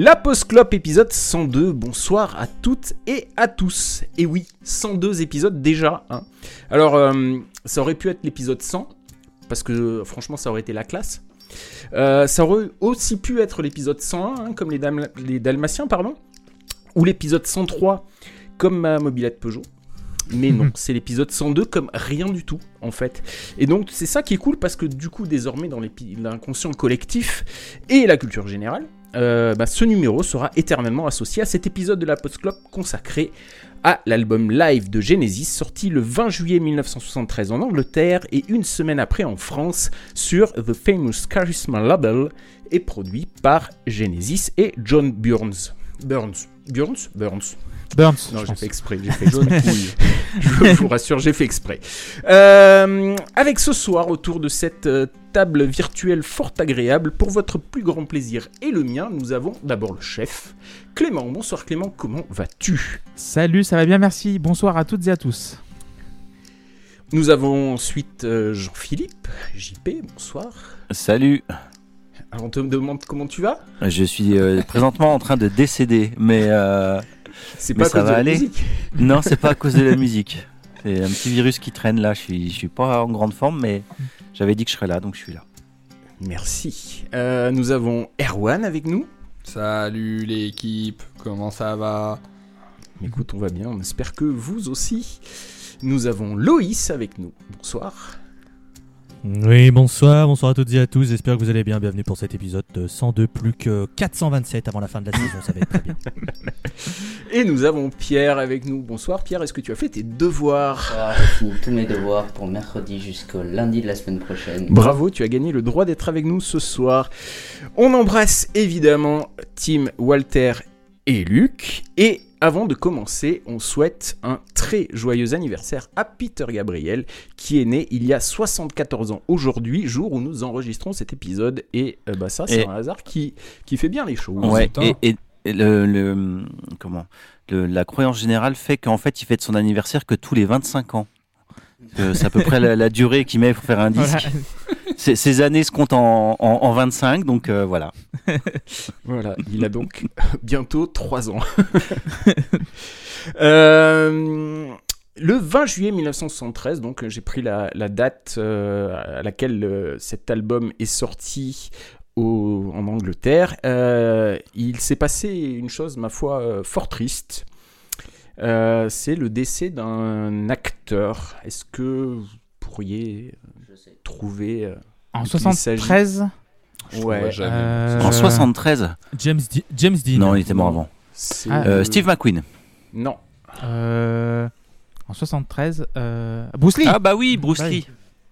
La Post Clop épisode 102, bonsoir à toutes et à tous. Et oui, 102 épisodes déjà. Hein. Alors, euh, ça aurait pu être l'épisode 100, parce que franchement, ça aurait été la classe. Euh, ça aurait aussi pu être l'épisode 101, hein, comme les, les Dalmatiens, pardon. Ou l'épisode 103, comme ma mobilette Peugeot. Mais non, c'est l'épisode 102 comme rien du tout, en fait. Et donc, c'est ça qui est cool parce que du coup, désormais, dans l'inconscient collectif et la culture générale, euh, bah, ce numéro sera éternellement associé à cet épisode de la Post-Clop consacré à l'album live de Genesis sorti le 20 juillet 1973 en Angleterre et une semaine après en France sur The Famous Charisma Label et produit par Genesis et John Burns. Burns. Burns? Burns. Burns. Non, j'ai fait exprès. J'ai fait je, vous rassure, j'ai fait exprès. Euh, avec ce soir, autour de cette euh, table virtuelle fort agréable, pour votre plus grand plaisir et le mien, nous avons d'abord le chef, Clément. Bonsoir Clément, comment vas-tu? Salut, ça va bien, merci. Bonsoir à toutes et à tous. Nous avons ensuite euh, Jean-Philippe, JP, bonsoir. Salut. Alors on te demande comment tu vas? Je suis présentement en train de décéder, mais c'est pas à cause de la musique. Non, c'est pas à cause de la musique. C'est un petit virus qui traîne là. Je suis, je suis pas en grande forme, mais j'avais dit que je serais là, donc je suis là. Merci. Euh, nous avons Erwan avec nous. Salut l'équipe, comment ça va? Écoute, on va bien, on espère que vous aussi. Nous avons Loïs avec nous. Bonsoir. Oui, bonsoir, bonsoir à toutes et à tous. J'espère que vous allez bien. Bienvenue pour cet épisode 102, plus que 427 avant la fin de la saison. Ça va être très bien. et nous avons Pierre avec nous. Bonsoir Pierre, est-ce que tu as fait tes devoirs? Ah, J'ai fini tous mes devoirs pour mercredi jusqu'au lundi de la semaine prochaine. Bravo, tu as gagné le droit d'être avec nous ce soir. On embrasse évidemment Tim, Walter et Luc. Et avant de commencer, on souhaite un très joyeux anniversaire à Peter Gabriel, qui est né il y a 74 ans aujourd'hui, jour où nous enregistrons cet épisode. Et euh, bah ça, c'est un hasard qui, qui fait bien les choses. Ouais, et, le, comment la croyance générale fait qu'en fait, il fête son anniversaire que tous les 25 ans. c'est à peu près la, durée qu'il met pour faire un disque. Ces années se comptent en, en, 25, donc euh, voilà. voilà, il a donc bientôt 3 ans. Euh, le 20 juillet 1973, donc j'ai pris la, date euh, à laquelle cet album est sorti au, en Angleterre. il s'est passé une chose, ma foi, fort triste. c'est le décès d'un acteur. Est-ce que vous pourriez trouver en 73 Ouais. Euh... En 73 James, James Dean. Non, il était mort avant. Euh, Steve McQueen. Non. Euh... En 73 euh... Bruce Lee. Ah bah oui, Bruce Lee.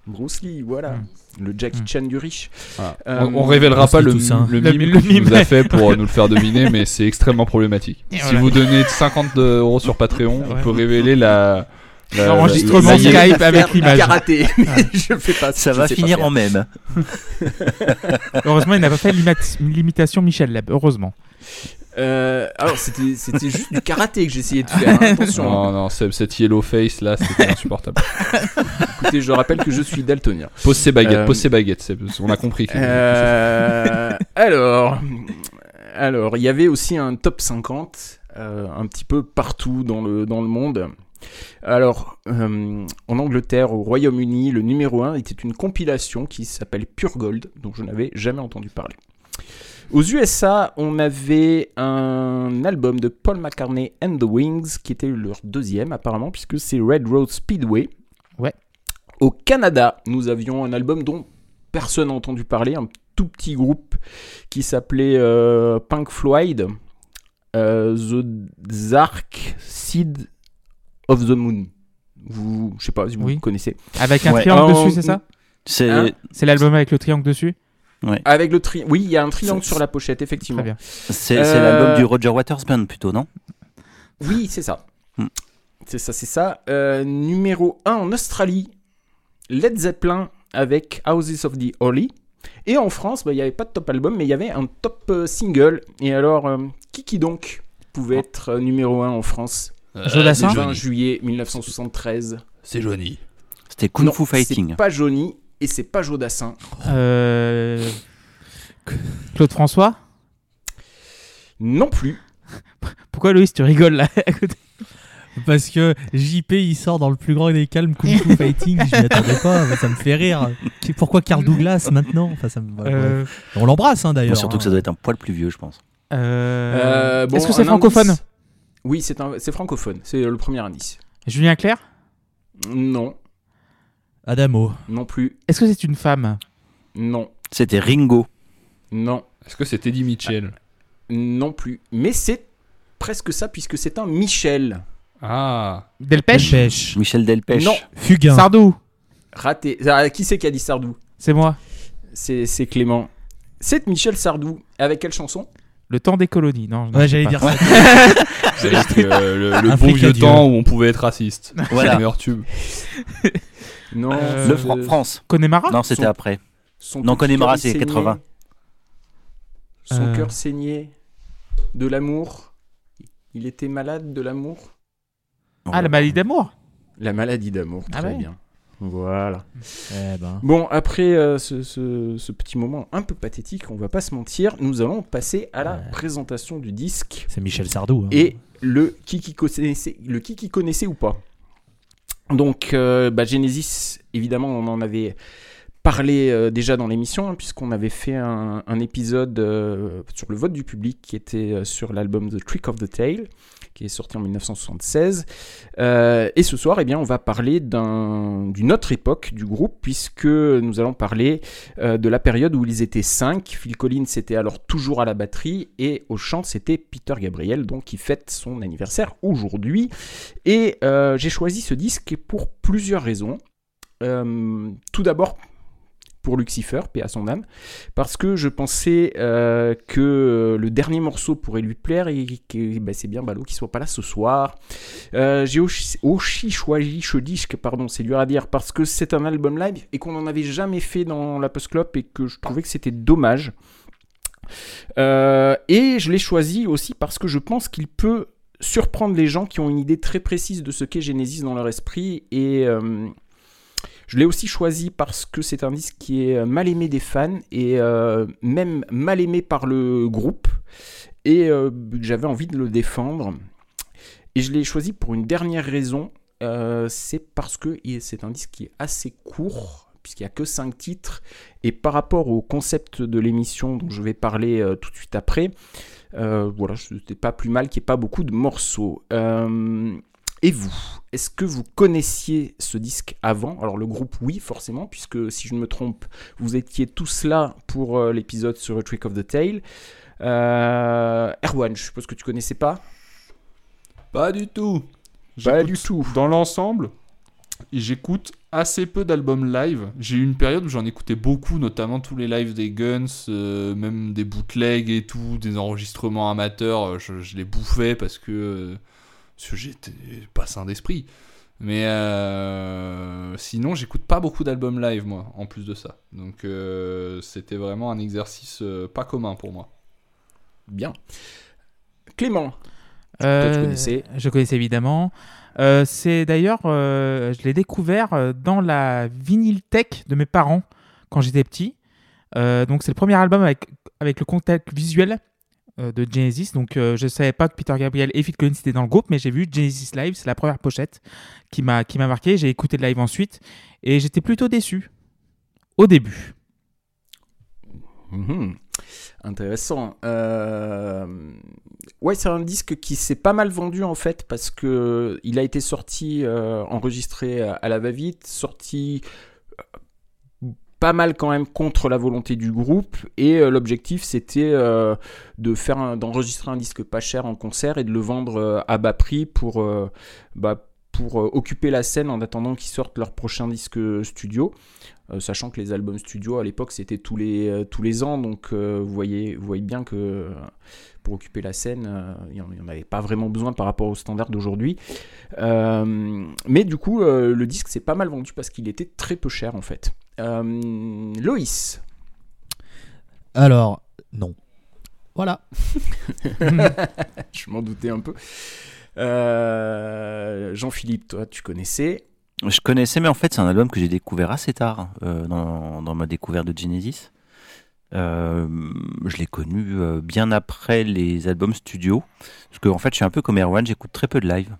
Bruce Lee, voilà. Hmm. Le Jackie hmm. Chan du riche. Ah. Euh, on, révélera pas le, le, le, mime qu'il nous a fait pour nous le faire deviner, mais c'est extrêmement problématique. si vous donnez 50 euros sur Patreon, on peut révéler la, L'enregistrement Skype avec l'image. Karaté, je fais pas. Ça va finir en même. heureusement, il n'a pas fait l'imitation Michel Leb. Heureusement. Euh, alors c'était juste du karaté que j'essayais de faire. Hein, attention. Non non, cette yellow face là, c'était insupportable. Écoutez, je rappelle que je suis daltonien. Pose ses baguettes, pose ses baguettes. On a compris. Euh, alors, alors, il y avait aussi un top 50, euh, un petit peu partout dans le dans le monde. Alors, euh, en Angleterre, au Royaume-Uni, le numéro 1 était une compilation qui s'appelle Pure Gold, dont je n'avais jamais entendu parler. Aux USA, on avait un album de Paul McCartney and the Wings, qui était leur deuxième apparemment, puisque c'est Red Road Speedway. Ouais. Au Canada, nous avions un album dont personne n'a entendu parler, un tout petit groupe qui s'appelait euh, Pink Floyd, euh, The Zark Seed of the Moon. Vous, je sais pas si vous connaissez. Avec un triangle dessus, c'est ça C'est hein l'album avec le triangle dessus ouais. Avec le tri... Oui, il y a un triangle sur la pochette, effectivement. C'est l'album euh, du Roger Waters Band plutôt, non Oui, c'est ça. Hmm. C'est ça, c'est ça. Euh, numéro 1 en Australie, Led Zeppelin avec Houses of the Holy. Et en France, bah, il n'y avait pas de top album, mais il y avait un top euh, single. Et alors, qui qui donc pouvait oh. être numéro 1 en France euh, Jodassin 20 juillet 1973. C'est Johnny. C'était Kung Fu Fighting. C'est pas Johnny et c'est pas Jodassin. Euh... Claude François Non plus. Pourquoi Louis, tu rigoles là Parce que JP il sort dans le plus grand des calmes Kung Fu Fighting, je m'y attendais pas, ça me fait rire. Pourquoi Carl Douglas maintenant? Enfin, ça me... Euh, On l'embrasse hein, d'ailleurs. surtout que ça hein. doit être un poil plus vieux, je pense. Euh... Est-ce que c'est francophone? Oui, c'est francophone, c'est le premier indice. Julien Clerc Non. Adamo Non plus. Est-ce que c'est une femme? Non. C'était Ringo. Non. Est-ce que c'est Eddie Mitchell? Non plus. Mais c'est presque ça puisque c'est un Michel. Ah. Delpech, Delpech. Michel Delpech. Non. Fugain. Sardou Raté. Ah, qui c'est qui a dit Sardou? C'est moi. C'est Clément. C'est Michel Sardou. Avec quelle chanson? Le temps des colonies. Non, Ouais, j'allais dire ça. C'est euh, le, Un bon vieux temps où on pouvait être raciste. Voilà. C'est le meilleur tube. Non. Euh, Le euh, Fran- France. Connemara Non, c'était son- après. son Non, Connemara, cœur c'est saigné. 80. Son Euh. cœur saigné de l'amour. Il était malade de l'amour. Ah, la maladie d'amour La maladie d'amour, Ah très ouais. bien. Voilà. Eh ben. Bon, après euh, ce, ce- ce petit moment un peu pathétique, on va pas se mentir, nous allons passer à la Ouais. présentation du disque C'est Michel Sardou. hein. et le qui qui connaissait, le qui qui connaissait ou pas. Donc, euh, bah, Genesis, évidemment, on en avait parlé euh, déjà dans l'émission, hein, puisqu'on avait fait un, un épisode euh, sur le vote du public qui était sur l'album The Trick of the Tail, qui est sorti en 1976. Euh, et ce soir, eh bien, on va parler d'un- d'une autre époque du groupe, puisque nous allons parler euh, de la période où ils étaient 5. Phil Collins était alors toujours à la batterie, et au chant, c'était Peter Gabriel, donc qui fête son anniversaire aujourd'hui. Et euh, j'ai choisi ce disque pour plusieurs raisons. Tout d'abord pour Lucifer, paix à son âme, parce que je pensais euh, que le dernier morceau pourrait lui plaire et que bah, c'est bien Ballot qui soit pas là ce soir. Euh, j'ai aussi, choisi ce disque, pardon, c'est dur à dire, parce que c'est un album live et qu'on n'en avait jamais fait dans la Post Club et que je trouvais que c'était dommage. Euh, et je l'ai choisi aussi parce que je pense qu'il peut surprendre les gens qui ont une idée très précise de ce qu'est Genesis dans leur esprit et je l'ai aussi choisi parce que c'est un disque qui est mal aimé des fans et euh, même mal aimé par le groupe. Et euh, j'avais envie de le défendre. Et je l'ai choisi pour une dernière raison euh, c'est parce que c'est un disque qui est assez court puisqu'il n'y a que 5 titres. Et par rapport au concept de l'émission dont je vais parler euh, tout de suite après euh, voilà, c'était pas plus mal qu'il n'y ait pas beaucoup de morceaux. Euh, et vous, est-ce que vous connaissiez ce disque avant? Alors le groupe, oui, forcément, puisque si je ne me trompe, vous étiez tous là pour euh, l'épisode sur A Trick of the Tail. Euh, Erwan, je suppose que tu connaissais pas? Pas du tout. Pas du tout. Dans l'ensemble, j'écoute assez peu d'albums live. J'ai eu une période où j'en écoutais beaucoup, notamment tous les lives des Guns, euh, même des bootlegs et tout, des enregistrements amateurs. euh, Je, je les bouffais parce que, parce que j'étais pas sain d'esprit. Mais euh, sinon, j'écoute pas beaucoup d'albums live, moi, en plus de ça. Donc, euh, c'était vraiment un exercice euh, pas commun pour moi. Bien. Clément, Euh, tu connaissais Je connaissais évidemment. Euh, c'est d'ailleurs, euh, je l'ai découvert dans la vinyle tech de mes parents quand j'étais petit. Euh, donc c'est le premier album avec, avec le contact visuel euh, de Genesis. Donc euh, je savais pas que Peter Gabriel et Phil Collins étaient dans le groupe, mais j'ai vu Genesis live, c'est la première pochette qui m'a marqué. J'ai écouté le live ensuite et j'étais plutôt déçu au début. Mhm. Intéressant. Euh, Ouais, c'est un disque qui s'est pas mal vendu en fait parce que il a été sorti, euh, enregistré à la va-vite, sorti euh, pas mal quand même contre la volonté du groupe et euh, l'objectif c'était euh, de faire d'enregistrer un disque pas cher en concert et de le vendre euh, à bas prix pour bah, pour occuper la scène en attendant qu'ils sortent leur prochain disque studio. Sachant que les albums studio à l'époque c'était tous les, tous les ans, donc vous, voyez, vous voyez bien que pour occuper la scène, il n'y en avait pas vraiment besoin par rapport aux standards d'aujourd'hui. Mais du coup, le disque s'est pas mal vendu parce qu'il était très peu cher en fait. Euh, Loïs, Alors, non. Voilà. je m'en doutais un peu. Euh, Jean-Philippe, toi tu connaissais. Je connaissais, mais en fait, c'est un album que j'ai découvert assez tard euh, dans, dans ma découverte de Genesis. je l'ai connu bien après les albums studio. Parce que en fait, je suis un peu comme Erwan, j'écoute très peu de live.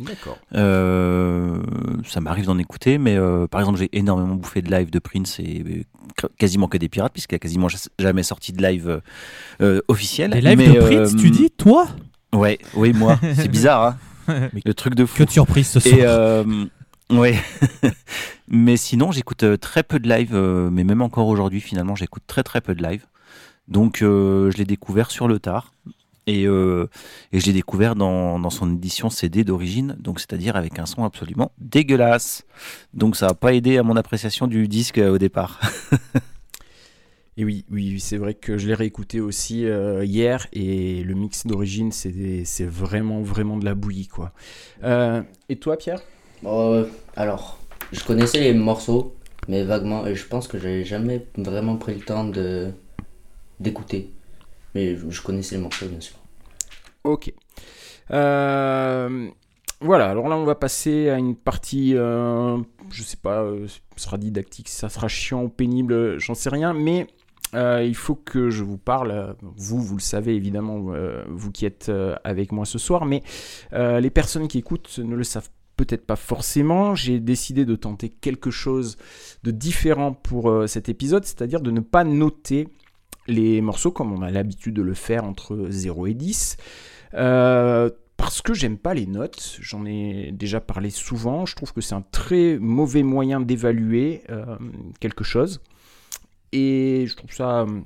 D'accord. Euh, ça m'arrive d'en écouter, mais euh, par exemple, j'ai énormément bouffé de live de Prince et quasiment que des pirates, puisqu'il a quasiment jamais sorti de live euh, officiel. Des lives de Prince, tu dis, toi? Ouais, oui, moi. C'est bizarre, hein Le truc de fou. Que de surprise ce soir. ouais. mais sinon, j'écoute très peu de live, mais même encore aujourd'hui, finalement, j'écoute très très peu de live. Donc, je l'ai découvert sur le tard. Et, euh, et je l'ai découvert dans, dans, son édition CD d'origine, donc c'est-à-dire avec un son absolument dégueulasse. Donc ça n'a pas aidé à mon appréciation du disque euh, au départ. et oui, oui, c'est vrai que je l'ai réécouté aussi euh, hier et le mix d'origine, c'est vraiment, vraiment de la bouillie, quoi. et toi, Pierre? Alors, je connaissais les morceaux, mais vaguement, et je pense que j'avais jamais vraiment pris le temps de d'écouter. Mais je connaissais les morceaux, bien sûr. Ok. Euh, voilà, alors là on va passer à une partie, euh, je sais pas, euh, ce sera didactique, ça sera chiant pénible, j'en sais rien, mais il faut que je vous parle, vous, vous le savez évidemment, vous qui êtes avec moi ce soir, mais les personnes qui écoutent ne le savent peut-être pas forcément. J'ai décidé de tenter quelque chose de différent pour cet épisode, c'est-à-dire de ne pas noter les morceaux comme on a l'habitude de le faire entre 0 et 10. Euh, parce que j'aime pas les notes, j'en ai déjà parlé souvent, je trouve que c'est un très mauvais moyen d'évaluer euh, quelque chose. Et je trouve ça euh,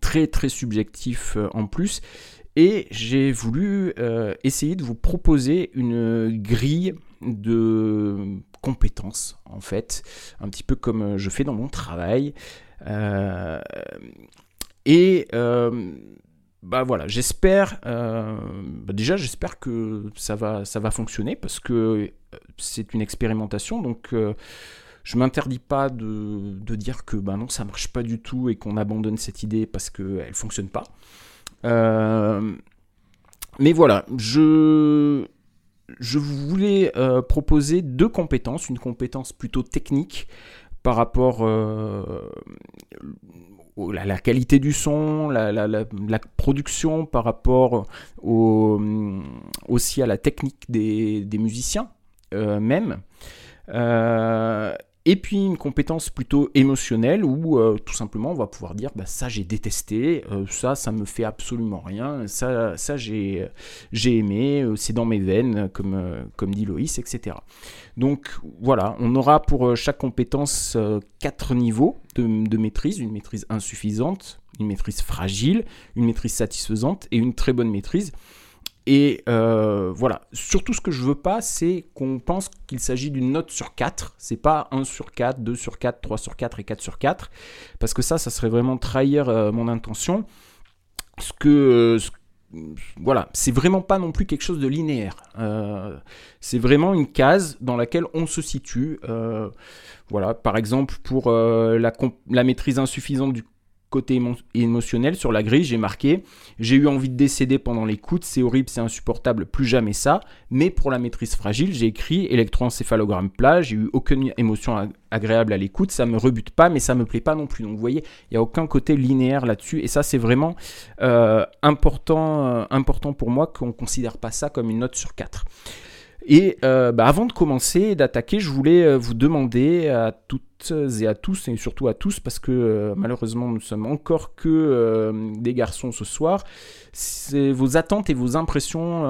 très très subjectif en plus. Et j'ai voulu essayer de vous proposer une grille de compétences, en fait, un petit peu comme je fais dans mon travail. Et euh, bah voilà, j'espère, euh, bah déjà j'espère que ça va, ça va fonctionner parce que euh, c'est une expérimentation, donc je m'interdis pas de, de, dire que bah non ça marche pas du tout et qu'on abandonne cette idée parce qu'elle fonctionne pas. mais voilà, je je voulais proposer deux compétences, une compétence plutôt technique par rapport la, qualité du son, la, production par rapport au, aussi à la technique des, musiciens euh, même. Euh, et puis une compétence plutôt émotionnelle où euh, tout simplement on va pouvoir dire bah, ça j'ai détesté, ça ça me fait absolument rien, ça, ça j'ai, aimé, c'est dans mes veines comme, comme dit Loïs, etc. Donc voilà, on aura pour chaque compétence quatre niveaux de, maîtrise, une maîtrise insuffisante, une maîtrise fragile, une maîtrise satisfaisante et une très bonne maîtrise. Et euh, voilà, surtout ce que je veux pas, c'est qu'on pense qu'il s'agit d'une note sur 4. C'est pas 1 sur 4, 2 sur 4, 3 sur 4 et 4 sur 4. Parce que ça, ça serait vraiment trahir euh, mon intention. Ce que, euh, voilà, c'est vraiment pas non plus quelque chose de linéaire. Euh, c'est vraiment une case dans laquelle on se situe. Voilà, par exemple, pour la, maîtrise insuffisante du côté émotionnel, sur la grille, j'ai marqué J'ai eu envie de décéder pendant l'écoute, c'est horrible, c'est insupportable, plus jamais ça. Mais pour la maîtrise fragile, j'ai écrit électroencéphalogramme plat, j'ai eu aucune émotion agréable à l'écoute, ça me rebute pas, mais ça me plaît pas non plus. Donc vous voyez, il n'y a aucun côté linéaire là-dessus. Et ça, c'est vraiment euh, important, euh, important pour moi qu'on ne considère pas ça comme une note sur 4. Et euh, bah, avant de commencer d'attaquer, je voulais euh, vous demander à toutes et à tous, et surtout à tous, parce que euh, malheureusement nous sommes encore que des garçons ce soir, c'est vos attentes et vos impressions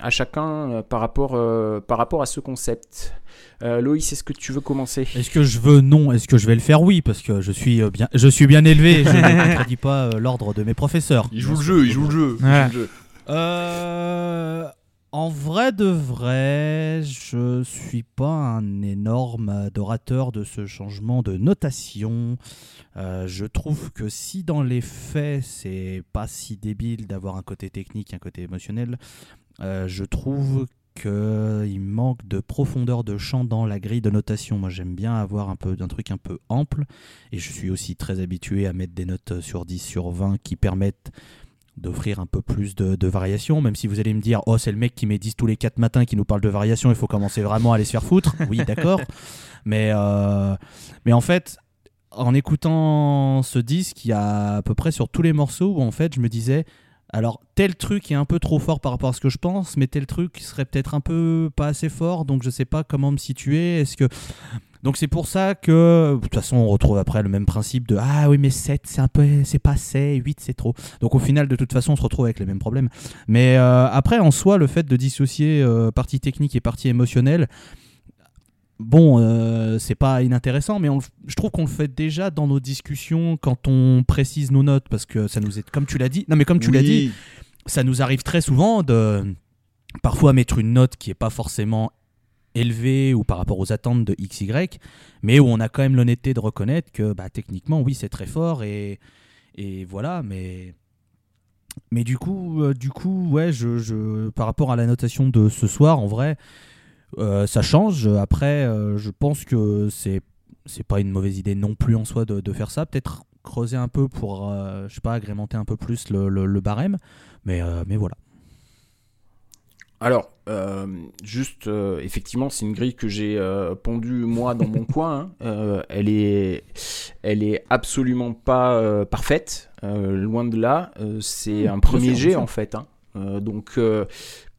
à chacun par, rapport, par rapport à ce concept. Loïs, est-ce que tu veux commencer? Est-ce que je veux? Non. Est-ce que je vais le faire? Oui, parce que je suis bien, je suis bien élevé. je ne contredis pas l'ordre de mes professeurs. Il joue le jeu, il joue le jeu. Il joue le jeu. Euh... En vrai de vrai, je suis pas un énorme adorateur de ce changement de notation. Euh, je trouve que si dans les faits c'est pas si débile d'avoir un côté technique, un côté émotionnel, euh, je trouve qu'il manque de profondeur de champ dans la grille de notation. Moi j'aime bien avoir un peu d'un truc un peu ample et je suis aussi très habitué à mettre des notes sur 10 sur 20 qui permettent d'offrir un peu plus de, de variation, même si vous allez me dire, oh c'est le mec qui met 10 tous les 4 matins qui nous parle de variation, il faut commencer vraiment à aller se faire foutre. Oui, d'accord. mais, euh, mais en fait, en écoutant ce disque, il y a à peu près sur tous les morceaux où en fait je me disais, alors tel truc est un peu trop fort par rapport à ce que je pense, mais tel truc serait peut-être un peu pas assez fort, donc je sais pas comment me situer. Est-ce que donc c'est pour ça que de toute façon on retrouve après le même principe de ah oui mais 7 c'est un peu c'est pas assez, 8 c'est trop. Donc au final de toute façon on se retrouve avec les mêmes problèmes. Mais euh, après en soi le fait de dissocier euh, partie technique et partie émotionnelle bon, euh, c'est pas inintéressant, mais je trouve qu'on le fait déjà dans nos discussions quand on précise nos notes, parce que ça nous est, comme tu l'as dit, non mais comme tu l'as dit, ça nous arrive très souvent de parfois mettre une note qui est pas forcément élevée ou par rapport aux attentes de XY, mais où on a quand même l'honnêteté de reconnaître que bah, techniquement, oui, c'est très fort et, et voilà, mais. Mais du coup, euh, du coup, ouais, je, je, par rapport à la notation de ce soir, en vrai, euh, ça change. Après, euh, je pense que c'est c'est pas une mauvaise idée non plus en soi de, de faire ça. Peut-être creuser un peu pour, euh, je sais pas, agrémenter un peu plus le, le, barème. Mais, mais voilà. Alors, juste, effectivement, c'est une grille que j'ai pondue moi dans mon coin. Hein. elle est, elle est absolument pas parfaite, loin de là. c'est mmh, un premier jet en fait. Hein. Donc,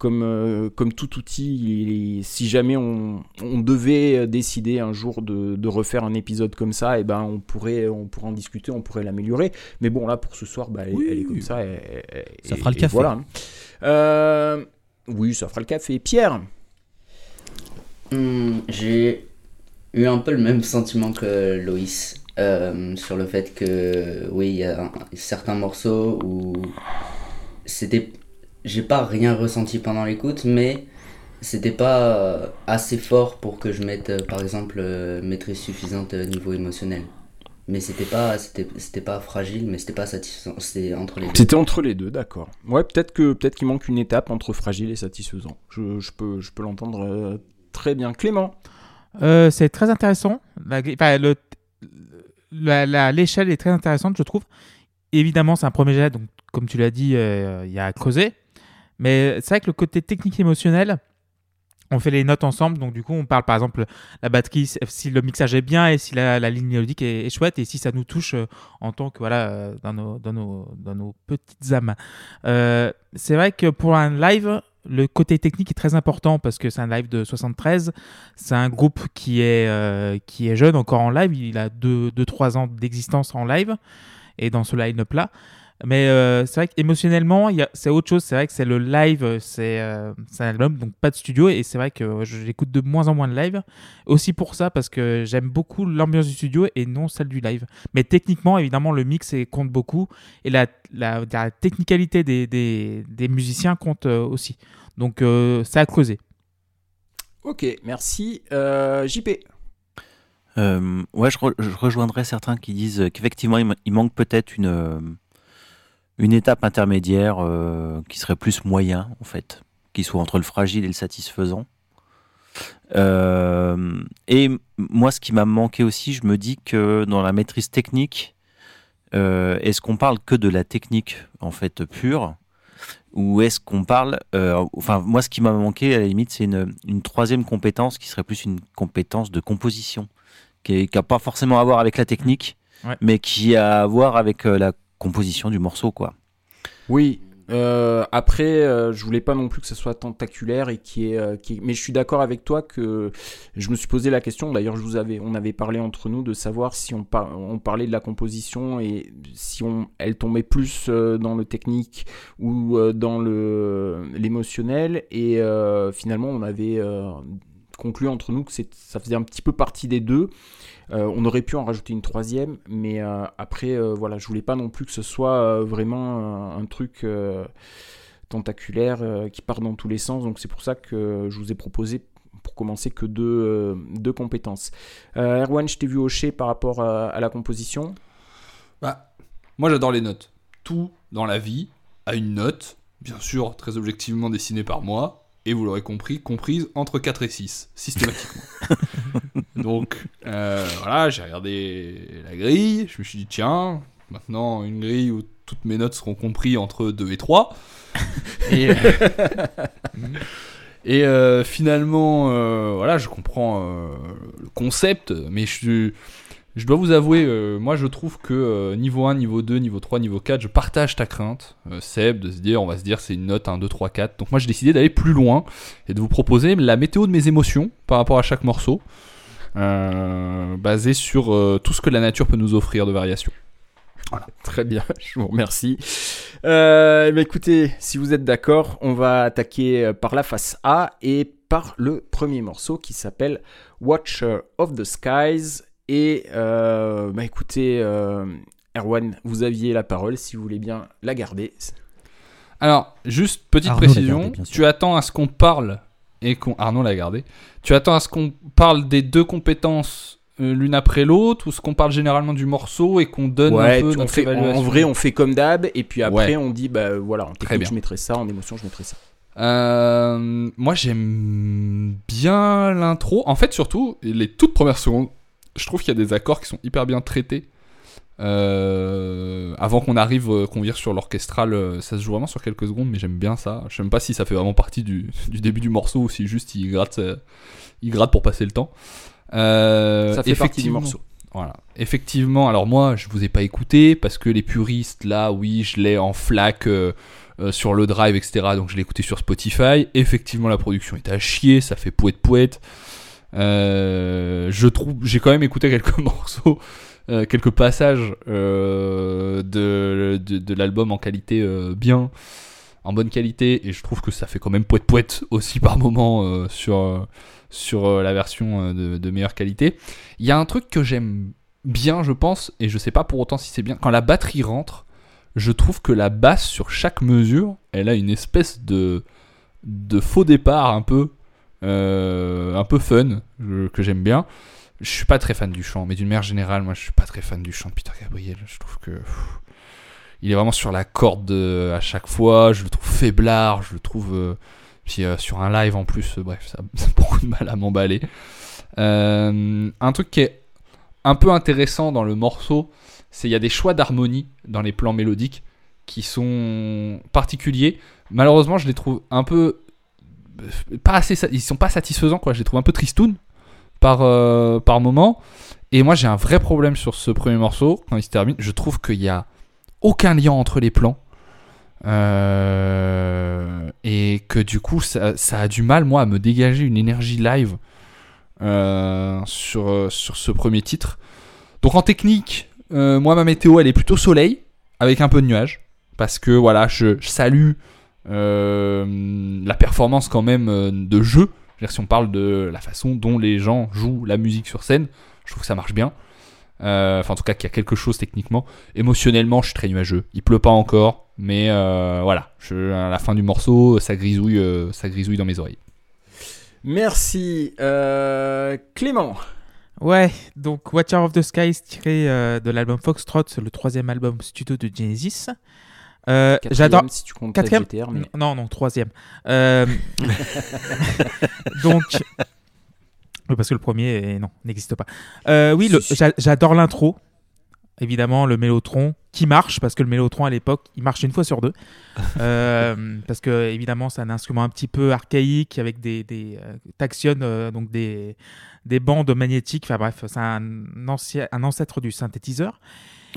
comme, euh, comme tout outil, si jamais on, devait décider un jour de, refaire un épisode comme ça, et eh ben on pourrait, on pourrait en discuter, on pourrait l'améliorer. Mais bon, là pour ce soir, bah, elle, est comme ça. ça fera le café. Voilà. Euh, oui, ça fera le café. Pierre hmm, J'ai eu un peu le même sentiment que Loïs euh, sur le fait que, oui, il y a certains morceaux où c'était j'ai pas rien ressenti pendant l'écoute, mais c'était pas euh, assez fort pour que je mette, euh, par exemple, euh, maîtrise suffisante niveau émotionnel. Mais c'était pas, c'était, pas fragile, mais c'était pas satisfaisant. C'était entre les deux. C'était entre les deux, d'accord. Ouais, peut-être que peut-être qu'il manque une étape entre fragile et satisfaisant. Je, je peux, je peux l'entendre très bien. Clément? c'est très intéressant. l'échelle est très intéressante, je trouve. Évidemment, c'est un premier jet, donc comme tu l'as dit, il y a à creuser. Mais c'est vrai que le côté technique émotionnel, on fait les notes ensemble, donc du coup on parle par exemple la batterie, si le mixage est bien et si la, ligne mélodique est, chouette et si ça nous touche euh, en tant que voilà euh, dans nos, dans nos, dans nos petites âmes. Euh, c'est vrai que pour un live, le côté technique est très important parce que c'est un live de 73, c'est un groupe qui est, qui est jeune encore en live, il a 2-3 ans d'existence en live et dans ce line-up là. Mais euh, c'est vrai qu'émotionnellement, c'est autre chose. C'est vrai que c'est le live, euh, c'est un album, donc pas de studio. Et c'est vrai que j'écoute de moins en moins de live. Aussi pour ça, parce que j'aime beaucoup l'ambiance du studio et non celle du live. Mais techniquement, évidemment, le mix compte beaucoup. Et la, la, technicalité des, des, des, musiciens compte euh, aussi. Donc, ça a creusé. Ok, merci. JP ouais, je, je, rejoindrai certains qui disent qu'effectivement, il, manque peut-être une une étape intermédiaire euh, qui serait plus moyen, en fait, qui soit entre le fragile et le satisfaisant. Euh, et moi, ce qui m'a manqué aussi, je me dis que dans la maîtrise technique, euh, est-ce qu'on parle que de la technique, en fait, pure ou est-ce qu'on parle, enfin moi ce qui m'a manqué à la limite c'est une, une, troisième compétence qui serait plus une compétence de composition, qui n'a pas forcément à voir avec la technique, mais qui a à voir avec la composition du morceau, quoi. Oui. Euh, après, euh, je voulais pas non plus que ce soit tentaculaire et est, euh, qui mais je suis d'accord avec toi que je me suis posé la question. D'ailleurs, je vous avais, on avait parlé entre nous de savoir si on, parlait de la composition et si elle tombait plus dans le technique ou dans le l'émotionnel. Et finalement, on avait conclu entre nous que ça faisait un petit peu partie des deux. Euh, on aurait pu en rajouter une troisième, mais euh, après, euh, voilà, je voulais pas non plus que ce soit vraiment un truc tentaculaire qui part dans tous les sens. Donc c'est pour ça que je vous ai proposé pour commencer que deux, deux compétences. Erwan, je t'ai vu hocher par rapport à, la composition. Bah, moi j'adore les notes. Tout dans la vie a une note, bien sûr très objectivement dessinée par moi, et vous l'aurez compris, comprise entre 4 et 6, systématiquement. Donc, euh, voilà, j'ai regardé la grille, je me suis dit, tiens, maintenant, une grille où toutes mes notes seront comprises entre 2 et 3. et, et euh, finalement, euh, voilà, je comprends le concept, mais je Je dois vous avouer, euh, moi je trouve que euh, niveau 1, niveau 2, niveau 3, niveau 4, je partage ta crainte, euh, Seb, de se dire, on va se dire c'est une note 1, 2, 3, 4. Donc moi j'ai décidé d'aller plus loin et de vous proposer la météo de mes émotions par rapport à chaque morceau, basé sur tout ce que la nature peut nous offrir de variations. Voilà. Très bien, je vous remercie. Bah, écoutez, si vous êtes d'accord, on va attaquer par la face A et par le premier morceau qui s'appelle Watcher of the Skies et euh, bah écoutez, euh, Erwan, vous aviez la parole si vous voulez bien la garder. Alors, juste petite précision, tu attends à ce qu'on parle et qu'on Arnaud l'a gardé. Tu attends à ce qu'on parle des deux compétences euh, l'une après l'autre ou ce qu'on parle généralement du morceau et qu'on donne un peu notre fait, En vrai, on fait comme d'hab et puis après on dit bah voilà, en technique je mettrai ça, en émotion je mettrai ça. moi j'aime bien l'intro. En fait, surtout les toutes premières secondes je trouve qu'il y a des accords qui sont hyper bien traités. Euh, avant qu'on arrive, euh, qu'on vire sur l'orchestral, euh, ça se joue vraiment sur quelques secondes, mais j'aime bien ça. Je sais même pas si ça fait vraiment partie du, début du morceau ou si juste il gratte, il gratte pour passer le temps. ça fait partie du morceau. Voilà. Effectivement, alors moi, je vous ai pas écouté parce que les puristes, là, oui, je l'ai en flac sur le drive, etc. Donc je l'ai écouté sur Spotify. Effectivement, la production est à chier, ça fait poète poète. Euh, je trouve, j'ai quand même écouté quelques morceaux, euh, quelques passages euh, de, de, l'album en qualité bien, en bonne qualité, et je trouve que ça fait quand même poète poète aussi par moment sur sur la version de, de, meilleure qualité. Il y a un truc que j'aime bien, je pense, et je sais pas pour autant si c'est bien. Quand la batterie rentre, je trouve que la basse sur chaque mesure, elle a une espèce de de faux départ un peu un peu fun, que j'aime bien. Je suis pas très fan du chant, mais d'une manière générale, moi je suis pas très fan du chant de Peter Gabriel. Je trouve que. il est vraiment sur la corde à chaque fois, je le trouve faiblard, je le trouve. Euh, puis euh, sur un live en plus, bref, ça, a beaucoup de mal à m'emballer. un truc qui est un peu intéressant dans le morceau, c'est il y a des choix d'harmonie dans les plans mélodiques qui sont particuliers. Malheureusement, je les trouve un peu pas assez, ils sont pas satisfaisants quoi. Je les trouve un peu tristoun par euh, par moment. Et moi j'ai un vrai problème sur ce premier morceau quand il se termine. Je trouve qu'il y a aucun lien entre les plans. Euh, et que du coup ça, a du mal moi à me dégager une énergie live euh, sur, sur ce premier titre. Donc en technique, moi ma météo elle est plutôt soleil avec un peu de nuages parce que voilà je salue euh, la performance quand même euh, de jeu. si on parle de la façon dont les gens jouent la musique sur scène, je trouve que ça marche bien. Euh, enfin, en tout cas, qu'il y a quelque chose techniquement. Émotionnellement, je suis très nuageux. Il pleut pas encore, mais voilà. Je, à la fin du morceau, ça grisouille, ça grisouille dans mes oreilles. Merci. Clément. Ouais, donc Watcher of the Skies tiré de l'album Foxtrot, le troisième album studio de Genesis. Euh, J'adore. Si tu comptes quatrième. mais... Non, non, troisième. Euh... Donc, parce que le premier, non, n'existe pas. Euh, oui, j'adore l'intro. Évidemment, le mélotron qui marche parce que le mélotron à l'époque, il marche une fois sur deux. Parce que évidemment, c'est un instrument un petit peu archaïque avec des, des donc des des bandes magnétiques. Enfin bref, c'est un, un ancêtre du synthétiseur.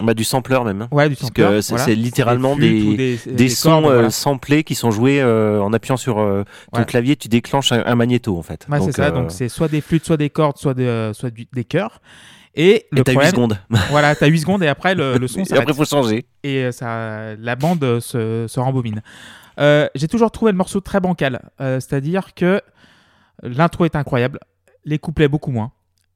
Bah, du sampler même. Hein. Ouais, du sampler. c'est littéralement des, des, sons euh, samplés qui sont joués euh, en appuyant sur euh, ton clavier, tu déclenches un, magnéto en fait. Ouais, c'est ça. Donc c'est soit des flûtes, soit des cordes, soit, de, soit des chœurs. Et, le et t'as 8 secondes. voilà, t'as 8 secondes et après le, le son s'arrête. Et après, il faut changer. Et ça, la bande se, se rembobine. J'ai toujours trouvé le morceau très bancal. C'est-à-dire que l'intro est incroyable, les couplets beaucoup moins.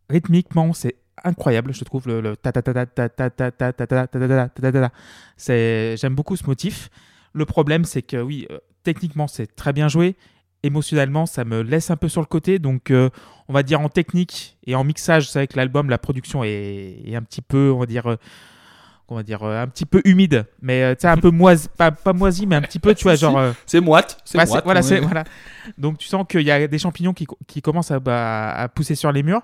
Rythmiquement, c'est incroyable, je trouve le, ta ta ta ta ta ta ta ta ta ta ta C'est j'aime beaucoup ce motif. Le problème c'est que oui, techniquement c'est très bien joué, émotionnellement ça me laisse un peu sur le côté donc on va dire en technique et en mixage, c'est vrai que l'album la production est, un petit peu on va dire on va dire un petit peu humide mais tu sais un peu moisi pas, pas moisi mais un petit peu tu vois genre c'est moite c'est voilà c'est voilà donc tu sens qu'il y a des champignons qui, qui commencent à, à pousser sur les murs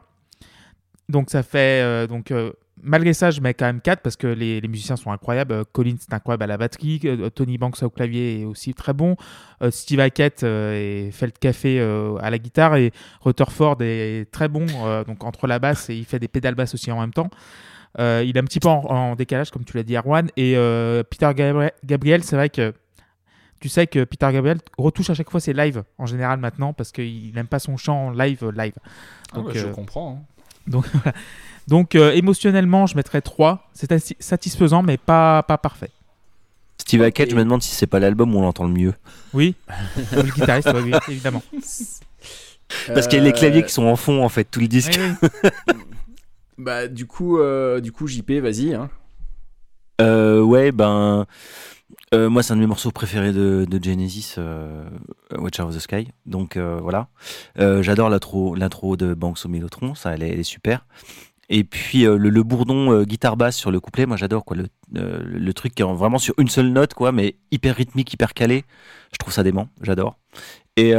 donc ça fait euh, donc euh, malgré ça, je mets quand même 4 parce que les, les musiciens sont incroyables. Euh, Collins est incroyable à la batterie. Tony Banks au clavier est aussi très bon. Euh, Steve Hackett euh, et Felt Café euh, à la guitare. Et Rutherford est très bon donc entre la basse et il fait des pédales basses aussi en même temps. Il est un petit peu en, en décalage, comme tu l'as dit, Erwan. Et Peter Gabri- Gabriel, c'est vrai que tu sais que Peter Gabriel retouche à chaque fois ses lives en général maintenant parce qu'il n'aime pas son chant live live. Ah Donc, bah, je comprends. hein. Donc, voilà. Donc euh, émotionnellement, je mettrais 3. C'est satisfaisant, mais pas, pas parfait. Steve. Hackett, je me demande si c'est pas l'album où on l'entend le mieux. Oui, le guitariste, ouais, oui, évidemment. Parce qu'il y a les Euh, claviers qui sont en fond, en fait, tout le disque. Oui, oui. Bah, du coup, euh, du coup JP, vas-y. Hein. Euh, ouais, ben. Euh, moi, c'est un de mes morceaux préférés de, Genesis, euh, Watch Out of the Sky. Donc euh, voilà. J'adore l'intro de Banks au Mélotron, ça, elle est, super. Et puis le, bourdon guitare basse sur le couplet, moi j'adore quoi. Le, truc qui est vraiment sur une seule note, quoi, mais hyper rythmique, hyper calé. Je trouve ça dément, j'adore. Et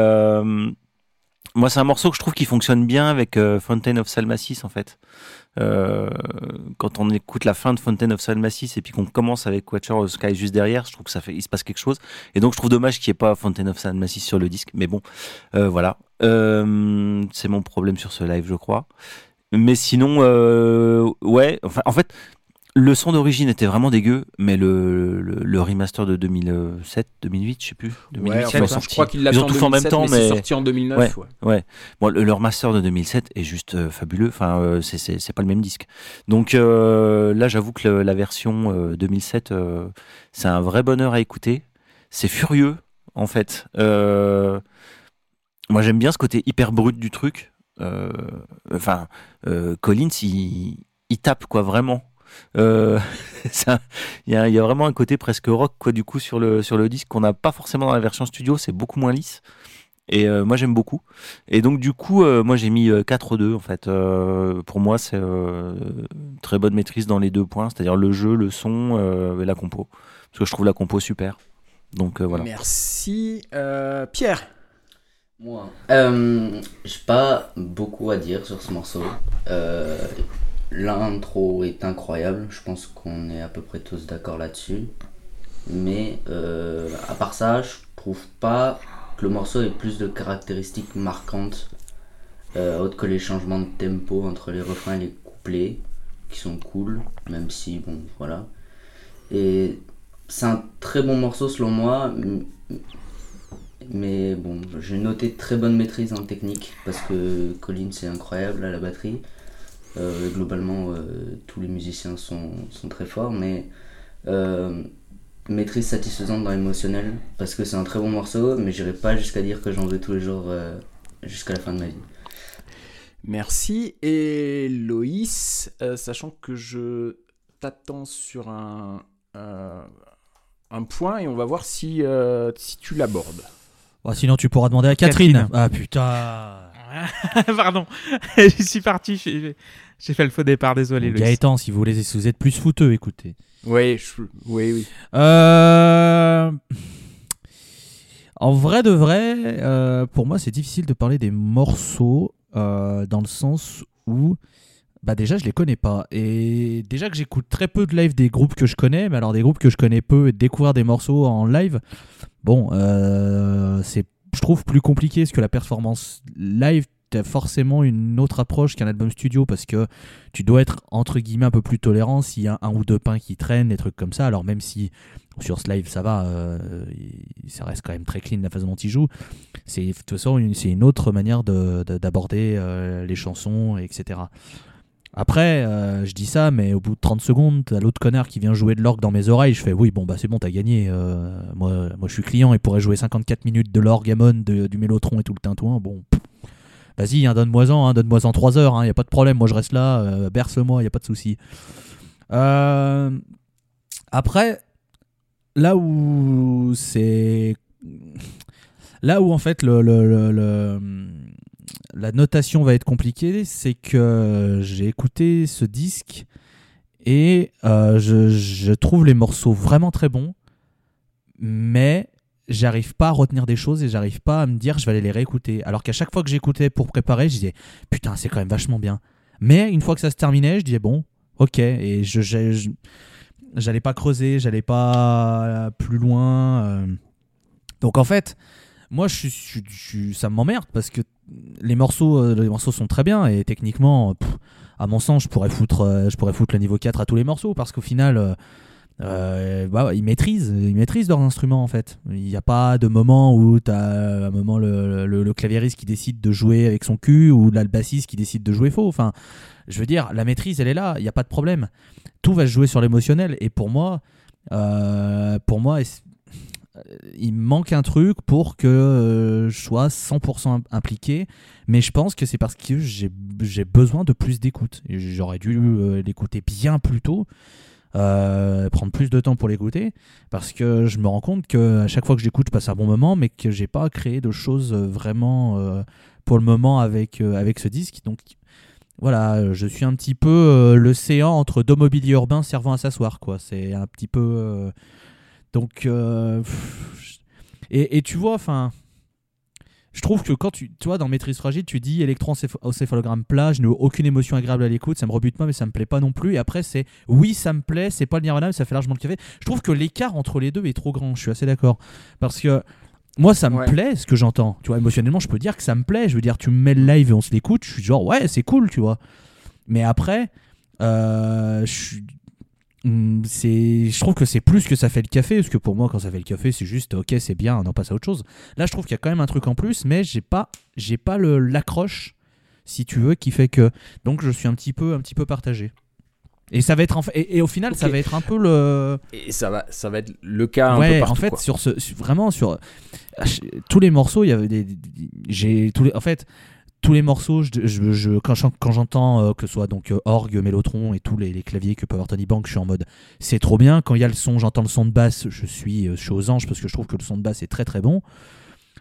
moi, c'est un morceau que je trouve qui fonctionne bien avec euh, Fountain of Salmacis en fait. Euh, quand on écoute la fin de Fountain of Salmacis et puis qu'on commence avec Watcher of the Sky juste derrière, je trouve que ça fait, il se passe quelque chose. Et donc je trouve dommage qu'il n'y ait pas Fountain of Salmacis sur le disque. Mais bon, euh, voilà. Euh, c'est mon problème sur ce live, je crois. Mais sinon, ouais. Enfin, en fait, le son d'origine était vraiment dégueu, mais le, le, le remaster de 2007, 2008, je sais plus. 2008, Ouais, ils enfin, l'ont je sorti. crois qu'il l'a Ils fait ont en tout fait en même 2007, temps, mais c'est mais sorti en 2009. ouais. Ouais. Bon, le, leur master de 2007 est juste euh, fabuleux. Enfin, euh, c'est- pas le même disque. Donc euh, là, j'avoue que la version euh, 2007, euh, c'est un vrai bonheur à écouter. C'est furieux, en fait. Moi, j'aime bien ce côté hyper brut du truc. Enfin, Collins, il, il tape quoi, vraiment. Euh, Il y, a, il y a vraiment un côté presque rock quoi du coup sur le sur le disque qu'on n'a pas forcément dans la version studio. C'est beaucoup moins lisse. Et euh, moi j'aime beaucoup. Et donc du coup, euh, moi j'ai mis euh, 4-2 en fait. Euh, pour moi c'est euh, très bonne maîtrise dans les deux points, c'est-à-dire le jeu, le son euh, et la compo. Parce que je trouve la compo super. Donc euh, voilà. Merci. Euh, Pierre. Moi, euh, j'ai pas beaucoup à dire sur ce morceau. L'intro est incroyable, je pense qu'on est à peu près tous d'accord là-dessus. Mais euh, à part ça, je trouve pas que le morceau ait plus de caractéristiques marquantes, euh, autres que les changements de tempo entre les refrains et les couplets, qui sont cool, même si, bon, voilà. Et c'est un très bon morceau selon moi, mais bon, j'ai noté très bonne maîtrise en technique parce que Colin c'est incroyable à la batterie. Euh, globalement, euh, tous les musiciens sont, sont très forts, mais euh, maîtrise satisfaisante dans l'émotionnel parce que c'est un très bon morceau, mais j'irai pas jusqu'à dire que j'en veux tous les jours euh, jusqu'à la fin de ma vie. Merci. Et Loïs, euh, sachant que je t'attends sur un, euh, un point et on va voir si, euh, si tu l'abordes. Oh, sinon, tu pourras demander à Catherine. Catherine. Ah putain. Pardon, j'y suis parti. J'ai fait le faux départ, désolé. Gaëtan, si vous voulez, si vous êtes plus fouteux, écoutez. Oui, je- oui, oui. Euh, En vrai de vrai, euh, pour moi, c'est difficile de parler des morceaux euh, dans le sens où, bah déjà, je les connais pas. Et déjà que j'écoute très peu de live des groupes que je connais, mais alors des groupes que je connais peu et de découvrir des morceaux en live, bon, euh, c'est, je trouve, plus compliqué parce que la performance live, t'as forcément une autre approche qu'un album studio parce que tu dois être entre guillemets un peu plus tolérant s'il y a un ou deux pains qui traînent, des trucs comme ça. Alors même si sur ce live ça va, euh, ça reste quand même très clean la façon dont il joue. C'est de toute façon une, une autre manière de- de- d'aborder euh, les chansons, etc. Après, euh, je dis ça, mais au bout de 30 secondes, l'autre connard qui vient jouer de l'orgue dans mes oreilles. Je fais oui, bon, bah c'est bon, t'as gagné. moi, moi, je suis client et pourrait jouer 54 minutes de l'orgue, Amon, de- du mélotron et tout le tintouin. Bon, pff, vas-y, hein, donne-moi-en, hein, donne-moi-en 3 heures, il y a pas de problème. Moi, je reste là, euh, berce-moi, il y a pas de souci. Euh, après, là où c'est. Là où en fait la notation va être compliquée, c'est que j'ai écouté ce disque et euh, je trouve les morceaux vraiment très bons, mais j'arrive pas à retenir des choses et j'arrive pas à me dire je vais aller les réécouter. Alors qu'à chaque fois que j'écoutais pour préparer, je disais putain, c'est quand même vachement bien. Mais une fois que ça se terminait, je disais bon, ok. Et je, j'allais pas creuser, j'allais pas plus loin. euh. Donc en fait, moi, je je je ça m'emmerde parce que les morceaux, euh, les morceaux sont très bien et techniquement, à mon sens, je pourrais foutre, euh, je pourrais foutre le niveau 4 à tous les morceaux parce qu'au final. Euh, euh, bah, ils maîtrisent, ils maîtrisent leurs instruments en fait. Il n'y a pas de moment où tu as un moment le, le, claviériste qui décide de jouer avec son cul ou là, le bassiste qui décide de jouer faux. Enfin, je veux dire, la maîtrise elle est là, il n'y a pas de problème. Tout va se jouer sur l'émotionnel et pour moi, euh, pour moi, est- il manque un truc pour que euh, je sois 100% im- impliqué, mais je pense que c'est parce que j'ai besoin de plus d'écoute. J'aurais dû euh, l'écouter bien plus tôt, euh, prendre plus de temps pour l'écouter, parce que je me rends compte que à chaque fois que j'écoute, je passe un bon moment, mais que j'ai pas créé de choses euh, vraiment euh, pour le moment avec, avec ce disque. Donc voilà, je suis un petit peu euh, l'océan entre deux mobiliers urbains servant à s'asseoir, quoi. C'est un petit peu. donc. et, et tu vois, enfin. Je trouve que quand tu, tu vois, dans Maîtrise Fragile, tu dis électroencéphalogramme plat, je n'ai aucune émotion agréable à l'écoute, ça me rebute pas, mais ça me plaît pas non plus. Et après, c'est oui, ça me plaît, c'est pas le Nirvana, mais ça fait largement le café. Je trouve que l'écart entre les deux est trop grand, je suis assez d'accord. Parce que moi, ça me Ouais. plaît ce que j'entends. Tu vois, émotionnellement, je peux dire que ça me plaît. Je veux dire, tu me mets le live et on se l'écoute, je suis genre, ouais, c'est cool, tu vois. Mais après, euh, je suis- c'est je trouve que c'est plus que ça fait le café parce que pour moi quand ça fait le café c'est juste ok c'est bien on en passe à autre chose là je trouve qu'il y a quand même un truc en plus mais j'ai pas j'ai pas le l'accroche si tu veux qui fait que donc je suis un petit peu un petit peu partagé et ça va être en et, et au final ça va être un peu le Et ça va, ça va être le cas un peu partout. en fait quoi. sur ce vraiment sur ach- tous les morceaux il y avait des- j'ai tous les en fait tous les morceaux je, je- je- quand j'en- quand j'entends euh, que ce soit donc euh, orgue mélotron et tous les, les claviers que peut avoir Tony Bank je suis en mode c'est trop bien quand il y a le son j'entends le son de basse je suis euh, je suis aux anges parce que je trouve que le son de basse est très très bon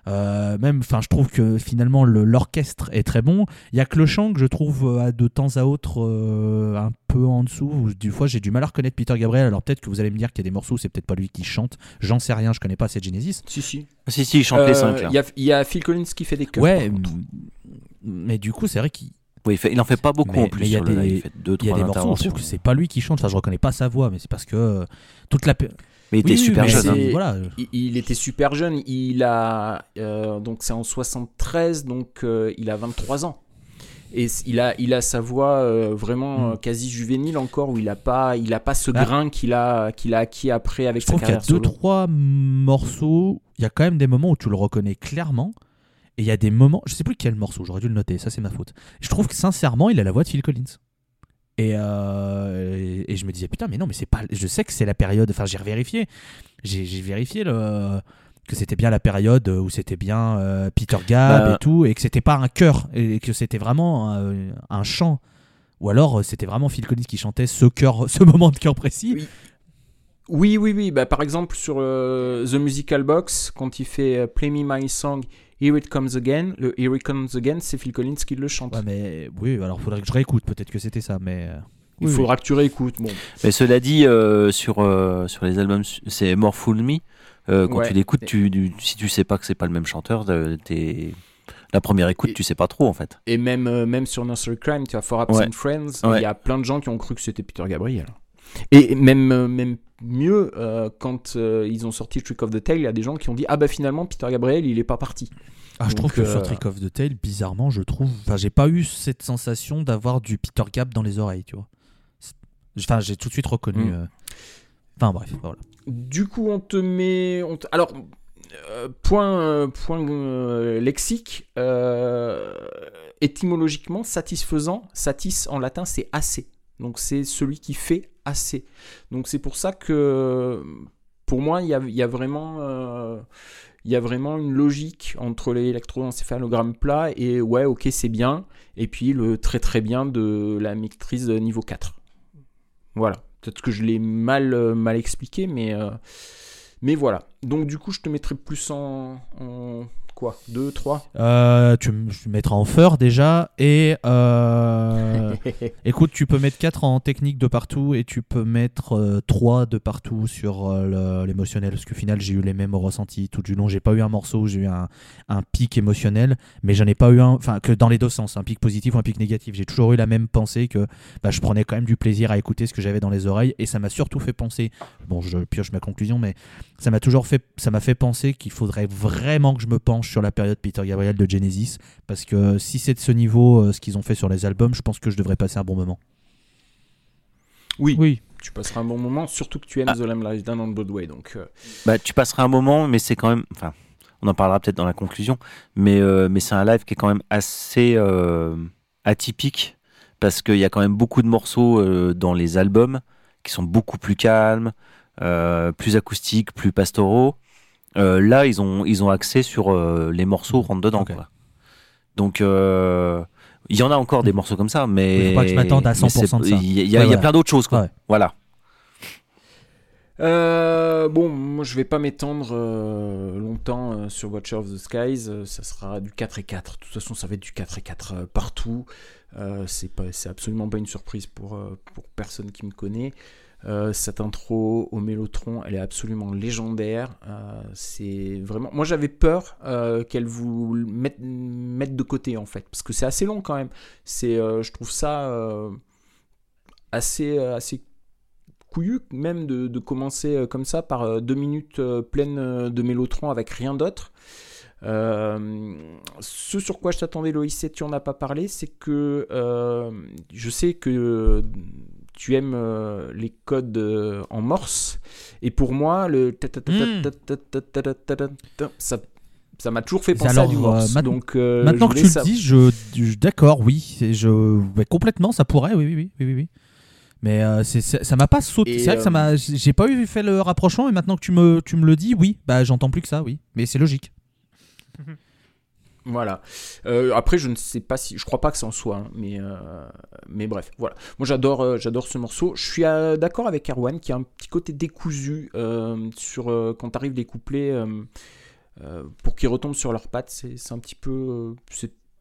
Euh, même enfin je trouve que finalement le- l'orchestre est très bon il y a que le chant que je trouve euh, à de temps à autre euh, un peu en dessous où du fois j'ai du mal à reconnaître Peter Gabriel alors peut-être que vous allez me dire qu'il y a des morceaux où c'est peut-être pas lui qui chante j'en sais rien je connais pas de Genesis Si, si. Si, si, il chante Euh, les cinq. Il y, a- il y a Phil Collins qui fait des chœurs. ouais mais du coup c'est vrai qu'il Oui, il, fait- il en fait pas beaucoup Mais- en plus il y a sur le des- live. Il fait deux, il y a trois des morceaux où je trouve que c'est pas lui qui chante enfin je reconnais pas sa voix mais c'est parce que euh, toute la Mais il était oui, super mais jeune. hein. voilà Il, il était super jeune. Il a euh, donc c'est en 73, donc euh, il a 23 ans. Et il a, il a sa voix euh, vraiment Mm. euh, quasi juvénile encore, où il a pas, il a pas ce Bah, grain qu'il a, qu'il a acquis après avec je sa trouve qu'il y a carrière deux solo. trois morceaux il y a quand même des moments où tu le reconnais clairement et il y a des moments je sais plus quel morceau j'aurais dû le noter ça c'est ma faute je trouve que sincèrement il a la voix de Phil Collins et, euh, et, et je me disais putain mais non mais c'est pas je sais que c'est la période enfin j'ai revérifié j'ai vérifié le que c'était bien la période où c'était bien euh, Peter Gabb Bah. et tout et que c'était pas un chœur et que c'était vraiment un, un chant ou alors c'était vraiment Phil Collins qui chantait ce ce moment de chœur précis Oui. Oui, oui, oui. Bah, par exemple, sur euh, The Musical Box, quand il fait euh, Play Me My Song, Here It Comes Again, le Here It Comes Again, c'est Phil Collins qui le chante. Ouais, mais oui, alors faudrait que je réécoute. Peut-être que c'était ça, mais. euh, Il oui, faudra que tu réécoutes. Bon. Mais cela dit, euh, sur, euh, sur les albums, c'est More Fool Me. euh, quand Ouais. tu l'écoutes, tu, tu- si tu sais pas que c'est pas le même chanteur, t'es- la première écoute, Et- tu sais pas trop en fait. Et même, euh, même sur Nursery Crime, tu as For Absent Ouais. Friends, il Ouais. y a plein de gens qui ont cru que c'était Peter Gabriel. Et même, euh, même mieux, euh, quand euh, ils ont sorti Trick of the Tail, il y a des gens qui ont dit Ah bah finalement, Peter Gabriel, il est pas parti. Ah, je trouve que sur Trick of the Tail, bizarrement, je trouve. Enfin, j'ai pas eu cette sensation d'avoir du Peter Gap dans les oreilles, tu vois. Enfin, j'ai tout de suite reconnu. Mm. Enfin, bref, voilà. Du coup, on te met. on te- Alors, euh, point, euh, point euh, lexique, étymologiquement, satisfaisant, satis en latin, c'est assez. Donc, c'est celui qui fait assez. Donc, c'est pour ça que, pour moi, il y a, vraiment. euh, il y a vraiment une logique entre l'électroencéphalogramme plat et ouais, ok, c'est bien. Et puis le très très bien de la maîtrise niveau 4. Voilà. Peut-être que je l'ai mal, euh, mal expliqué, mais, euh, mais voilà. Donc du coup, je te mettrai plus en quoi 2, 3 Euh, tu, tu mettras en feur déjà. Et euh, écoute, tu peux mettre 4 en technique de partout et tu peux mettre 3 de partout sur euh, l'émotionnel. Parce qu'au final, j'ai eu les mêmes ressentis tout du long. J'ai pas eu un morceau où j'ai eu un, un pic émotionnel, mais j'en ai pas eu un, enfin, que dans les deux sens, un pic positif ou un pic négatif. J'ai toujours eu la même pensée que bah, je prenais quand même du plaisir à écouter ce que j'avais dans les oreilles et ça m'a surtout fait penser. Bon, je pioche ma conclusion, mais ça m'a toujours fait, ça m'a fait penser qu'il faudrait vraiment que je me penche sur la période Peter Gabriel de Genesis, parce que si c'est de ce niveau, euh, ce qu'ils ont fait sur les albums, je pense que je devrais passer un bon moment. Oui, Oui. tu passeras un bon moment, surtout que tu aimes Ah. The Lamb Lies Down on Broadway. Donc, euh, Bah, tu passeras un moment, mais c'est quand même. Enfin, on en parlera peut-être dans la conclusion, mais, euh, mais c'est un live qui est quand même assez euh, atypique parce qu'il y a quand même beaucoup de morceaux euh, dans les albums qui sont beaucoup plus calmes, euh, plus acoustiques, plus pastoraux. Euh, là, ils ont, ils ont axé sur euh, les morceaux rentre dedans. Quoi. Donc, euh, il y en a encore des morceaux comme ça, mais. Il faut pas que je m'attende à mais 100% c'est- de ça. Il y a, y Ouais, y plein d'autres choses. Quoi. Ouais. Voilà. Euh, bon, moi je vais pas m'étendre euh, longtemps euh, sur Watcher of the Skies. euh, ça sera du 4 et 4. De toute façon, ça va être du 4 et 4 euh, partout. Euh, c'est pas, c'est absolument pas une surprise pour, euh, pour personne qui me connaît. Euh, cette intro au Mélotron, elle est absolument légendaire. Euh, c'est vraiment. Moi, j'avais peur euh, qu'elle vous mette, de côté en fait, parce que c'est assez long quand même. C'est, je trouve ça assez, assez couillu même de, commencer comme ça par deux minutes pleines de Mélotron avec rien d'autre. Ce sur quoi je t'attendais Loïs et tu en as pas parlé, c'est que je sais que tu aimes les codes en morse. Et pour moi, le ça m'a toujours fait penser à du morse. Donc maintenant que tu le dis, je, je d'accord, oui, je complètement, ça pourrait, oui, oui, oui, oui, oui. Mais c'est, ça m'a pas sauté. C'est vrai que ça m'a, j'ai pas eu fait le rapprochement, et maintenant que tu me, tu me le dis, oui, bah j'entends plus que ça, oui. Mais c'est logique. Voilà. Euh, après, je ne sais pas si, je crois pas que ça en soit, hein, mais euh, mais bref, voilà. Moi, j'adore, euh, j'adore ce morceau. Je suis d'accord avec Erwan qui a un petit côté décousu sur quand arrive les couplets pour qu'ils retombent sur leurs pattes. C'est, un petit peu,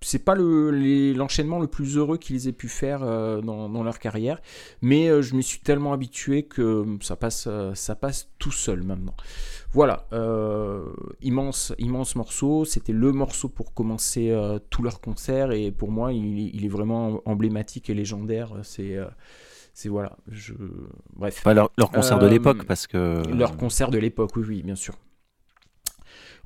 c'est pas l'enchaînement le plus heureux qu'ils aient pu faire euh, dans, dans leur carrière, mais euh, je m'y suis tellement habitué que ça passe, euh, ça passe tout seul maintenant. Voilà, immense, immense morceau. C'était le morceau pour commencer tout leur concert et pour moi, il, il est vraiment emblématique et légendaire. C'est, c'est voilà, je, bref. Leur, leur concert de l'époque, parce que. Leur concert de l'époque, oui, oui, bien sûr.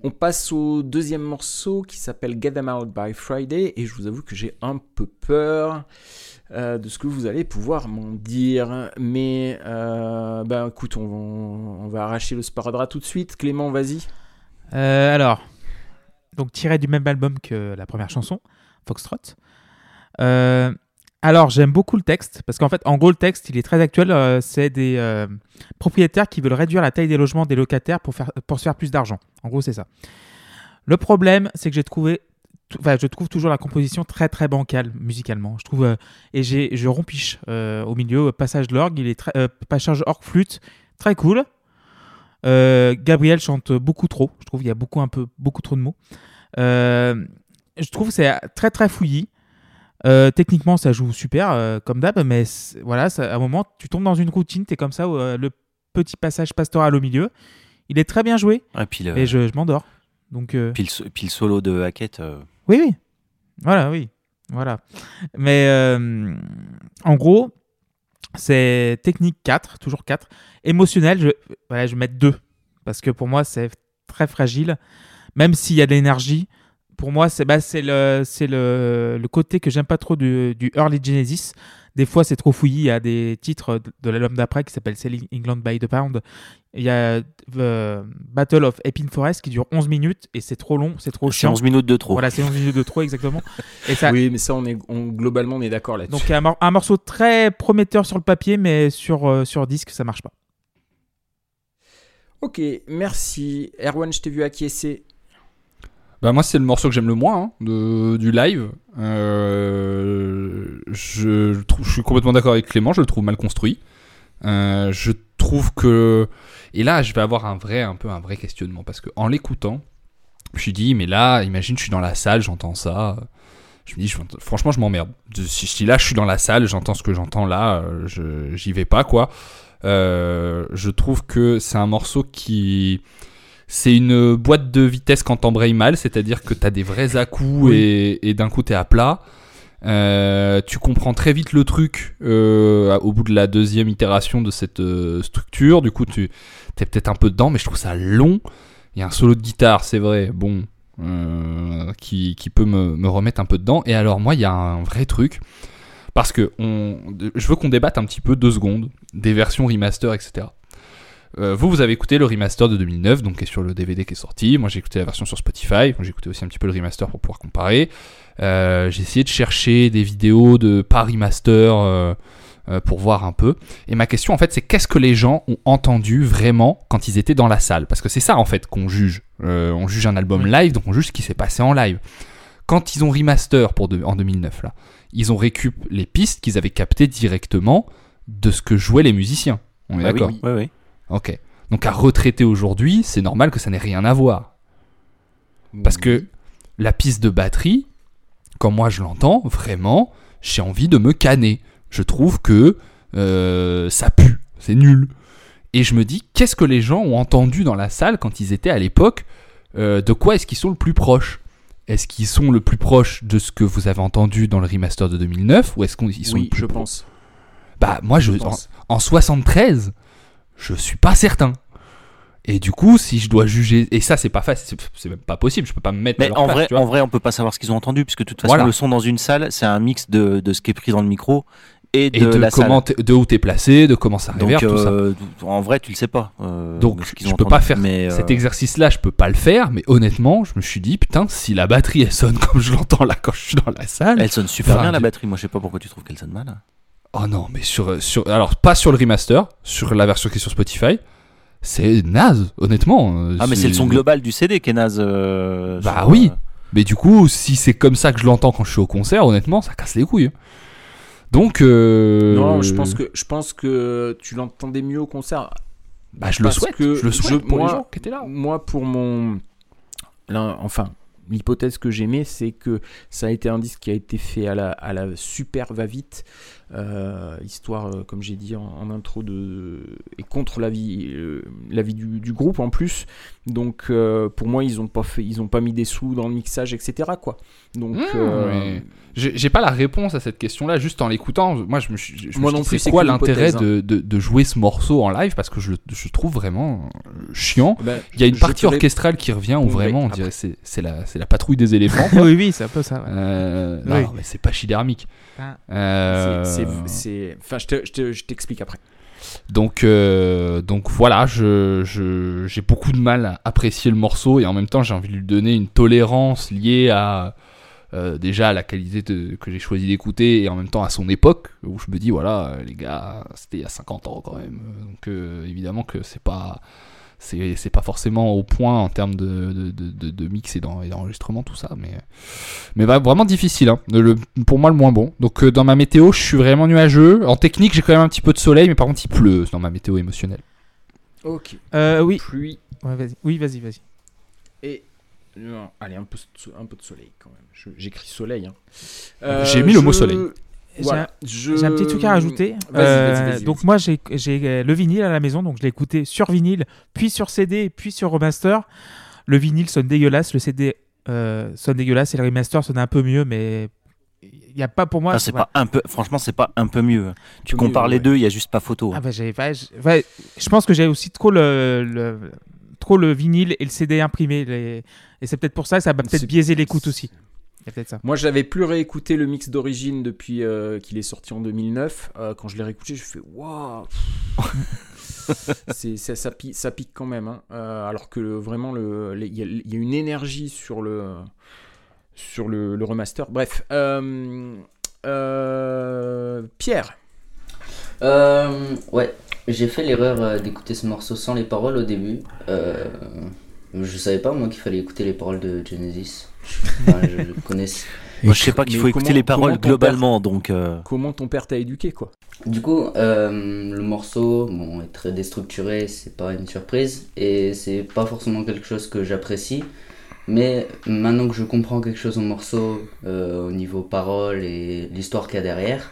On passe au deuxième morceau qui s'appelle Get Them Out by Friday et je vous avoue que j'ai un peu peur euh, de ce que vous allez pouvoir m'en dire. Mais ben écoute, on, on va arracher le sparadrap tout de suite. Clément, vas-y. Euh, alors, donc tiré du même album que la première chanson, Foxtrot. Euh, alors, j'aime beaucoup le texte, parce qu'en fait, en gros, le texte, il est très actuel. euh, c'est des euh, propriétaires qui veulent réduire la taille des logements des locataires pour, faire, pour se faire plus d'argent. En gros, c'est ça. Le problème, c'est que j'ai trouvé... Enfin, je trouve toujours la composition très très bancale musicalement. Je trouve euh, et j'ai je rompiche euh, au milieu passage de il est très euh, passage orgue flûte très cool. Euh, Gabriel chante beaucoup trop. Je trouve qu'il y a beaucoup, un peu, beaucoup trop de mots. Euh, je trouve c'est très, très fouillis. Euh, techniquement, ça joue super, euh, comme d'hab, mais voilà, ça- à un moment, tu tombes dans une routine, tu es comme ça, où, euh, le petit passage pastoral au milieu. Il est très bien joué puis le, et je, je m'endors. Donc, euh, puis le so- puis le solo de Hackett. oui, oui. Voilà, oui. Voilà. Mais en gros, c'est technique 4, toujours 4. Émotionnel, je, voilà, je vais mettre 2. Parce que pour moi, c'est très fragile. Même s'il y a de l'énergie, pour moi, c'est bah, c'est le, c'est le, le côté que j'aime pas trop du, du Early Genesis. Des fois, c'est trop fouillis. Il y a des titres de, l'album d'après qui s'appelle Selling England by the Pound. Il y a The Battle of Epping Forest qui dure 11 minutes et c'est trop long, c'est trop C'est chiant. 11 minutes de trop. Voilà, c'est 11 minutes de trop exactement. Et ça, Oui, mais ça, on est, on- globalement, on est d'accord là-dessus. donc un, mor- un morceau très prometteur sur le papier, mais sur, euh, sur disque, ça marche pas. Ok, merci. Erwan, je t'ai vu acquiescer. Bah moi c'est le morceau que j'aime le moins hein, de, du live. Euh, je, suis complètement d'accord avec Clément, je le trouve mal construit. Euh, je trouve que et là je vais avoir un vrai un peu un vrai questionnement parce que en l'écoutant, Je me suis dit, mais là, imagine, je suis dans la salle, j'entends ça. Je me dis, je- franchement, je m'emmerde. Si, là, je suis dans la salle, j'entends ce que j'entends là, euh, j'y vais pas, quoi. Je trouve que c'est un morceau qui. C'est une boîte de vitesse quand t'embrayes mal, c'est-à-dire que t'as des vrais à-coups et, et d'un coup t'es à plat. Euh, tu comprends très vite le truc euh, au bout de la deuxième itération de cette euh, structure. Du coup, tu es peut-être un peu dedans, mais je trouve ça long. Il y a un solo de guitare, c'est vrai, bon, qui, qui peut me, me remettre un peu dedans. Et alors, moi, il y a un vrai truc. Parce que on, je veux qu'on débatte un petit peu deux secondes des versions remaster, etc. Euh, vous, vous avez écouté le remaster de 2009, donc qui est sur le DVD qui est sorti. Moi, j'ai écouté la version sur Spotify. J'ai écouté aussi un petit peu le remaster pour pouvoir comparer. Euh, j'ai essayé de chercher des vidéos de pas remaster euh, pour voir un peu. Et ma question, en fait, c'est qu'est-ce que les gens ont entendu vraiment quand ils étaient dans la salle? Parce que c'est ça, en fait, qu'on juge. On juge un album live, donc on juge ce qui s'est passé en live. Quand ils ont remaster pour de- en 2009, là, ils ont récup les pistes qu'ils avaient captées directement de ce que jouaient les musiciens. On est Bah d'accord? Oui, oui. Ok. Donc à retraiter aujourd'hui, c'est normal que ça n'ait rien à voir. Parce que la piste de batterie, quand moi je l'entends, vraiment, j'ai envie de me canner. Je trouve que euh, ça pue, c'est nul. Et je me dis, qu'est-ce que les gens ont entendu dans la salle quand ils étaient à l'époque Euh, De quoi est-ce qu'ils sont le plus proches? Est-ce qu'ils sont le plus proches de ce que vous avez entendu dans le remaster de 2009 ou est-ce qu'ils sont le Oui, plus je pense. Bah moi je, Je en, en 73, je suis pas certain. Et du coup, si je dois juger, et ça c'est pas facile, c'est- même pas possible, je peux pas me mettre. à Mais leur en place, vrai, tu vois. en vrai, on peut pas savoir ce qu'ils ont entendu, puisque de toute façon, Voilà. le son dans une salle, c'est un mix de, de ce qui est pris dans le micro et et de, de, la comment salle. de où t'es placé, de comment ça ça. euh, en vrai, tu le sais pas. euh, Donc, je peux entendu. pas faire Mais, euh, Cet exercice-là, je peux pas le faire, mais honnêtement, je me suis dit, putain, si la batterie elle sonne comme je l'entends là quand je suis dans la salle. Elle sonne super Enfin, bien la batterie. Moi, je sais pas pourquoi tu trouves qu'elle sonne mal. Oh non, mais sur, sur. Alors, pas sur le remaster, sur la version qui est sur Spotify, c'est naze, honnêtement. Ah, mais c'est le son global du CD qui est naze. euh, Bah sur, oui. euh, Mais du coup, si c'est comme ça que je l'entends quand je suis au concert, honnêtement, ça casse les couilles. hein. Donc. euh, Non, je pense que je pense que tu l'entendais mieux au concert. Bah, je le parce souhaite. que je le souhaite je- pour moi- les gens qui étaient là. Moi, pour mon, là, enfin, l'hypothèse que j'aimais, c'est que ça a été un disque qui a été fait à la, à la super va-vite, euh, histoire, euh, comme j'ai dit en, en intro, de et contre l'avis, euh, du, du groupe en plus. Donc, euh, pour moi, ils ont pas fait, ils ont pas mis des sous dans le mixage, etc. Quoi. Donc, Mmh, euh, mais- J'ai pas la réponse à cette question-là, juste en l'écoutant. Moi, je me suis, je me Moi suis non dit, plus, c'est quoi l'intérêt hein. de, de, de jouer ce morceau en live? Parce que je, le- je trouve vraiment chiant. ben, Il y a une partie orchestrale qui revient où Oui, vraiment on après. dirait c'est c'est la, c'est la patrouille des éléphants. oui, oui, c'est un peu ça. ouais. Euh, Oui. Non, mais c'est pas chidermique. Ah. Euh, C'est- c'est- c'est- Enfin, je te- je te- je t'explique après. Donc, euh, donc voilà, je, je- j'ai beaucoup de mal à apprécier le morceau et en même temps j'ai envie de lui donner une tolérance liée à euh, déjà à la qualité de- que j'ai choisi d'écouter et en même temps à son époque où je me dis voilà euh, les gars c'était il y a 50 ans quand même donc euh, évidemment que c'est pas c'est, c'est pas forcément au point en termes de, de, de, mix et, d'en- et d'enregistrement tout ça mais mais va- vraiment difficile hein. Le- pour moi le moins bon donc euh, dans ma météo je suis vraiment nuageux en technique j'ai quand même un petit peu de soleil mais par contre il pleut dans ma météo émotionnelle Ok. Euh, oui. Pluie Ouais. Oui, vas-y, vas-y. et non, allez un peu de- un peu de soleil quand même. J'écris soleil. hein. Euh, J'ai mis le mot je- soleil. Voilà. je- J'ai un petit truc à rajouter. Euh, donc moi j'ai j'ai, euh, le vinyle à la maison, donc je l'ai écouté sur vinyle, puis sur CD, puis sur remaster. Le vinyle sonne dégueulasse, le CD euh, sonne dégueulasse et le remaster sonne un peu mieux, mais il n'y a pas pour moi. Ah, c'est pas un peu. Franchement, c'est pas un peu mieux. Tu peu mieux, compares les ouais. deux, il y a juste pas photo. Ah bah, j'ai- ouais, je pense que j'ai aussi trop le, le- trop le vinyle et le CD imprimé, les- et c'est peut-être pour ça que ça va peut-être biaiser l'écoute aussi. Il y a peut-être ça. Moi, je n'avais plus réécouté le mix d'origine depuis euh, qu'il est sorti en 2009. Euh, quand je l'ai réécouté, je fais waouh. C'est ça, ça pique, ça pique quand même. hein. Euh, alors que vraiment, il y, a- il y a une énergie sur le sur le, le remaster. Bref, euh, euh, Pierre. Euh, ouais, j'ai fait l'erreur d'écouter ce morceau sans les paroles au début. Euh, je savais pas moi qu'il fallait écouter les paroles de Genesis. Enfin, je, je connaissais. Moi, je sais pas qu'il faut écouter comment- les paroles globalement, donc. euh, Comment ton père t'a éduqué, quoi? Du coup, euh, le morceau bon, est très déstructuré, c'est pas une surprise et c'est pas forcément quelque chose que j'apprécie. Mais maintenant que je comprends quelque chose au morceau, euh, au niveau parole et l'histoire qu'il y a derrière,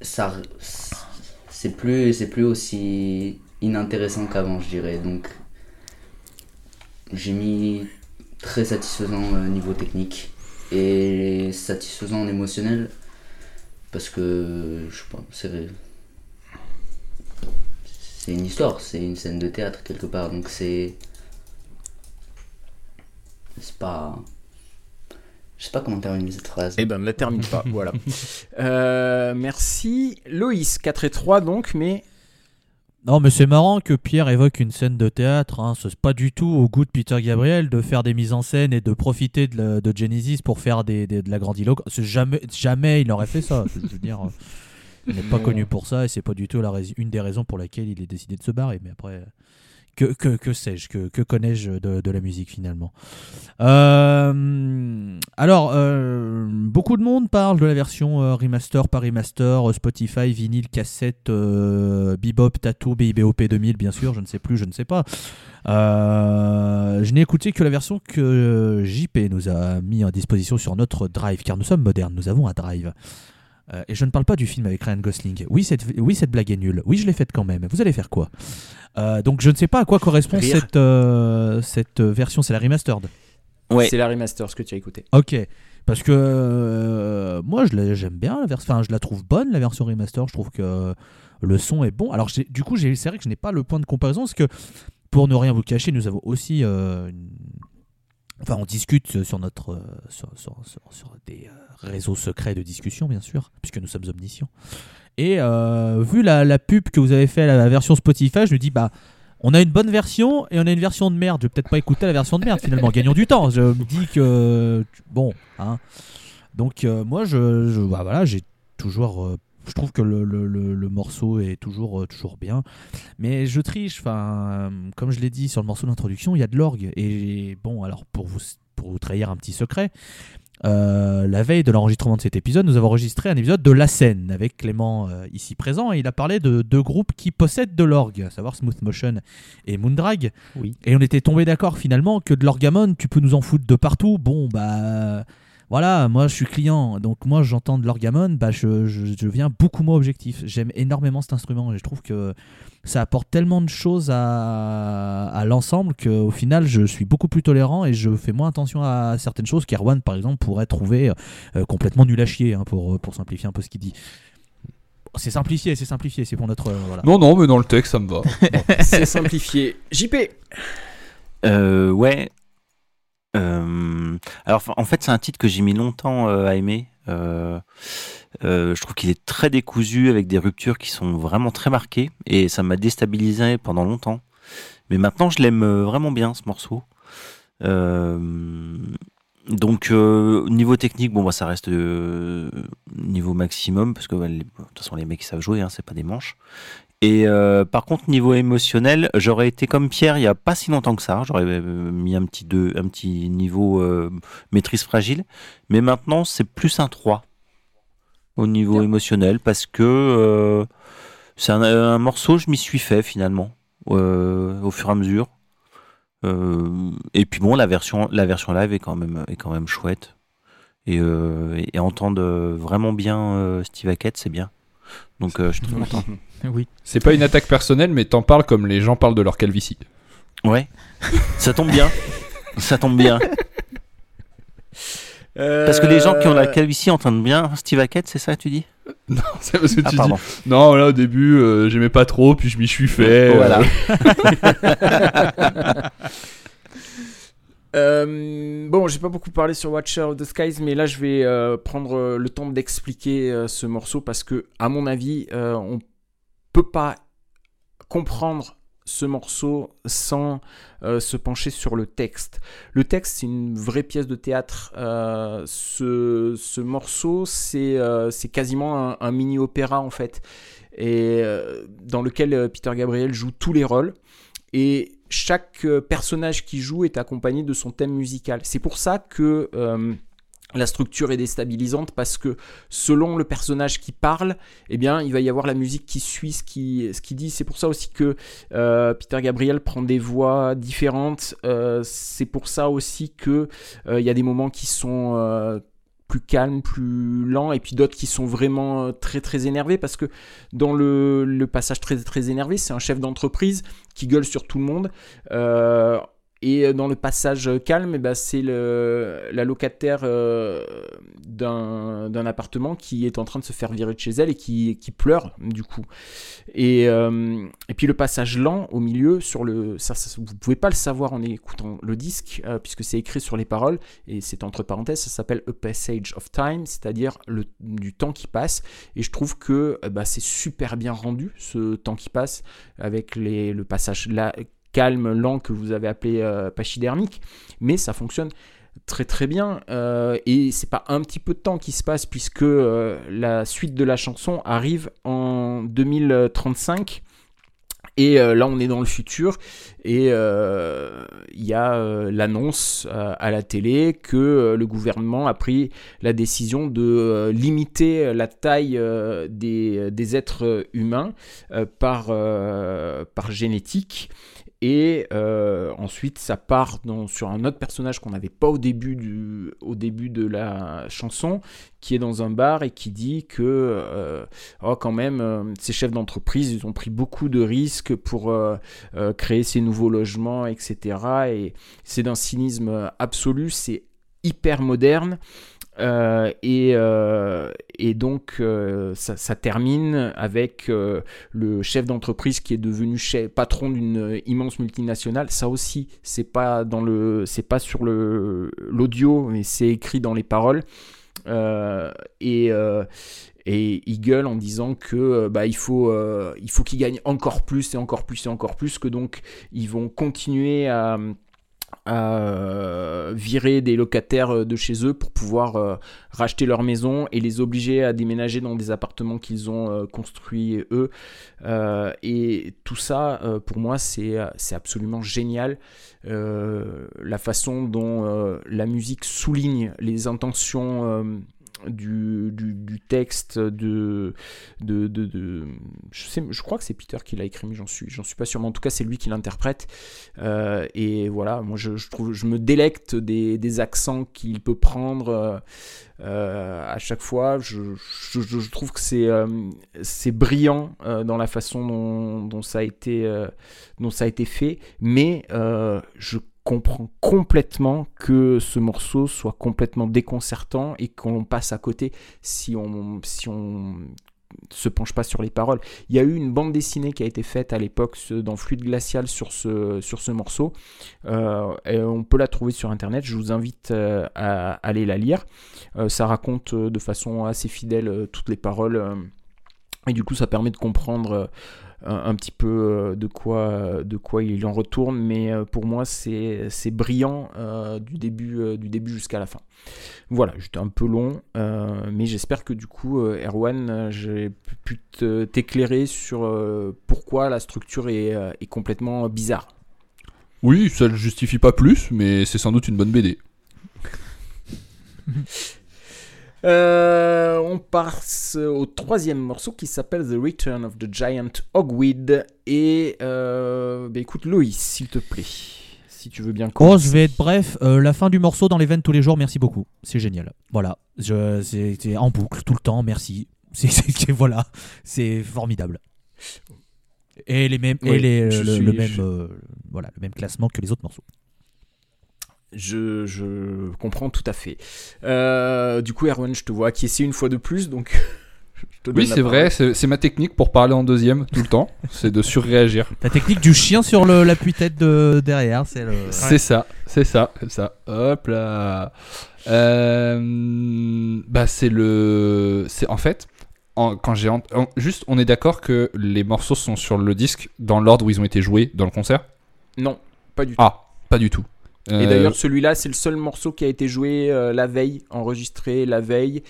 ça, c'est plus, c'est plus aussi inintéressant qu'avant, je dirais. Donc, j'ai mis très satisfaisant au niveau technique et satisfaisant en émotionnel parce que je sais pas, c'est c'est une histoire, c'est une scène de théâtre quelque part, donc c'est c'est pas je sais pas comment terminer cette phrase. Eh ben, ne la termine pas, voilà. Euh, merci. Loïs, 4 et 3 donc, mais Non, mais c'est marrant que Pierre évoque une scène de théâtre. Hein. C'est pas du tout au goût de Peter Gabriel de faire des mises en scène et de profiter de, la- de Genesis pour faire des, des- de la grandiloquence. Jamais, jamais il n'aurait fait ça. Je veux dire, il n'est pas connu pour ça et c'est pas du tout la rais- une des raisons pour laquelle il est décidé de se barrer. Mais après, que, sais-je Que, connais-je de, la musique finalement? Euh, Alors, euh, beaucoup de monde parle de la version euh, remaster par remaster, Spotify, vinyle, cassette, Bebop, Tattoo, BIBOP 2000, bien sûr, je ne sais plus, je ne sais pas. Je n'ai écouté que la version que JP nous a mis à disposition sur notre drive, car nous sommes modernes, nous avons un drive. Euh, et je ne parle pas du film avec Ryan Gosling. Oui, cette, oui, cette blague est nulle. Oui, je l'ai faite quand même. Vous allez faire quoi? Euh, Donc, je ne sais pas à quoi correspond Rire. cette, euh, cette version. C'est la remastered. Ouais. c'est la remaster ce que tu as écouté. Ok. Parce que euh, moi, je la- j'aime bien la version. Enfin, je la trouve bonne, la version remaster. Je trouve que le son est bon. Alors, du coup, c'est vrai que je n'ai pas le point de comparaison. Parce que, pour ne rien vous cacher, nous avons aussi. euh, une- Enfin, on discute sur notre. euh, sur, sur- sur- sur des euh, réseaux secrets de discussion, bien sûr, puisque nous sommes omniscients. Et euh, vu la, la pub que vous avez fait à la version Spotify, je me dis, bah. On a une bonne version et on a une version de merde. Je vais peut-être pas écouter la version de merde finalement. Gagnons du temps. Je me dis que bon, hein. Donc euh, moi je, je- bah, voilà, j'ai toujours euh, je trouve que le, le- le- le morceau est toujours euh, toujours bien. Mais je triche enfin euh, comme je l'ai dit sur le morceau d'introduction, il y a de l'orgue et bon alors pour vous pour vous trahir un petit secret, euh, la veille de l'enregistrement de cet épisode, nous avons enregistré un épisode de La Scène avec Clément euh, ici présent et il a parlé de deux groupes qui possèdent de l'orgue, à savoir Smooth Motion et Moondrag. Oui. Et on était tombé d'accord finalement que de l'orgamon, tu peux nous en foutre de partout. Bon, bah voilà, moi je suis client, donc moi j'entends de l'orgamon, bah je, je, je deviens beaucoup moins objectif. J'aime énormément cet instrument et je trouve que ça apporte tellement de choses à, à l'ensemble qu'au final je suis beaucoup plus tolérant et je fais moins attention à certaines choses qu'Erwan par exemple pourrait trouver euh, complètement nul à chier hein, pour, pour simplifier un peu ce qu'il dit. C'est simplifié, c'est simplifié, c'est pour notre. euh, voilà. Non, non, mais dans le texte, ça me va. C'est simplifié. JP Euh, ouais. Alors, en fait, c'est un titre que j'ai mis longtemps euh, à aimer. Euh, euh, je trouve qu'il est très décousu avec des ruptures qui sont vraiment très marquées et ça m'a déstabilisé pendant longtemps. Mais maintenant, je l'aime vraiment bien ce morceau. Donc, niveau technique, bon, bah, ça reste niveau maximum parce que bah, de toute façon, les mecs savent jouer, hein, c'est pas des manches. Et euh, par contre, niveau émotionnel, j'aurais été comme Pierre il y a pas si longtemps que ça. J'aurais euh, mis un petit, deux, un petit niveau euh, maîtrise fragile. Mais maintenant, c'est plus un 3 au niveau Bien. émotionnel parce que euh, c'est un, un morceau, je m'y suis fait finalement au fur et à mesure. Et puis bon, la version, la version live est quand même, est quand même chouette. Et, et, et entendre vraiment bien Steve Hackett, c'est bien. Donc euh, je suis très content. Oui. C'est pas une attaque personnelle, mais t'en parles comme les gens parlent de leur calvitie. Ouais, ça tombe bien. ça tombe bien. Parce que les gens qui ont la calvitie entendent bien Steve Hackett, c'est ça, tu dis? Non, c'est parce que Ah, tu pardon. dis. Non, là au début, euh, j'aimais pas trop, puis je m'y suis fait. Voilà. euh, bon, j'ai pas beaucoup parlé sur Watcher of the Skies, mais là je vais euh, prendre euh, le temps d'expliquer ce morceau parce que, à mon avis, on peut pas comprendre ce morceau sans se pencher sur le texte. Le texte, c'est une vraie pièce de théâtre. Ce, ce morceau, c'est quasiment un, mini-opéra en fait, et dans lequel Peter Gabriel joue tous les rôles. Chaque euh, personnage qui joue est accompagné de son thème musical. C'est pour ça que euh, la structure est déstabilisante parce que selon le personnage qui parle, eh bien, il va y avoir la musique qui suit ce qu'il ce dit. C'est pour ça aussi que euh, Peter Gabriel prend des voix différentes. C'est pour ça aussi que il y a des moments qui sont plus plus lents, et puis d'autres qui sont vraiment euh, très très énervés parce que dans le, le passage très très énervé, c'est un chef d'entreprise qui gueule sur tout le monde. Euh, et dans le passage calme, eh ben, c'est la locataire euh, d'un appartement qui est en train de se faire virer de chez elle et qui, pleure du coup. Et, euh, et puis le passage lent au milieu, sur le, vous pouvez pas le savoir en écoutant le disque, euh, puisque c'est écrit sur les paroles, et c'est entre parenthèses, ça s'appelle A Passage of Time, c'est-à-dire du temps qui passe. Et je trouve que euh, bah, c'est super bien rendu, ce temps qui passe, avec les, le passage là, calme, lent que vous avez appelé euh, pachydermique, mais ça fonctionne très très bien euh, et c'est pas un petit peu de temps qui se passe puisque euh, la suite de la chanson arrive en 2035 et euh, là on est dans le futur et il y a l'annonce à la télé que le gouvernement a pris la décision de limiter la taille des, des êtres humains par, par génétique et euh, ensuite, ça part sur un autre personnage qu'on n'avait pas au début, du, au début de la chanson, qui est dans un bar et qui dit que, euh, oh, quand même, euh, ces chefs d'entreprise, ils ont pris beaucoup de risques pour créer ces nouveaux logements, etc. Et c'est d'un cynisme absolu, c'est hyper moderne. Euh, et, euh, et donc euh, ça, termine avec le chef d'entreprise qui est devenu patron d'une immense multinationale. Ça aussi, c'est pas dans le, c'est pas sur le l'audio, mais c'est écrit dans les paroles. Et et il gueule en disant que bah, il faut euh, il faut qu'ils gagnent encore plus et encore plus et encore plus que donc ils vont continuer à à euh, virer des locataires euh, de chez eux pour pouvoir euh, racheter leur maison et les obliger à déménager dans des appartements qu'ils ont construits eux. Et tout ça, pour moi, c'est absolument génial. La façon dont la musique souligne les intentions du, du, texte de, de, de, je, sais, je crois que c'est Peter qui l'a écrit mais j'en suis j'en suis pas sûr mais en tout cas c'est lui qui l'interprète. Euh, et voilà moi je, trouve je me délecte des, des accents qu'il peut prendre euh, euh, à chaque fois. Je, trouve que c'est c'est brillant dans la façon dont, ça a été dont ça a été fait. Mais je comprends complètement que ce morceau soit complètement déconcertant et qu'on passe à côté si on si on se penche pas sur les paroles. Il y a eu une bande dessinée qui a été faite à l'époque dans Fluide Glacial sur ce, sur ce morceau. Euh, et on peut la trouver sur internet. Je vous invite euh, à aller la lire. Euh, ça raconte de façon assez fidèle toutes les paroles. Euh, et du coup, ça permet de comprendre euh, un, un petit peu euh, de quoi, de quoi il en retourne. Mais euh, pour moi, c'est c'est brillant euh, du début, euh, du début jusqu'à la fin. Voilà, j'étais un peu long, euh, mais j'espère que du coup, euh, Erwan, euh, j'ai pu t'éclairer sur euh, pourquoi la structure est, euh, est complètement bizarre. Oui, ça le justifie pas plus, mais c'est sans doute une bonne BD. Euh, on passe au troisième morceau qui s'appelle The Return of the Giant Hogweed. Et euh, bah écoute, Loïs, s'il te plaît, si tu veux bien Oh, commencer. je vais être bref. Euh, la fin du morceau dans les veines tous les jours, merci beaucoup. C'est génial. Voilà. Je, c'est, en boucle tout le temps, merci. C'est, voilà. C'est formidable. Et, les mêmes, et les, le, suis- le même, je- euh, voilà, le même classement que les autres morceaux. Je, je comprends tout à fait. Euh, du coup, Erwan, je te vois acquiescer une fois de plus, donc. je te donne Oui, c'est vrai, c'est ma technique pour parler en deuxième tout le temps, c'est de surréagir. La technique du chien sur l'appui-tête de derrière, c'est le. C'est ça, c'est ça, comme ça. Hop là. Euh, bah c'est le, c'est en fait, en- quand j'ai en- juste, on est d'accord que les morceaux sont sur le disque dans l'ordre où ils ont été joués dans le concert? Non, pas du tout. Ah, pas du tout. Et Euh, d'ailleurs, celui-là, c'est le seul morceau qui a été joué euh, la veille, enregistré la veille.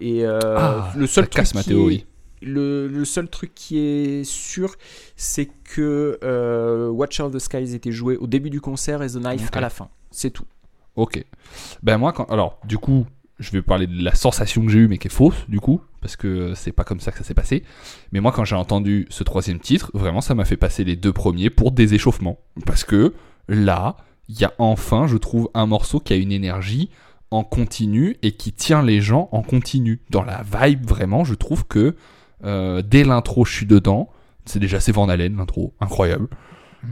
Et euh, Ah, le seul ça truc casse ma qui théorie. est- le, le seul truc qui est sûr, c'est que euh, Watch Out the Skies était joué au début du concert et The Knife à la fin. C'est tout. Ok. Ben moi, quand... alors, du coup, je vais parler de la sensation que j'ai eue, mais qui est fausse, du coup, parce que c'est pas comme ça que ça s'est passé. Mais moi, quand j'ai entendu ce troisième titre, vraiment, ça m'a fait passer les deux premiers pour des échauffements. Parce que là, il y a enfin, je trouve, un morceau qui a une énergie en continu et qui tient les gens en continu. Dans la vibe, vraiment, je trouve que euh, dès l'intro, je suis dedans. C'est déjà c'est Van Halen, l'intro, incroyable.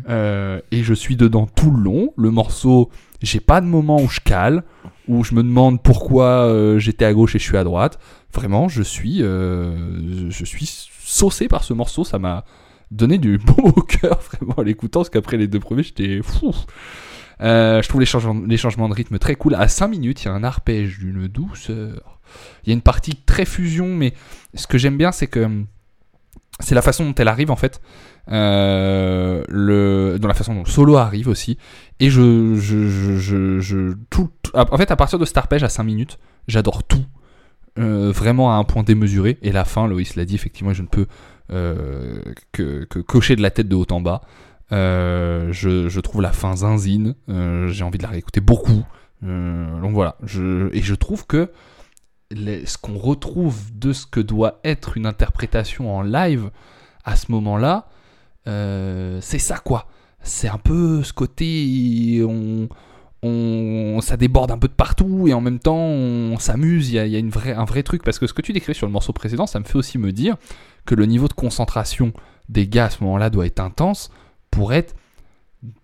Euh, et je suis dedans tout le long. Le morceau, j'ai pas de moment où je cale, où je me demande pourquoi euh, j'étais à gauche et je suis à droite. Vraiment, je suis, je suis saucé par ce morceau. Ça m'a donné du beau au cœur, vraiment, en l'écoutant, parce qu'après les deux premiers, j'étais fou. Euh, je trouve les changements, de rythme très cool. À 5 minutes, il y a un arpège d'une douceur. Il y a une partie très fusion, mais ce que j'aime bien, c'est que hum, c'est la façon dont elle arrive en fait. Euh, dans la façon dont solo arrive aussi. Et je. en fait, à partir de cet arpège à 5 minutes, j'adore tout. Euh, vraiment à un point démesuré. Et la fin, Loïs l'a dit, effectivement, je ne peux que cocher de la tête de haut en bas. Euh, je, trouve la fin zinzine. Euh, J'ai envie de la réécouter beaucoup. Euh, donc voilà. Et je trouve que ce qu'on retrouve de ce que doit être une interprétation en live à ce moment-là, c'est ça quoi. C'est un peu ce côté, on, on, ça déborde un peu de partout et en même temps on s'amuse. Il y a, il y a une vraie, un vrai truc parce que ce que tu décris sur le morceau précédent, ça me fait aussi me dire que le niveau de concentration des gars à ce moment-là doit être intense pour être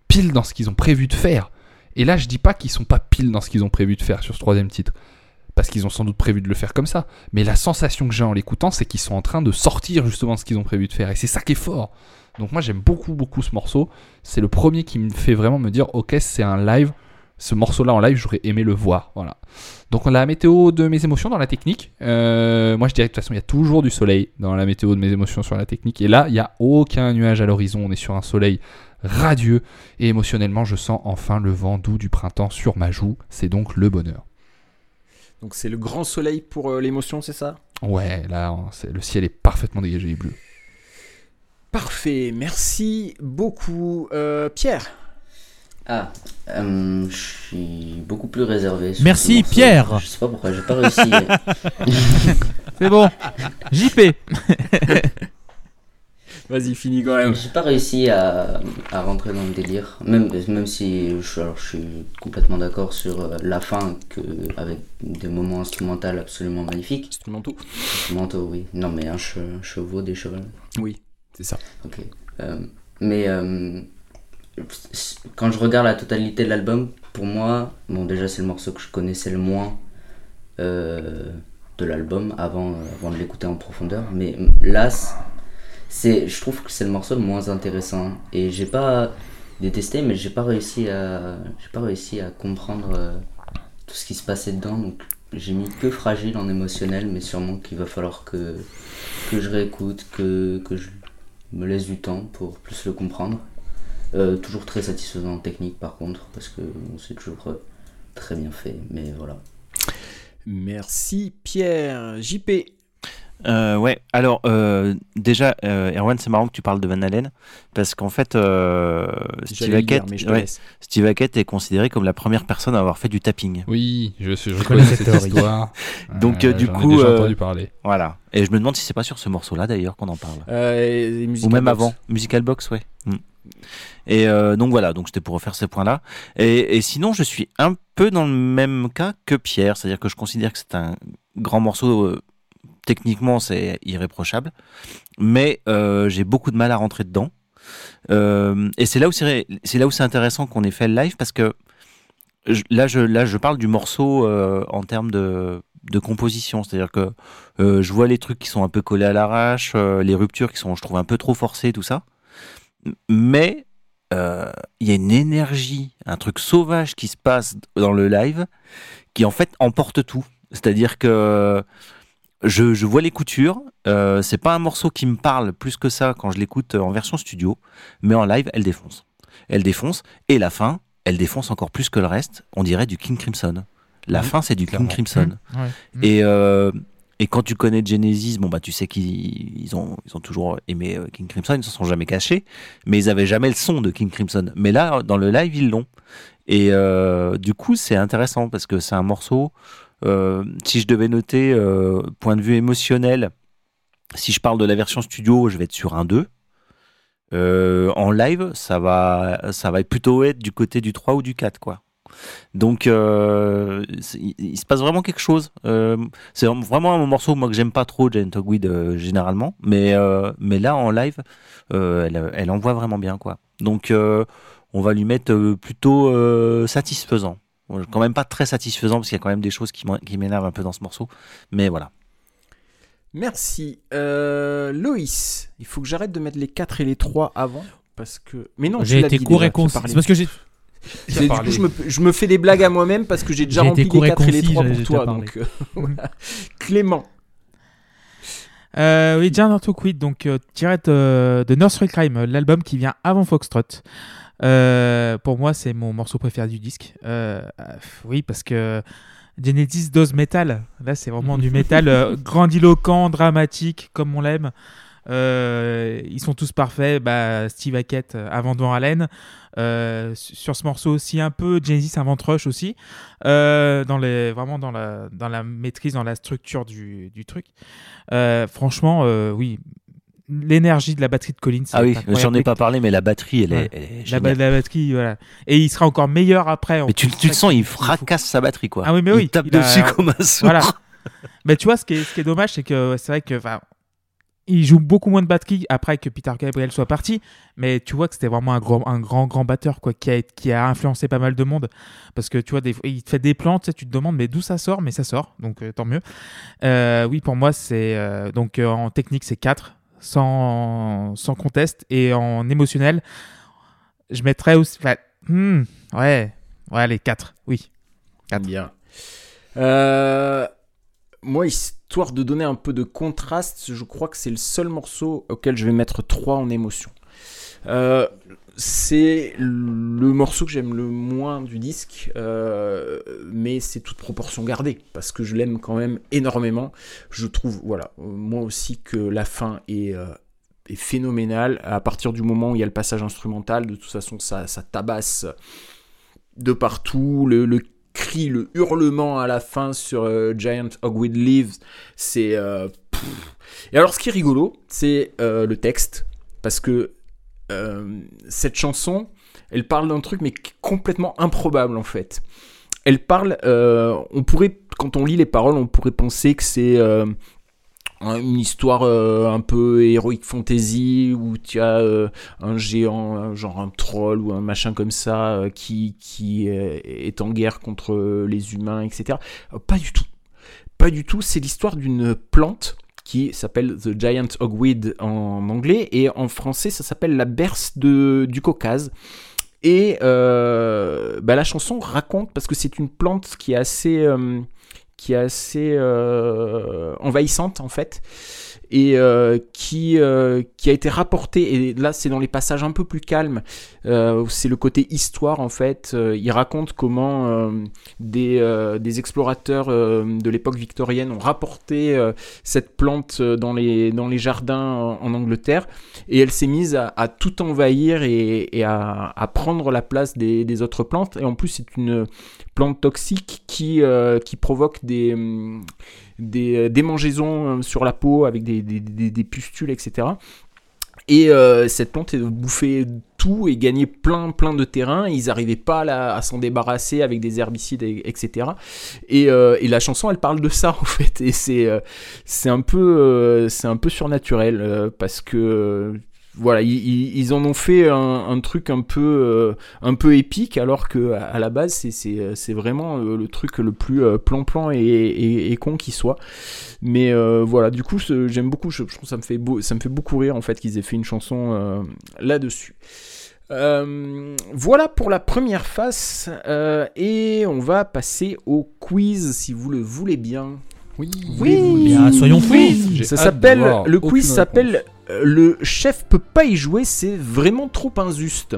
pile dans ce qu'ils ont prévu de faire. Et là, je dis pas qu'ils sont pas pile dans ce qu'ils ont prévu de faire sur ce troisième titre, parce qu'ils ont sans doute prévu de le faire comme ça. Mais la sensation que j'ai en l'écoutant, c'est qu'ils sont en train de sortir justement ce qu'ils ont prévu de faire. Et c'est ça qui est fort. Donc moi, j'aime beaucoup, beaucoup ce morceau. C'est le premier qui me fait vraiment me dire, ok, c'est un live. Ce morceau-là en live, j'aurais aimé le voir. Voilà. Donc la météo de mes émotions dans la technique. euh, moi, je dirais que de toute façon, il y a toujours du soleil dans la météo de mes émotions sur la technique. Et là, il n'y a aucun nuage à l'horizon. On est sur un soleil radieux. Et émotionnellement, je sens enfin le vent doux du printemps sur ma joue. C'est donc le bonheur. Donc c'est le grand soleil pour euh, l'émotion, c'est ça? Ouais, là, le ciel est parfaitement dégagé et bleu. Parfait, merci beaucoup. Euh, Pierre? Ah, euh, je suis beaucoup plus réservé. sur Merci, morceau. Pierre. Je sais pas pourquoi, j'ai pas réussi. C'est bon. JP. Vas-y, finis quand même. j'ai pas réussi à, à rentrer dans le délire. Même, même si je, alors, je suis complètement d'accord sur euh, la fin, que, avec des moments instrumentaux absolument magnifiques. Instrumentaux Instrumentaux, oui. Non, mais un che- chevaux, des chevaux. Oui, c'est ça. Ok. Euh, mais euh, quand je regarde la totalité de l'album, pour moi, bon, déjà c'est le morceau que je connaissais le moins euh, de l'album avant, euh, avant de l'écouter en profondeur. Mais euh, là, c'est- je trouve que c'est le morceau le moins intéressant. Et j'ai pas détesté, mais j'ai pas réussi à, j'ai pas réussi à comprendre tout ce qui se passait dedans. Donc j'ai mis que fragile en émotionnel, mais sûrement qu'il va falloir que, que je réécoute, que, que je me laisse du temps pour plus le comprendre. Euh, toujours très satisfaisant en technique par contre, parce que bon, c'est toujours euh, très bien fait, mais voilà. Merci Pierre. JP. Euh, ouais, alors euh, déjà, euh, Erwan, c'est marrant que tu parles de Van Halen, parce qu'en fait, euh, Steve, dire, Hackett, ouais. Steve Hackett est considéré comme la première personne à avoir fait du tapping. Oui, je, je, je connais cette histoire. Donc, euh, du j'en ai coup, euh, entendu parler. Voilà. Et je me demande si c'est pas sur ce morceau-là d'ailleurs qu'on en parle. Euh, Ou Musical même Box. avant, Musical Box, ouais. Mm. Et euh, donc voilà, donc c'était pour refaire ces points-là. Et, et sinon, je suis un peu dans le même cas que Pierre, c'est-à-dire que je considère que c'est un grand morceau. Techniquement, c'est irréprochable, mais euh, j'ai beaucoup de mal à rentrer dedans. Euh, et c'est là où c'est là où c'est intéressant qu'on ait fait le live parce que là, je là, je parle du morceau euh, en termes de de composition, c'est-à-dire que je vois les trucs qui sont un peu collés à l'arrache, les ruptures qui sont, je trouve, un peu trop forcées, tout ça. Mais il y a une énergie, un truc sauvage qui se passe dans le live qui en fait emporte tout. C'est-à-dire que je, je vois les coutures. Euh, c'est pas un morceau qui me parle plus que ça quand je l'écoute en version studio, mais en live, elle défonce. Elle défonce et la fin, elle défonce encore plus que le reste. On dirait du King Crimson. La fin, c'est du clairement. King Crimson. Ouais. Et, euh, et quand tu connais Genesis, bon bah tu sais qu'ils ils ont, ils ont toujours aimé euh, King Crimson, ils ne se sont jamais cachés, mais ils avaient jamais le son de King Crimson. Mais là, dans le live, ils l'ont. Et euh, du coup, c'est intéressant parce que c'est un morceau si je devais noter euh, point de vue émotionnel, si je parle de la version studio, je vais être sur un 2. Euh, en live, ça va, ça va plutôt être du côté du 3 ou du 4, quoi. Donc, euh, il, se passe vraiment quelque chose. Euh, c'est vraiment un morceau, moi, que j'aime pas trop, Giant Hogweed, euh, généralement. Mais, euh, mais là, en live, euh, elle, elle envoie vraiment bien, quoi. Donc, euh, on va lui mettre euh, plutôt euh, satisfaisant. Quand même pas très satisfaisant, parce qu'il y a quand même des choses qui m'énervent un peu dans ce morceau. Mais voilà. Merci. Euh, Loïs, il faut que j'arrête de mettre les 4 et les 3 avant. Parce que. Mais non, J'ai été court et concis. parce que j'ai Du coup, je me, je me fais des blagues à moi-même parce que j'ai déjà J'ai rempli été les court et 4 et les concis, 3 j'ai pour toi. Donc, euh, voilà. Clément. Euh, oui, Giant Quid, donc euh, tiré de, de Nursery Crime, euh, l'album qui vient avant Foxtrot. Euh, pour moi, c'est mon morceau préféré du disque. Euh, euh, oui, parce que Genesis dose metal. Là, c'est vraiment du métal euh, grandiloquent, dramatique, comme on l'aime. Euh, ils sont tous parfaits. Bah, Steve Hackett avant Van Halen. Euh, sur ce morceau aussi, un peu Genesis invente Rush aussi. Euh, dans les, vraiment dans la, dans la maîtrise, dans la structure du, du truc. Franchement, oui. L'énergie de la batterie de Collins. Ah oui, j'en ai pas parlé, mais la batterie, elle est, Ouais. elle est La, ba- géniale. la batterie, voilà. Et il sera encore meilleur après. Mais tu, le sens, il fracasse sa batterie, quoi. Ah oui, mais oui, Il tape il a- dessus comme un sourd. Voilà. Mais tu vois, ce qui est, ce qui est dommage, c'est que c'est vrai que. Il joue beaucoup moins de batterie après que Peter Gabriel soit parti, mais tu vois que c'était vraiment un grand, un grand, grand batteur quoi, qui a, qui a influencé pas mal de monde. Parce que tu vois, des, il te fait des plans, tu, sais, tu te demandes mais d'où ça sort, mais ça sort, donc euh, tant mieux. Euh, oui, pour moi, c'est. euh, donc en technique, c'est 4, sans, conteste, et en émotionnel, je mettrais aussi. hmm, ouais, ouais, les 4, oui. Bien. Euh, moi, histoire de donner un peu de contraste, je crois que c'est le seul morceau auquel je vais mettre 3 en émotion. Euh, c'est le morceau que j'aime le moins du disque, euh, mais c'est toute proportion gardée, parce que je l'aime quand même énormément. Je trouve, voilà, euh, moi aussi que la fin est, euh, est phénoménale. À partir du moment où il y a le passage instrumental, de toute façon, ça, ça tabasse de partout. Le, cri, le hurlement à la fin sur Giant Hogweed Leaves, c'est... Et alors, ce qui est rigolo, c'est le texte, parce que euh, cette chanson, elle parle d'un truc, mais complètement improbable, en fait. Elle parle... euh, on pourrait, quand on lit les paroles, on pourrait penser que c'est... euh, une histoire un peu héroïque fantasy où tu as un géant, genre un troll ou un machin comme ça, qui, qui est en guerre contre les humains, etc. Pas du tout. Pas du tout. C'est l'histoire d'une plante qui s'appelle The Giant Hogweed en anglais et en français ça s'appelle la berce de, du Caucase. Et euh, bah, la chanson raconte, parce que c'est une plante qui est assez, euh, qui est assez euh, envahissante en fait, et euh, qui, euh, qui a été rapportée, et là c'est dans les passages un peu plus calmes, euh, c'est le côté histoire en fait, il raconte comment des, explorateurs de l'époque victorienne ont rapporté cette plante dans les, jardins en, Angleterre, et elle s'est mise à, tout envahir et, à prendre la place des, des autres plantes, et en plus c'est une plante toxique qui, euh, qui provoque des, des démangeaisons euh, sur la peau avec des, pustules, etc. Et euh, cette plante bouffait tout et gagnait plein plein de terrain. Ils n'arrivaient pas à, s'en débarrasser avec des herbicides, et- etc. Et, euh, la chanson, elle parle de ça en fait. Et c'est euh, un peu euh, c'est un peu surnaturel euh, parce que euh, voilà, ils, ils- en ont fait un, un truc un peu euh, un peu épique alors que à, la base c'est c'est c'est vraiment euh, le truc le plus euh, plan-plan et, et, et con qui soit. Mais euh, voilà, du coup, ce- j'aime beaucoup. Je, je trouve que ça me fait beau, ça me fait beaucoup rire en fait qu'ils aient fait une chanson euh, là-dessus. Euh, voilà pour la première face euh, et on va passer au quiz si vous le voulez bien. Oui, Oui. Bien, soyons fous. Ça s'appelle le quiz s'appelle euh, le chef peut pas y jouer, c'est vraiment trop injuste.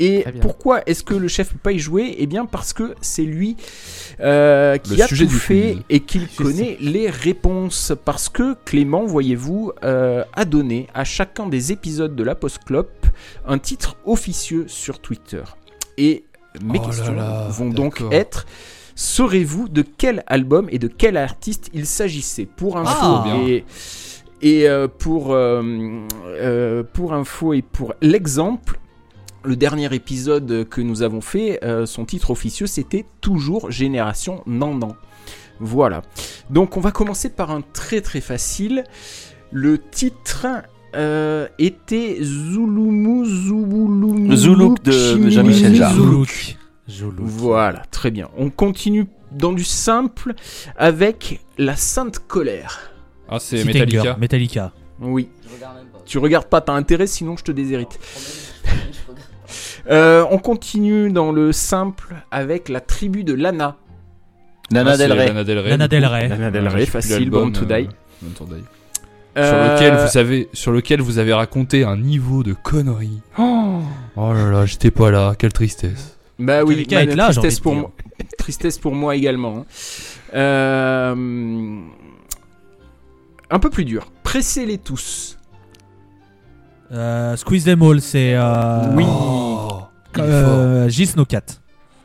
Et pourquoi est-ce que le chef peut pas y jouer? Eh bien parce que c'est lui euh, qui Le a tout fait et qu'il connaît les réponses. Parce que Clément, voyez-vous, euh, a donné à chacun des épisodes de la Post-Clope un titre officieux sur Twitter. Et mes Oh questions là, vont donc être saurez-vous de quel album et de quel artiste il s'agissait? Pour info Ah. bien. Et, euh, pour, euh, euh, pour info et pour l'exemple, le dernier épisode que nous avons fait, euh, son titre officieux, c'était toujours Génération Nandan. Voilà. Donc on va commencer par un très très facile. Le titre euh, était Zulumu Zulumu Zoulouk de Jean-Michel Jarre. Voilà, très bien. On continue dans du simple avec la Sainte Colère. Ah, c'est Metallica. Metallica. Oui. Je regarde même pas. Tu regardes pas, t'as intérêt, sinon je te déshérite. Euh, on continue dans le simple avec la tribu de Lana. Lana Ah, Del Rey. Lana Del Rey. Lana Del Rey. Lana Del facile, l'album, Born to euh, Die. Born to Die. Euh, Sur lequel vous savez, sur lequel vous avez raconté un niveau de conneries. Oh, oh là là, j'étais pas là, quelle tristesse. Bah oui, bah, là, tristesse pour moi. Tristesse pour moi également. hein. Euh, Un peu plus dur. Pressez-les tous. Euh, Squeeze Them All, c'est. Euh, Oui. Oh. Euh, Gilles Snowcat.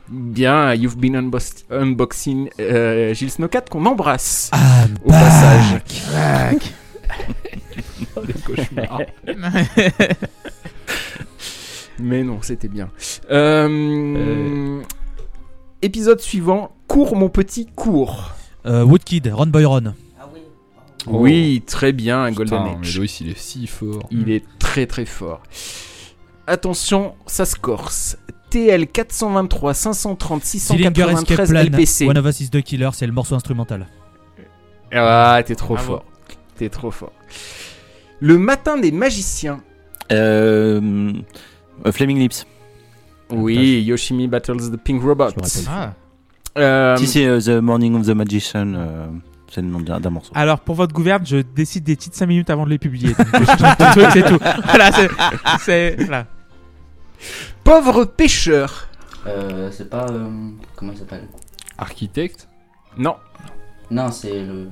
Bien, You've Been unbox- Unboxing euh, Gilles Snowcat qu'on embrasse Ah, au passage. Les cauchemars. Mais non, c'était bien. Euh, Épisode suivant. Cours mon petit cours. Euh, Woodkid, Ron Boyron. Ah oui. Oh. Oui, très bien, Golden Putain, mais Age. Loïs, il est si fort. Il est très très fort. Attention, ça se corse. TL 423 530 Dillinger Escape 693 Plan, LPC. One of Us is the Killer, c'est le morceau instrumental. Ah, t'es trop Bravo. fort. T'es trop fort. Le matin des magiciens. Euh, Flaming Lips. Oui, Yoshimi Battles the Pink Robot. Ah. Euh, Si c'est euh, The Morning of the Magician, euh, c'est le nom d'un d'un morceau. Alors, pour votre gouverne, je décide des titres 5 minutes avant de les publier. Donc, je chante le truc, c'est tout. Voilà, c'est. c'est- Voilà. Pauvre pêcheur. Euh, c'est pas. euh, comment il s'appelle? Architecte? Non, Non, c'est le.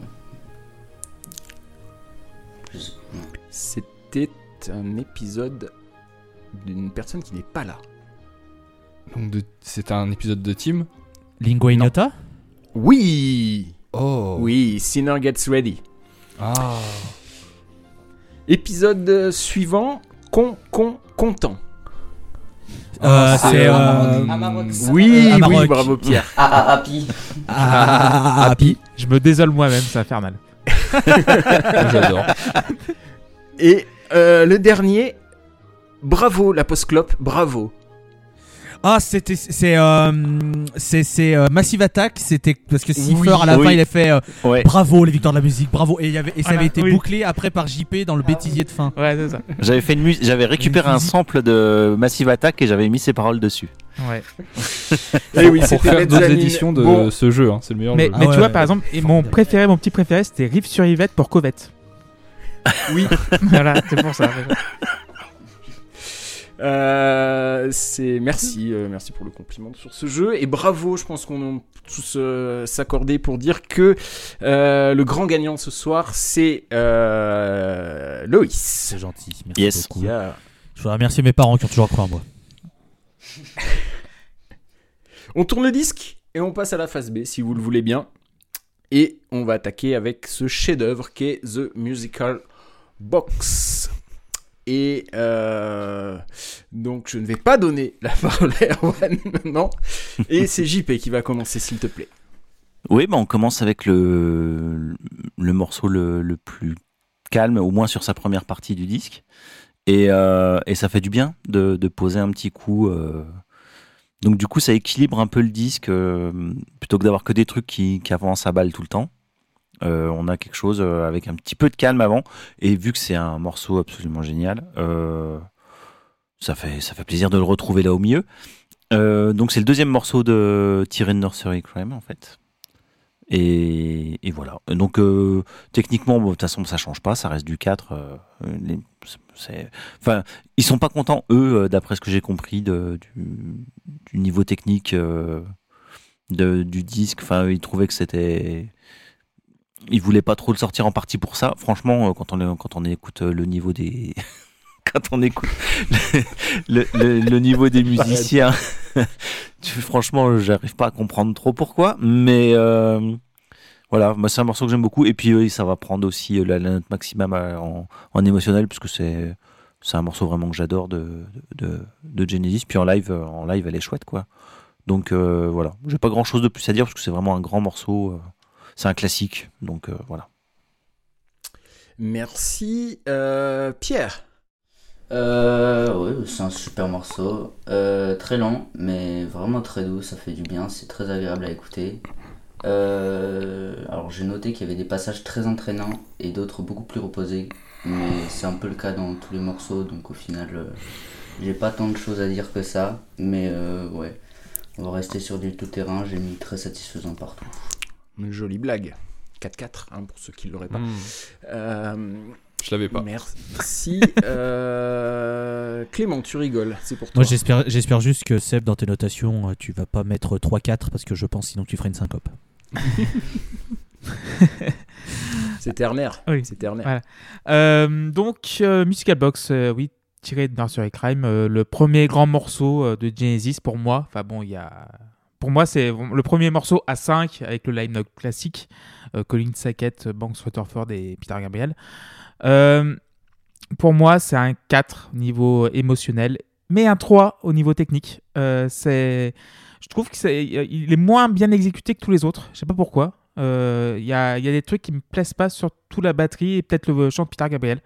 Je sais- non. c'était un épisode d'une personne qui n'est pas là. Donc de- c'est un épisode de Team Lingua Ignota Oui, Oh oui, Sinner Gets Ready. Ah Épisode euh, suivant, con, con, content. Euh, c'est, C'est. euh, euh. Oui, Euh, oui, bravo Pierre. Ah, ah, Happy. Ah, Happy. Je me désole moi-même, ça va faire mal. J'adore. Et euh, le dernier, bravo la post-clope, bravo. Ah, c'était c'est euh, c'est c'est euh, Massive Attack, c'était parce que Cipher Oui, à la oui. fin il a fait euh, Ouais, bravo les victoires de la musique, bravo et il y avait et ça Voilà, avait été oui. bouclé après par JP dans le bêtisier de fin. Ouais, c'est ça. j'avais fait une j'avais récupéré un sample de Massive Attack et j'avais mis ses paroles dessus. Ouais. Et oui, Pour faire d'autres éditions de Bon, ce jeu, hein, c'est le meilleur Mais, jeu. Ah ouais, tu vois, par exemple, et mon préféré, mon petit préféré, c'était Riff sur Yvette pour Covette. oui. voilà, c'est pour ça. Euh, c'est merci, euh, merci pour le compliment sur ce jeu et bravo. Je pense qu'on peut tous euh, s'accorder pour dire que euh, le grand gagnant ce soir c'est euh, Loïs. C'est gentil, merci Yes. beaucoup. Je voudrais remercier mes parents qui ont toujours cru en moi. On tourne le disque et on passe à la phase B si vous le voulez bien. Et on va attaquer avec ce chef-d'œuvre qui est The Musical Box. Et euh, donc je ne vais pas donner la parole à Erwan maintenant. Et c'est JP qui va commencer s'il te plaît. Oui, bah on commence avec le, morceau le, plus calme, au moins sur sa première partie du disque. Et, euh, ça fait du bien de, poser un petit coup. euh. Donc du coup, ça équilibre un peu le disque, plutôt que d'avoir que des trucs qui, qui avancent à balle tout le temps. Euh, on a quelque chose euh, avec un petit peu de calme avant. Et vu que c'est un morceau absolument génial, euh, ça, fait, ça fait plaisir de le retrouver là au milieu. Donc c'est le deuxième morceau de Tyrion Nursery Crime en fait. Et, et voilà. Donc techniquement, de toute façon, ça change pas, ça reste du 4. euh, les- enfin, ils sont pas contents eux, d'après ce que j'ai compris, du, du niveau technique de, du disque. Enfin, ils trouvaient que c'était, ils voulaient pas trop le sortir en partie pour ça. Franchement, euh, quand on quand on écoute euh, le niveau des quand on écoute le, le- le niveau des musiciens. franchement, j'arrive pas à comprendre trop pourquoi, mais euh, voilà, c'est un morceau que j'aime beaucoup. Et puis oui, ça va prendre aussi euh, la, note maximum euh, en, en émotionnel, puisque c'est c'est un morceau vraiment que j'adore de, de, de Genesis. Puis en live, euh, en live, elle est chouette, quoi. Donc euh, voilà, j'ai pas grand chose de plus à dire parce que c'est vraiment un grand morceau. euh, c'est un classique, donc euh, voilà. Merci. Euh, Pierre. Euh, oui, c'est un super morceau. Euh, très long, mais vraiment très doux, ça fait du bien, c'est très agréable à écouter. Euh, alors j'ai noté qu'il y avait des passages très entraînants et d'autres beaucoup plus reposés, mais c'est un peu le cas dans tous les morceaux, donc au final, euh, j'ai pas tant de choses à dire que ça, mais euh, ouais, on va rester sur du tout-terrain, j'ai mis très satisfaisant partout. Une jolie blague. 4-4, hein, pour ceux qui ne l'auraient pas. Hmm, Euh, je l'avais pas. Merci. Euh, Clément, tu rigoles, c'est pour toi. Moi, j'espère, j'espère juste que Seb, dans tes notations, euh, tu vas pas mettre 3-4 parce que je pense sinon que tu ferais une syncope. C'est ternaire. Oui. C'est ternaire. Euh, donc, euh, Musical Box, euh, oui, tiré de Nursery Crime, euh, le premier grand morceau euh, de Genesis pour moi. Enfin bon, il y a. Pour moi, c'est le premier morceau à 5 avec le line-up classique. euh, Colin Sackett, Banks Waterford et Peter Gabriel. Euh, pour moi, c'est un 4 au niveau émotionnel, mais un 3 au niveau technique. Euh, c'est, je trouve qu'il est moins bien exécuté que tous les autres. Je sais pas pourquoi. Il y, a, y a des trucs qui me plaisent pas, surtout la batterie et peut-être le chant de Peter Gabriel.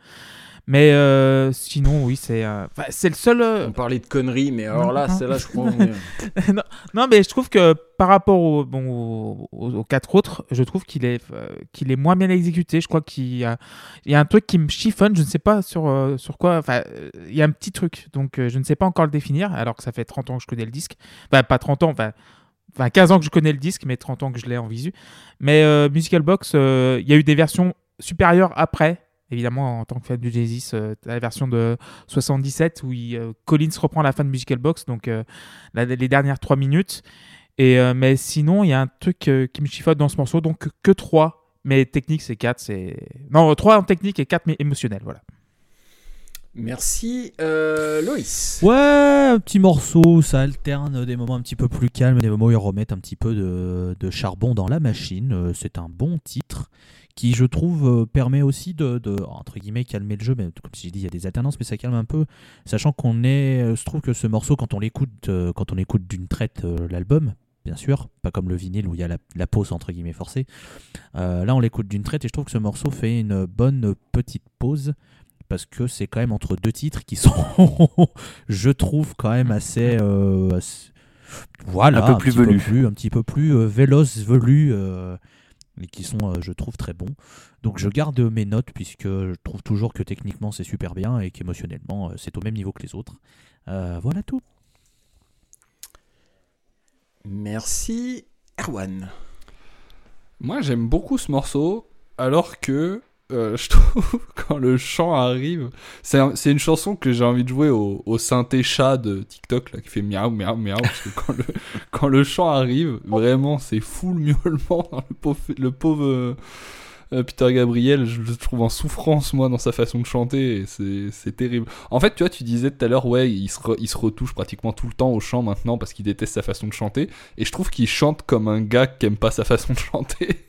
Mais euh, sinon, oui, c'est euh, c'est le seul. euh, On parlait de conneries, mais alors là, Non. celle-là, je crois. on non, non, mais je trouve que par rapport au, bon, au- aux, aux quatre autres, je trouve qu'il est, qu'il est moins bien exécuté. Je crois qu'il y a, il y a un truc qui me chiffonne, je ne sais pas sur, sur quoi. Enfin, il y a un petit truc, donc je ne sais pas encore le définir, alors que ça fait 30 ans que je connais le disque. Enfin, pas 30 ans, enfin, enfin 15 ans que je connais le disque, mais 30 ans que je l'ai en visu. Mais euh, Musical Box, euh, il y a eu des versions supérieures après. Évidemment, en tant que fan du Genesis, euh, la version de 77 où il, euh, Collins reprend la fin de Musical Box, donc euh, la- les dernières 3 minutes. Et, euh, mais sinon, il y a un truc euh, qui me chiffote dans ce morceau, donc que 3. Mais technique, c'est 4. C'est... Non, 3 en technique et 4 mais émotionnel. Voilà. Merci. Euh, Loïs. Ouais, un petit morceau, ça alterne des moments un petit peu plus calmes, des moments où ils remettent un petit peu de, de charbon dans la machine. C'est un bon titre qui, je trouve, euh, permet aussi de, de, entre guillemets, calmer le jeu. Mais comme j'ai dit, il y a des alternances, mais ça calme un peu. Sachant qu'on est, euh, je trouve que ce morceau, quand on l'écoute, euh, quand on écoute d'une traite l'album, bien sûr, pas comme le vinyle où il y a la, la pause entre guillemets forcée. Euh, là, on l'écoute d'une traite et je trouve que ce morceau fait une bonne petite pause parce que c'est quand même entre deux titres qui sont, je trouve, quand même assez. euh, assez- voilà, Un peu plus plus- un petit peu plus euh, véloces, velus, euh, et qui sont, euh, je trouve, très bons. Donc je garde mes notes puisque je trouve toujours que techniquement c'est super bien et qu'émotionnellement euh, c'est au même niveau que les autres. Euh, voilà tout. Merci. Erwan. Moi, j'aime beaucoup ce morceau, alors que euh, je trouve quand le chant arrive, c'est un- c'est une chanson que j'ai envie de jouer au, synthé chat de TikTok là, qui fait miaou miaou miaou parce que quand le, chant arrive, vraiment c'est full miaulement. Le pauvre, le pauvre euh, Peter Gabriel, je le trouve en souffrance moi dans sa façon de chanter c'est terrible. En fait, tu vois, tu disais tout à l'heure, ouais, il se, il se retouche pratiquement tout le temps au chant maintenant parce qu'il déteste sa façon de chanter. Et je trouve qu'il chante comme un gars qui aime pas sa façon de chanter.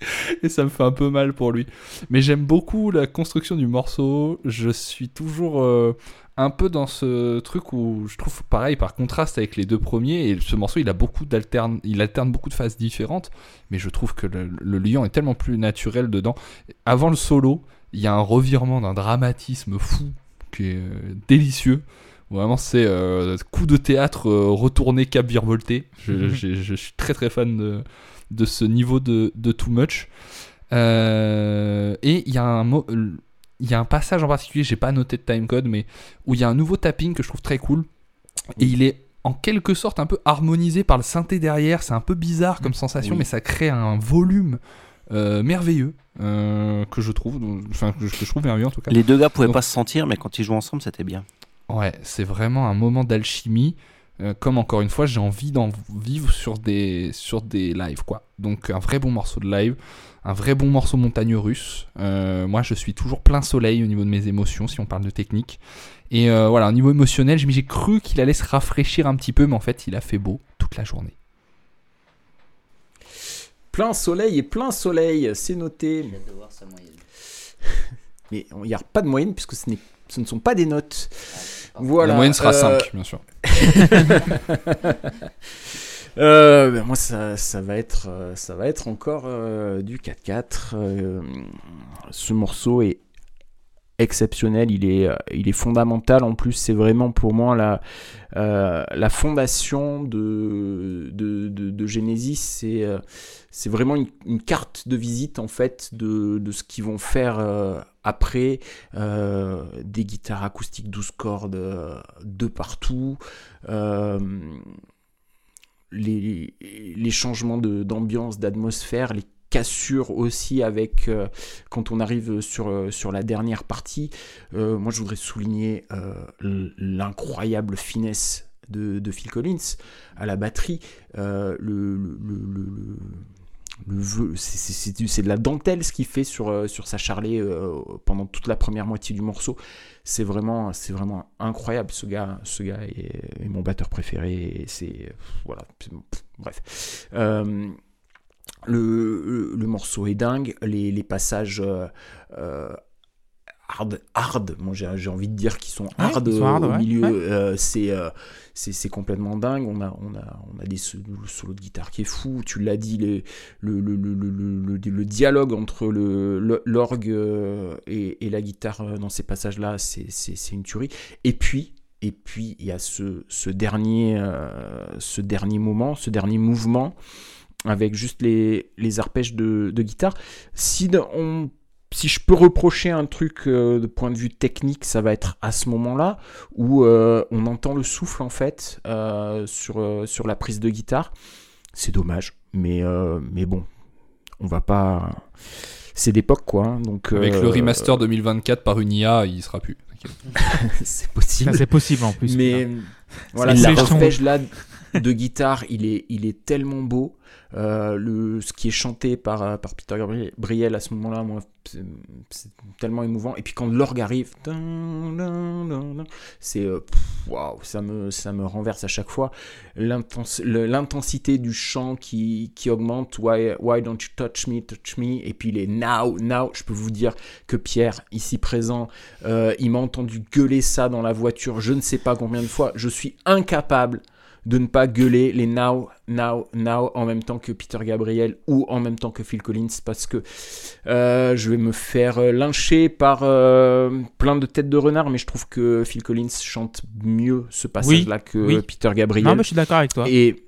Et ça me fait un peu mal pour lui. Mais j'aime beaucoup la construction du morceau. Je suis toujours euh, un peu dans ce truc où je trouve pareil par contraste avec les deux premiers. Et ce morceau, il a beaucoup d'alterne, il alterne beaucoup de phases différentes. Mais je trouve que le, le lion est tellement plus naturel dedans. Avant le solo, il y a un revirement d'un dramatisme fou qui est euh, délicieux. Vraiment, c'est euh, coup de théâtre retourné cap virevolté. Je, je- je suis très très fan de, de ce niveau de, de Too Much. Euh, et il y, a un il y a un passage en particulier, j'ai pas noté de timecode, mais où il y a un nouveau tapping que je trouve très cool. Et il est en quelque sorte un peu harmonisé par le synthé derrière. C'est un peu bizarre comme sensation, Oui. mais ça crée un volume euh, merveilleux euh, que je trouve, enfin que je, que je trouve merveilleux en tout cas. Les deux gars pouvaient Donc- pas se sentir, mais quand ils jouent ensemble, c'était bien. Ouais, c'est vraiment un moment d'alchimie. Euh, comme encore une fois, j'ai envie d'en vivre sur des, sur des lives, quoi. Donc un vrai bon morceau de live, un vrai bon morceau montagne russe. Euh, moi, je suis toujours plein soleil au niveau de mes émotions, si on parle de technique. Et euh, voilà, au niveau émotionnel, j'ai cru qu'il allait se rafraîchir un petit peu, mais en fait, il a fait beau toute la journée. Plein soleil et plein soleil, c'est noté. J'ai hâte de voir sa moyenne. Mais il n'y a pas de moyenne puisque ce ne sont pas des notes. Ah, Voilà. la moyenne sera euh, 5, bien sûr. Euh, ben moi, ça, ça va être, euh, ça va être encore euh, du 4-4. euh, ce morceau est exceptionnel, il est, euh, il fondamental. En plus, c'est vraiment pour moi la, euh, fondation de, Genesis. C'est, euh, vraiment une, carte de visite en fait de, ce qu'ils vont faire après. Des guitares acoustiques 12 cordes de partout. Les, les changements d'ambiance, d'atmosphère, les cassures aussi avec euh, quand on arrive sur, euh, sur la dernière partie. Euh, moi, je voudrais souligner l'incroyable finesse de, Phil Collins à la batterie. Le, le, le, c'est- de la dentelle ce qu'il fait sur, sur sa charlet euh, pendant toute la première moitié du morceau. C'est vraiment, vraiment incroyable. Ce gars, ce gars est, est mon batteur préféré. C'est voilà. Bref. Le, le- le morceau est dingue. Les, les passages euh, euh, hard, hard. Moi, j'ai envie de dire qu'ils sont hard, ils sont hard, au ouais, milieu. ouais. Euh, c'est euh, complètement dingue. On a, on a, on a des so- le solo de guitare qui est fou. Tu l'as dit, les, le, le, le, dialogue entre l'orgue et, et la guitare dans ces passages-là, c'est une tuerie. Et puis, et puis il y a ce, ce dernier, ce dernier moment, ce dernier mouvement avec juste les, les arpèges de, de guitare. Si on si je peux reprocher un truc euh, de point de vue technique, ça va être à ce moment-là où euh, on entend le souffle en fait euh, sur, euh, sur la prise de guitare. C'est dommage, mais, euh, mais bon, on va pas. C'est d'époque quoi. hein, donc, Avec euh, le remaster 2024 par une IA, il sera plus. c'est possible. C'est possible en plus. Mais voilà, C'est ce méchant. arpège là de guitare, il est, il est tellement beau. Euh, le, ce qui est chanté par, euh, par Peter Gabriel à ce moment-là, moi, c'est tellement émouvant. Et puis quand l'orgue arrive, c'est euh, waouh, ça me, ça me renverse à chaque fois. L'intensité du chant qui, qui augmente. Why, why don't you touch me, touch me? Et puis les now, now. Je peux vous dire que Pierre, ici présent, il m'a entendu gueuler ça dans la voiture, je ne sais pas combien de fois. Je suis incapable de ne pas gueuler les now, now, now en même temps que Peter Gabriel ou en même temps que Phil Collins parce que euh, je vais me faire euh, lyncher par euh, plein de têtes de renard, mais je trouve que Phil Collins chante mieux ce passage-là que oui. Peter Gabriel. Non, mais je suis d'accord avec toi. Et,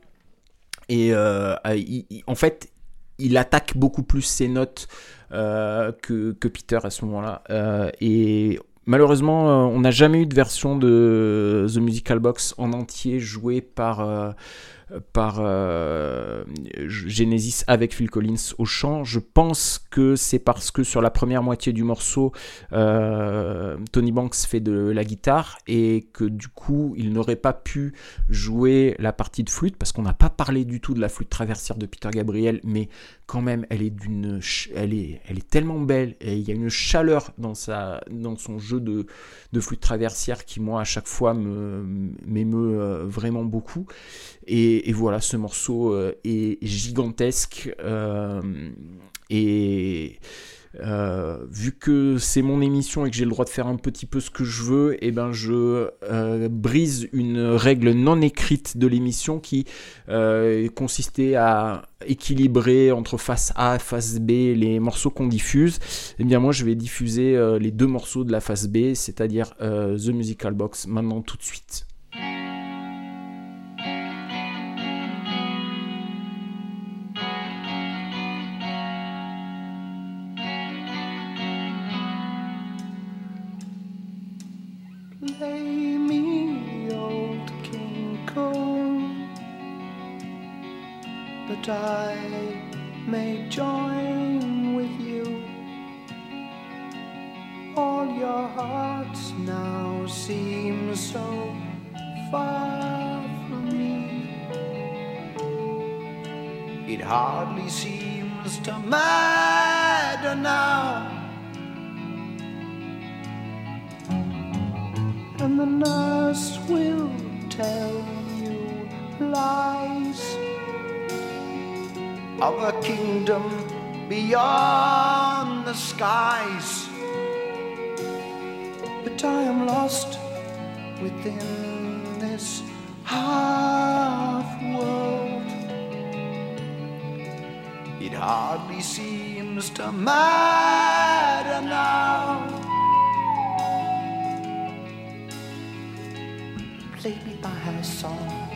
et euh, il- il- en fait, il attaque beaucoup plus ses notes euh, que, que Peter à ce moment-là. Euh, et malheureusement, euh, on n'a jamais eu de version de The Musical Box en entier jouée par, euh, par euh, Genesis avec Phil Collins au chant. Je pense que c'est parce que sur la première moitié du morceau, euh, Tony Banks fait de la guitare et que du coup, il n'aurait pas pu jouer la partie de flûte parce qu'on n'a pas parlé du tout de la flûte traversière de Peter Gabriel, mais quand même, elle est d'une, elle est, elle est tellement belle et il y a une chaleur dans sa, dans son jeu de, de flûte traversière qui moi à chaque fois me m'émeut euh, vraiment beaucoup. Et, et voilà, ce morceau euh, est gigantesque euh, et euh, vu que c'est mon émission et que j'ai le droit de faire un petit peu ce que je veux, et ben je brise une règle non écrite de l'émission qui consistait à équilibrer entre face A et face B les morceaux qu'on diffuse. Et bien moi je vais diffuser les deux morceaux de la face B, c'est-à-dire The Musical Box maintenant tout de suite. Hardly seems to matter now. And the nurse will tell you lies of a kingdom beyond the skies. But I am lost within this half It hardly seems to matter now. Play me by her song.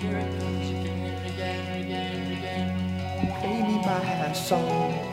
Here it comes again, again, again, again. Play me by her song.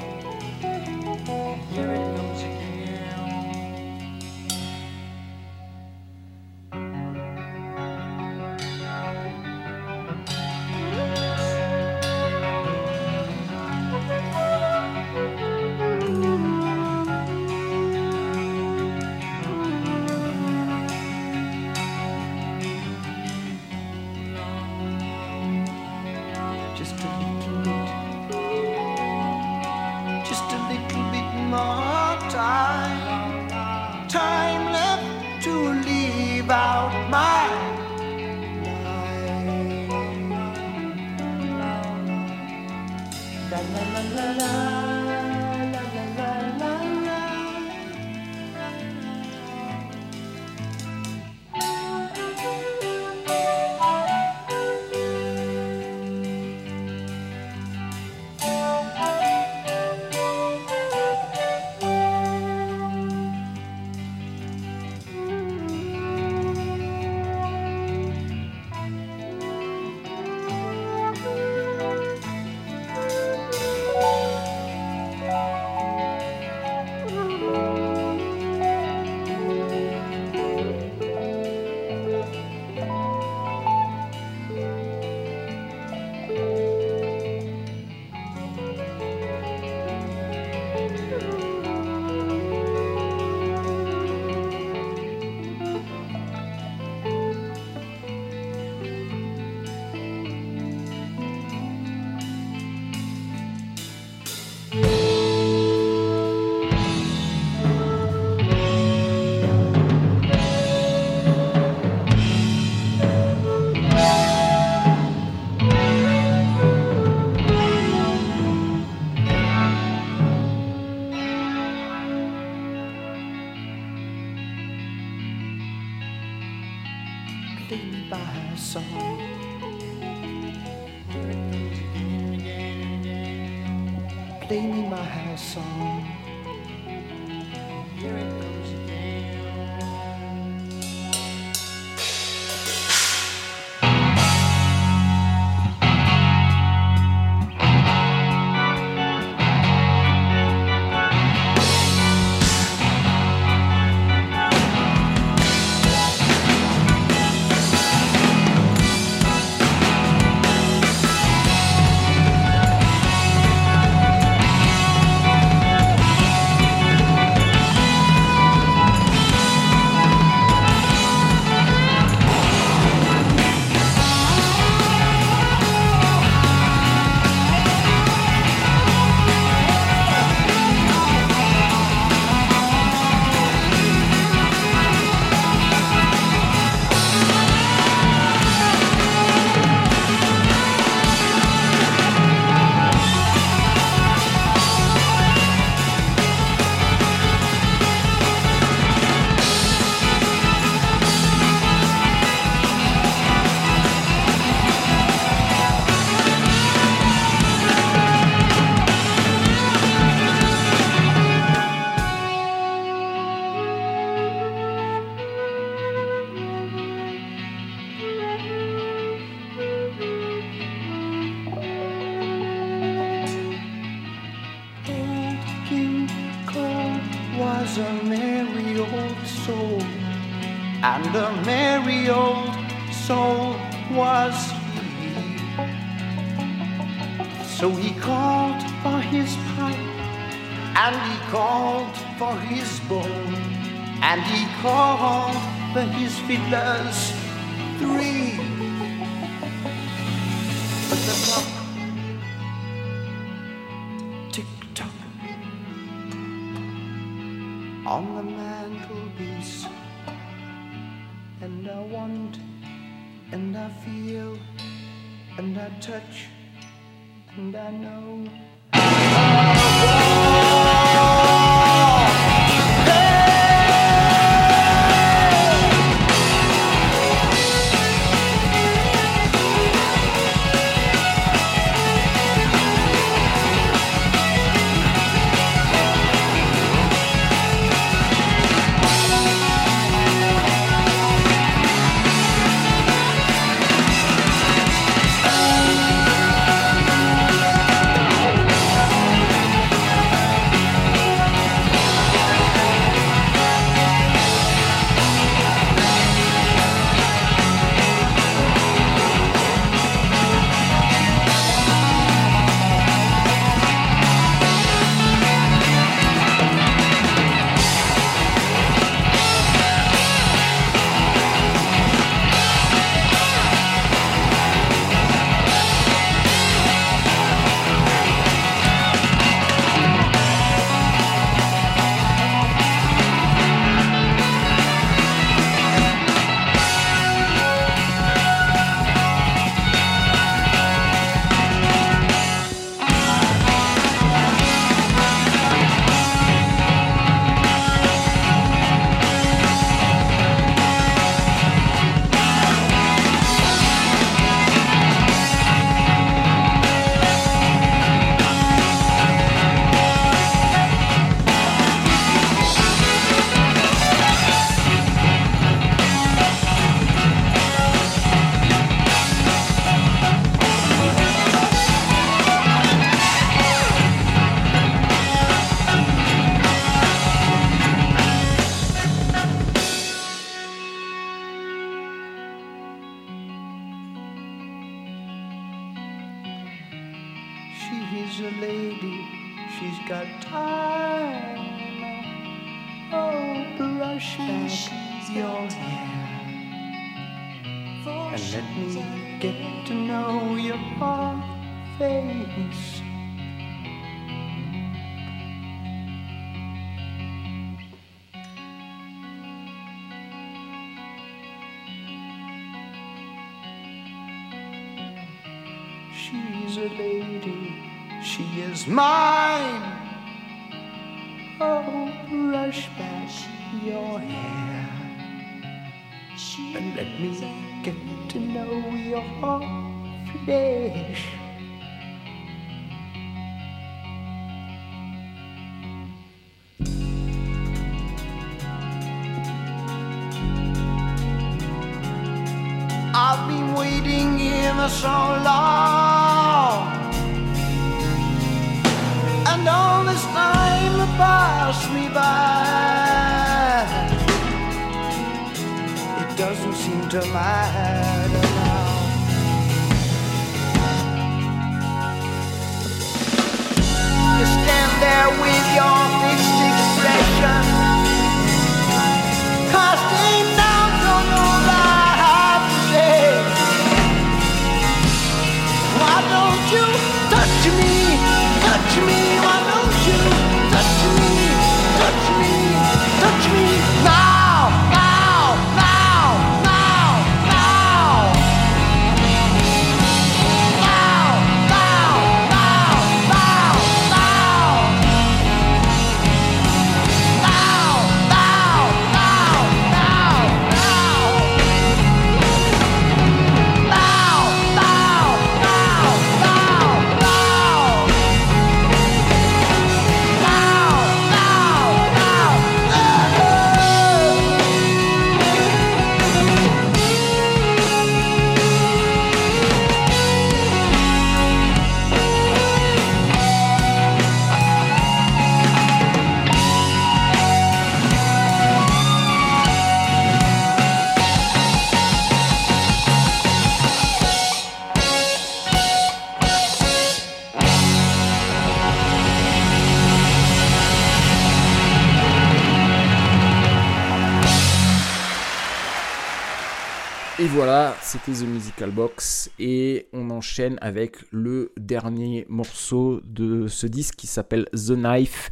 Et voilà, c'était The Musical Box. Et on enchaîne avec le dernier morceau de ce disque qui s'appelle The Knife.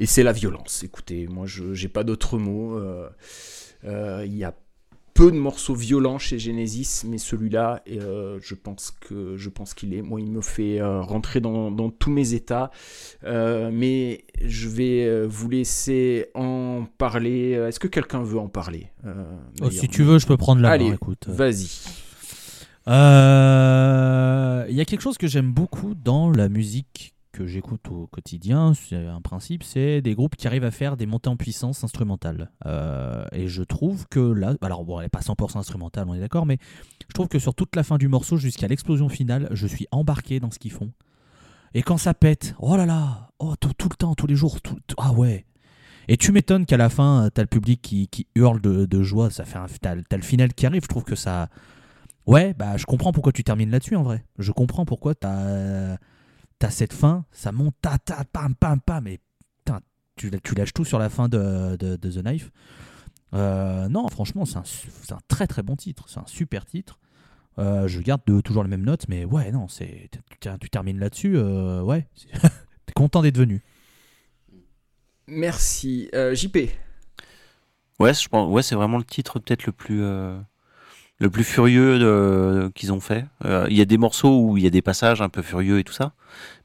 Et c'est la violence. Écoutez, moi, je j'ai pas d'autres mots. Euh, euh, Il y a peu de morceaux violents chez Genesis, mais celui-là, euh, je pense que je pense qu'il est. Moi, il me fait euh, rentrer dans, dans tous mes états. Euh, mais je vais vous laisser en parler. Est-ce que quelqu'un veut en parler Oh, si tu veux, je peux prendre la Allez, main. Écoute. Vas-y. Il y a quelque chose que j'aime beaucoup dans la musique que j'écoute au quotidien. C'est un principe, c'est des groupes qui arrivent à faire des montées en puissance instrumentales. Euh, et je trouve que là, alors bon, elle n'est pas 100% instrumentale, on est d'accord, mais je trouve que sur toute la fin du morceau jusqu'à l'explosion finale, je suis embarqué dans ce qu'ils font. Et quand ça pète, oh là là, oh tout, le temps, tous les jours, tout, ah ouais. Et tu m'étonnes qu'à la fin, t'as le public qui, hurle de, de joie, ça fait un, t'as, t'as le final qui arrive. Je trouve que ça, Ouais, bah je comprends pourquoi tu termines là-dessus en vrai. Je comprends pourquoi t'as as cette fin, ça monte, ta ta pam pam pam, mais putain, tu, tu lâches tout sur la fin de, de, de The Knife. Euh, non, franchement, c'est un, su- c'est un très très bon titre, c'est un super titre. Euh, je garde de- toujours les mêmes notes, mais ouais, non, c'est tu, tu termines là-dessus, euh, ouais, t'es content d'être venu. Merci. Euh, JP. Ouais, je pense, ouais, c'est vraiment le titre peut-être le plus euh, le plus furieux de- qu'ils ont fait. Euh, Il y a des morceaux où il y a des passages un peu furieux et tout ça,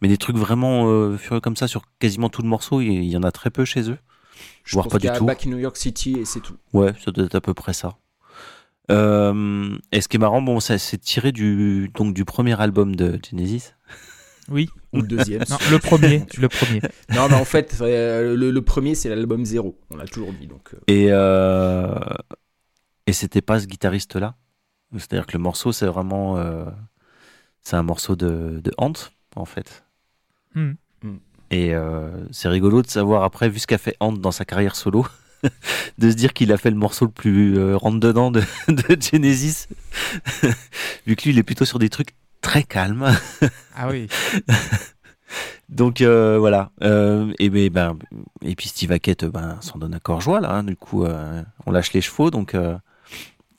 mais des trucs vraiment euh, furieux comme ça sur quasiment tout le morceau, il y- en a très peu chez eux. Je Voire pense pas qu'il y du a tout. Back in New York City et c'est tout. Ouais, ça doit être à peu près ça. Euh, et ce qui est marrant, bon, ça c'est tiré du donc du premier album de Genesis. Oui. Ou le deuxième. Non, le premier. le premier. non, mais en fait, euh, le, le premier, c'est l'album zéro. On l'a toujours dit. Donc, euh, Et euh, et c'était pas ce guitariste-là? C'est-à-dire que le morceau, c'est vraiment euh, c'est un morceau de, de Ant en fait. Hmm. Hmm. Et euh, c'est rigolo de savoir après, vu ce qu'a fait Ant dans sa carrière solo, de se dire qu'il a fait le morceau le plus euh, rentre dedans de, de Genesis, vu que lui, il est plutôt sur des trucs très calmes. Ah oui. Donc euh, voilà. Euh, et, ben, ben, et puis Steve Hackett ben, s'en donne encore joie là. hein. Du coup, on lâche les chevaux. Donc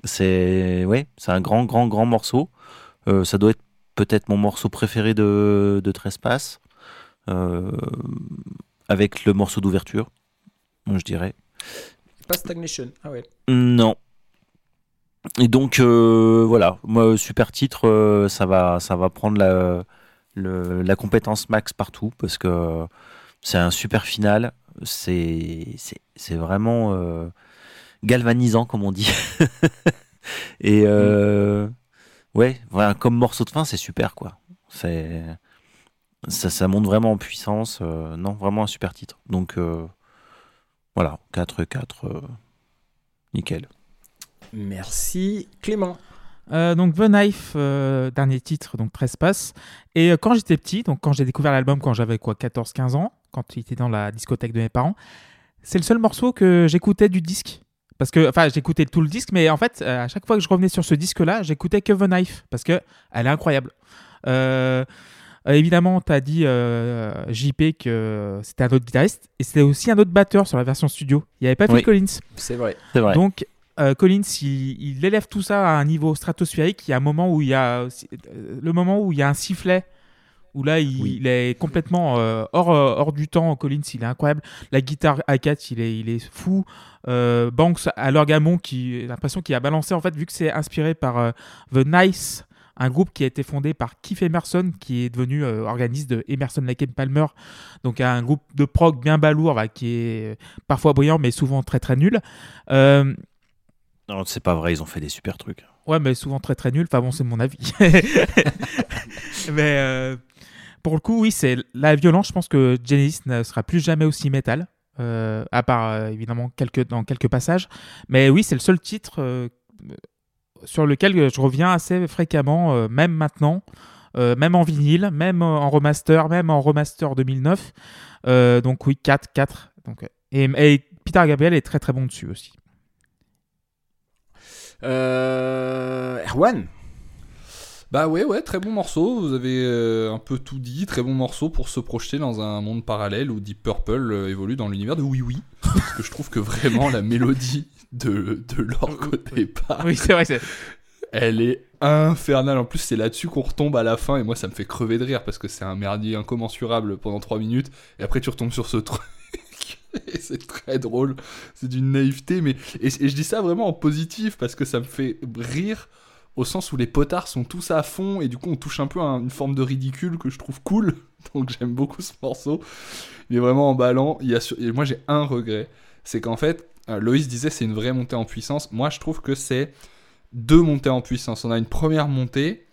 c'est ouais, c'est un grand, grand, grand morceau. Ça doit être peut-être mon morceau préféré de, de Trespass. Euh, avec le morceau d'ouverture, je dirais. pas Stagnation. Ah ouais. Non. Et donc euh, voilà, moi super titre, euh, ça va, ça va prendre la, le- la compétence max partout parce que c'est un super final. C'est, vraiment galvanisant comme on dit. Et euh, ouais, voilà, comme morceau de fin, c'est super quoi. C'est, ça, ça monte vraiment en puissance. euh, non, vraiment un super titre. Donc euh, voilà, 4-4, euh, nickel. Merci. Clément. Euh, donc The Knife, euh, dernier titre, donc Trespass. Et euh, quand j'étais petit, donc quand j'ai découvert l'album quand j'avais quoi 14-15 ans, quand il était dans la discothèque de mes parents, c'est le seul morceau que j'écoutais du disque. Parce que, enfin, j'écoutais tout le disque, mais en fait, euh, à chaque fois que je revenais sur ce disque-là, j'écoutais que The Knife, parce que elle est incroyable. Euh, euh, évidemment, tu as dit euh, JP que c'était un autre guitariste, et c'était aussi un autre batteur sur la version studio. Il n'y avait pas Phil Oui. Collins. C'est vrai. C'est vrai. Donc, euh, Collins, il, il élève tout ça à un niveau stratosphérique. Il y a un moment où il y a le moment où il y a un sifflet, où là, il, Oui. il est complètement euh, hors, euh, hors du temps. Collins, il est incroyable. La guitare à 4 il est, il est fou. Euh, Banks à l'orgamon, qui j'ai l'impression qu'il a balancé en fait, vu que c'est inspiré par euh, The Nice. Un groupe qui a été fondé par Keith Emerson, qui est devenu euh, organiste de Emerson Lake and Palmer, donc un groupe de prog bien balourd, bah, qui est parfois brillant, mais souvent très très nul. Euh, Non, c'est pas vrai, ils ont fait des super trucs. Ouais, mais souvent très très nul. Enfin bon, c'est mon avis. mais euh, pour le coup, oui, c'est la violence. Je pense que Genesis ne sera plus jamais aussi métal, euh, à part euh, évidemment dans quelques passages. Mais oui, c'est le seul titre sur lequel je reviens assez fréquemment, même maintenant. même en vinyle, même en remaster, même en remaster 2009. Euh, donc oui, 4, 4. Donc, et Peter Gabriel est très très bon dessus aussi. Euh, Erwan. Bah ouais, ouais, très bon morceau. Vous avez euh, un peu tout dit. Très bon morceau pour se projeter dans un monde parallèle où Deep Purple euh, évolue dans l'univers de Oui Oui. Parce que je trouve que vraiment la mélodie de, de l'orgue au départ, Oui, c'est vrai. c'est- Elle est infernale. En plus, c'est là-dessus qu'on retombe à la fin. Et moi, ça me fait crever de rire parce que c'est un merdier incommensurable pendant 3 minutes. Et après, tu retombes sur ce truc. Et c'est très drôle. C'est d'une naïveté. Mais... Et, je dis ça vraiment en positif parce que ça me fait rire au sens où les potards sont tous à fond. Et du coup, on touche un peu à une forme de ridicule que je trouve cool. Donc, j'aime beaucoup ce morceau. Il est vraiment emballant. Il Et moi, j'ai un regret. C'est qu'en fait, euh, Loïs disait c'est une vraie montée en puissance. Moi, je trouve que c'est deux montées en puissance. On a une première montée,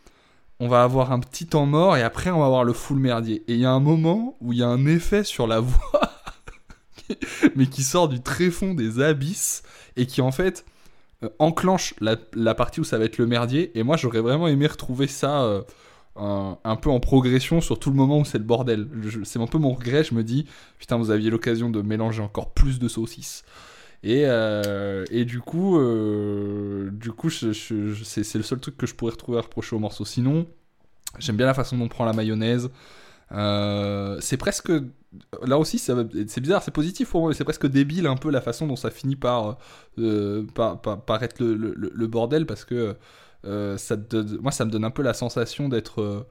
on va avoir un petit temps mort et après on va avoir le full merdier. Et il y a un moment où il y a un effet sur la voix, mais qui sort du tréfond des abysses et qui en fait euh, enclenche la, partie où ça va être le merdier. Et moi j'aurais vraiment aimé retrouver ça euh, un, peu en progression sur tout le moment où c'est le bordel. C'est un peu mon regret, je me dis, putain vous aviez l'occasion de mélanger encore plus de saucisses. Et, euh, et du coup, du coup c'est le seul truc que je pourrais retrouver à reprocher au morceau. Sinon, j'aime bien la façon dont on prend la mayonnaise. Euh, c'est presque. Là aussi, c'est bizarre, c'est positif pour moi, c'est presque débile un peu la façon dont ça finit par, euh, par, par- être le, bordel parce que euh, moi, ça me donne un peu la sensation d'être.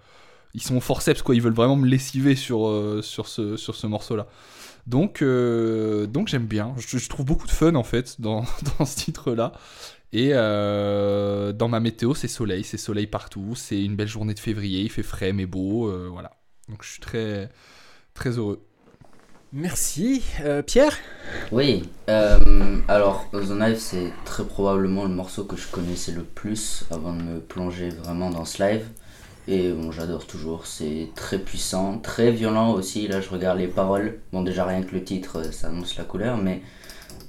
ils sont forceps, quoi, ils veulent vraiment me lessiver sur, sur ce, sur ce morceau-là. Donc, donc j'aime bien. Je, je trouve beaucoup de fun en fait dans, dans ce titre-là. Et dans ma météo, c'est soleil, c'est soleil partout. C'est une belle journée de février, il fait frais mais beau, voilà. Donc je suis très très heureux. Merci. Euh, Pierre? Oui, euh, alors The Knife c'est très probablement le morceau que je connaissais le plus avant de me plonger vraiment dans ce live. Et bon, j'adore toujours, c'est très puissant, très violent aussi. Là, je regarde les paroles. Bon, déjà rien que le titre, euh, ça annonce la couleur, mais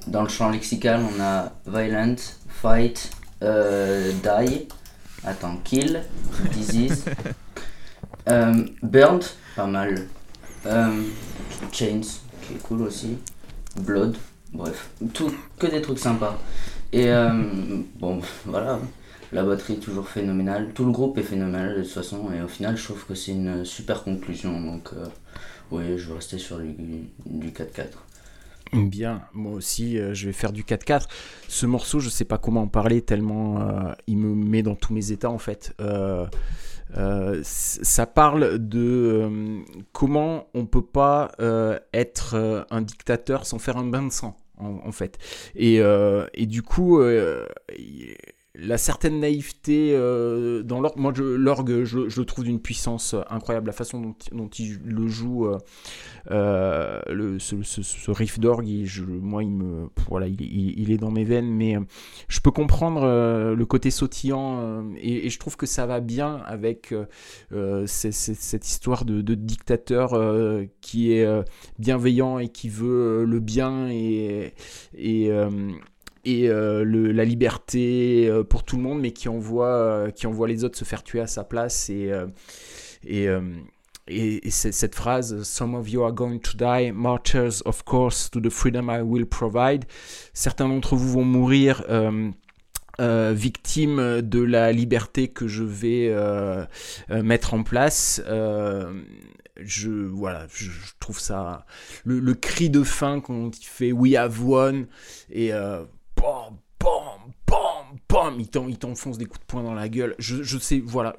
dans le champ lexical, on a violent, fight, euh, die, attends, kill, disease, euh, burned, pas mal, euh, chains, qui est cool aussi, blood, bref, tout, que des trucs sympas. Et euh, bon, voilà, la batterie toujours phénoménale, tout le groupe est phénoménal de toute façon, et au final, je trouve que c'est une super conclusion, donc euh, oui, je vais rester sur du, du 4-4. Bien, moi aussi, je vais faire du 4-4. Ce morceau, je sais pas comment en parler tellement il me met dans tous mes états en fait. Euh, ça parle de euh, comment on peut pas euh, être un dictateur sans faire un bain de sang en, en fait. Et, et du coup, la certaine naïveté euh, dans l'orgue, moi l'orgue, je, le trouve d'une puissance incroyable. La façon dont, il le joue. euh, euh, ce, riff d'orgue, moi, il est dans mes veines, mais euh, je peux comprendre euh, le côté sautillant euh, et, je trouve que ça va bien avec euh, euh, cette histoire de, dictateur euh, qui est euh, bienveillant et qui veut euh, le bien et euh, et euh, le- la liberté euh, pour tout le monde, mais qui envoie, euh, qui envoie les autres se faire tuer à sa place. Et, euh, et, et, et cette phrase, Some of you are going to die, martyrs of course to the freedom I will provide. Certains d'entre vous vont mourir. euh, euh, victimes de la liberté que je vais euh, mettre en place. Je voilà, je, je trouve ça le, le cri de fin quand il fait We have won et bam, bam, bam, bam, il t'en- il t'enfonce des coups de poing dans la gueule. Je, sais, voilà,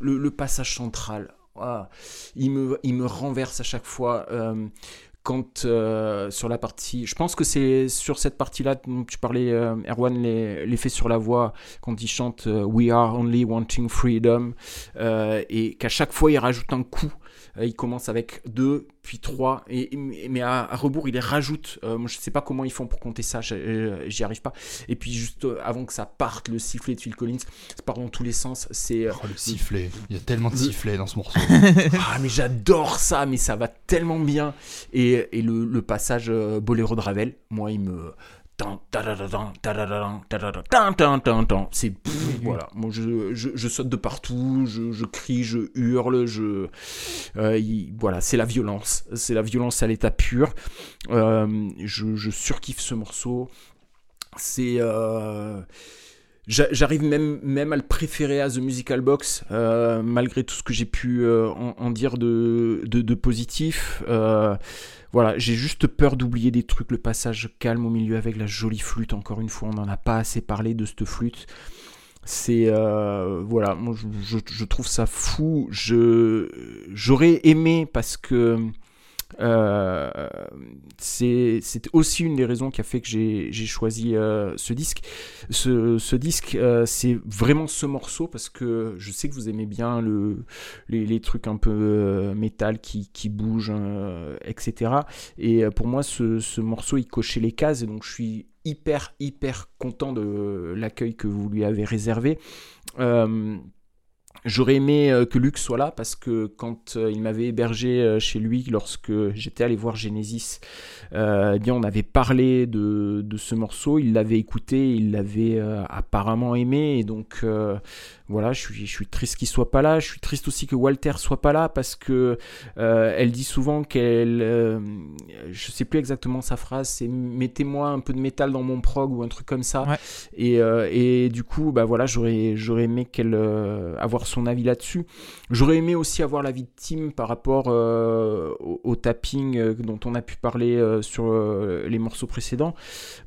le, passage central, ah, il, me, il me renverse à chaque fois. euh, quand euh, sur la partie, je pense que c'est sur cette partie-là dont tu parlais, euh, Erwan, l'effet sur la voix, quand il chante We are only wanting freedom, et qu'à chaque fois il rajoute un coup. Euh, il commence avec deux, puis trois, et, et- mais à, à rebours il les rajoute. Euh, moi je sais pas comment ils font pour compter ça, euh, j'y arrive pas. Et puis juste avant que ça parte, le sifflet de Phil Collins, ça part dans tous les sens. C'est Oh, le sifflet, il y a tellement de sifflets dans ce morceau. ah mais j'adore ça, mais ça va tellement bien. Et, et le, le passage Boléro de Ravel, moi il me... C'est voilà, moi je, je, je saute de partout, je, je crie, je hurle, je euh, il- voilà, c'est la violence, c'est la violence à l'état pur. Euh, je, je surkiffe ce morceau. C'est euh, J'a- J'arrive même, même à le préférer à The Musical Box, euh, malgré tout ce que j'ai pu en, en dire de, de, de positif. Voilà, j'ai juste peur d'oublier des trucs, le passage calme au milieu avec la jolie flûte, encore une fois, on n'en a pas assez parlé de cette flûte. c'est euh, voilà, moi je, je- je trouve ça fou. Je j'aurais aimé parce que euh, c'est aussi une des raisons qui a fait que j'ai choisi euh, ce disque. Ce, disque, euh, c'est vraiment ce morceau parce que je sais que vous aimez bien le les, trucs un peu métal qui bougent, etc. Et pour moi, ce, ce morceau, il cochait les cases et donc je suis hyper hyper content de l'accueil que vous lui avez réservé. J'aurais aimé euh, que Luc soit là parce que quand euh, il m'avait hébergé euh, chez lui lorsque j'étais allé voir Genesis, euh, eh bien on avait parlé de, de ce morceau, il l'avait écouté, il l'avait euh, apparemment aimé et donc euh, voilà, je suis, je suis triste qu'il soit pas là, je suis triste aussi que Walter soit pas là parce que elle dit souvent qu'elle, je sais plus exactement sa phrase, c'est mettez-moi un peu de métal dans mon prog ou un truc comme ça. Ouais. Et, et du coup, bah voilà, j'aurais, j'aurais aimé qu'elle euh, son avis là-dessus. J'aurais aimé aussi avoir l'avis de Tim par rapport euh, au, tapping euh, dont on a pu parler euh, sur les morceaux précédents.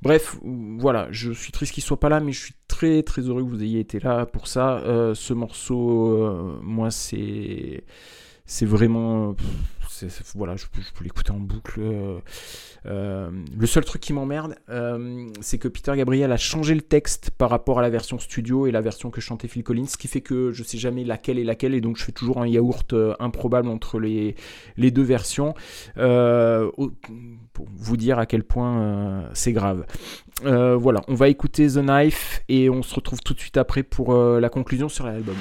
Bref, voilà, je suis triste qu'il soit pas là, mais je suis très très heureux que vous ayez été là pour ça. Ce morceau, moi, c'est c'est vraiment voilà je peux, l'écouter en boucle euh, euh, le seul truc qui m'emmerde euh, c'est que Peter Gabriel a changé le texte par rapport à la version studio et la version que chantait Phil Collins ce qui fait que je sais jamais laquelle est laquelle et donc je fais toujours un yaourt improbable entre les, les deux versions pour vous dire à quel point c'est grave. Voilà on va écouter The Knife et on se retrouve tout de suite après pour la conclusion sur l'album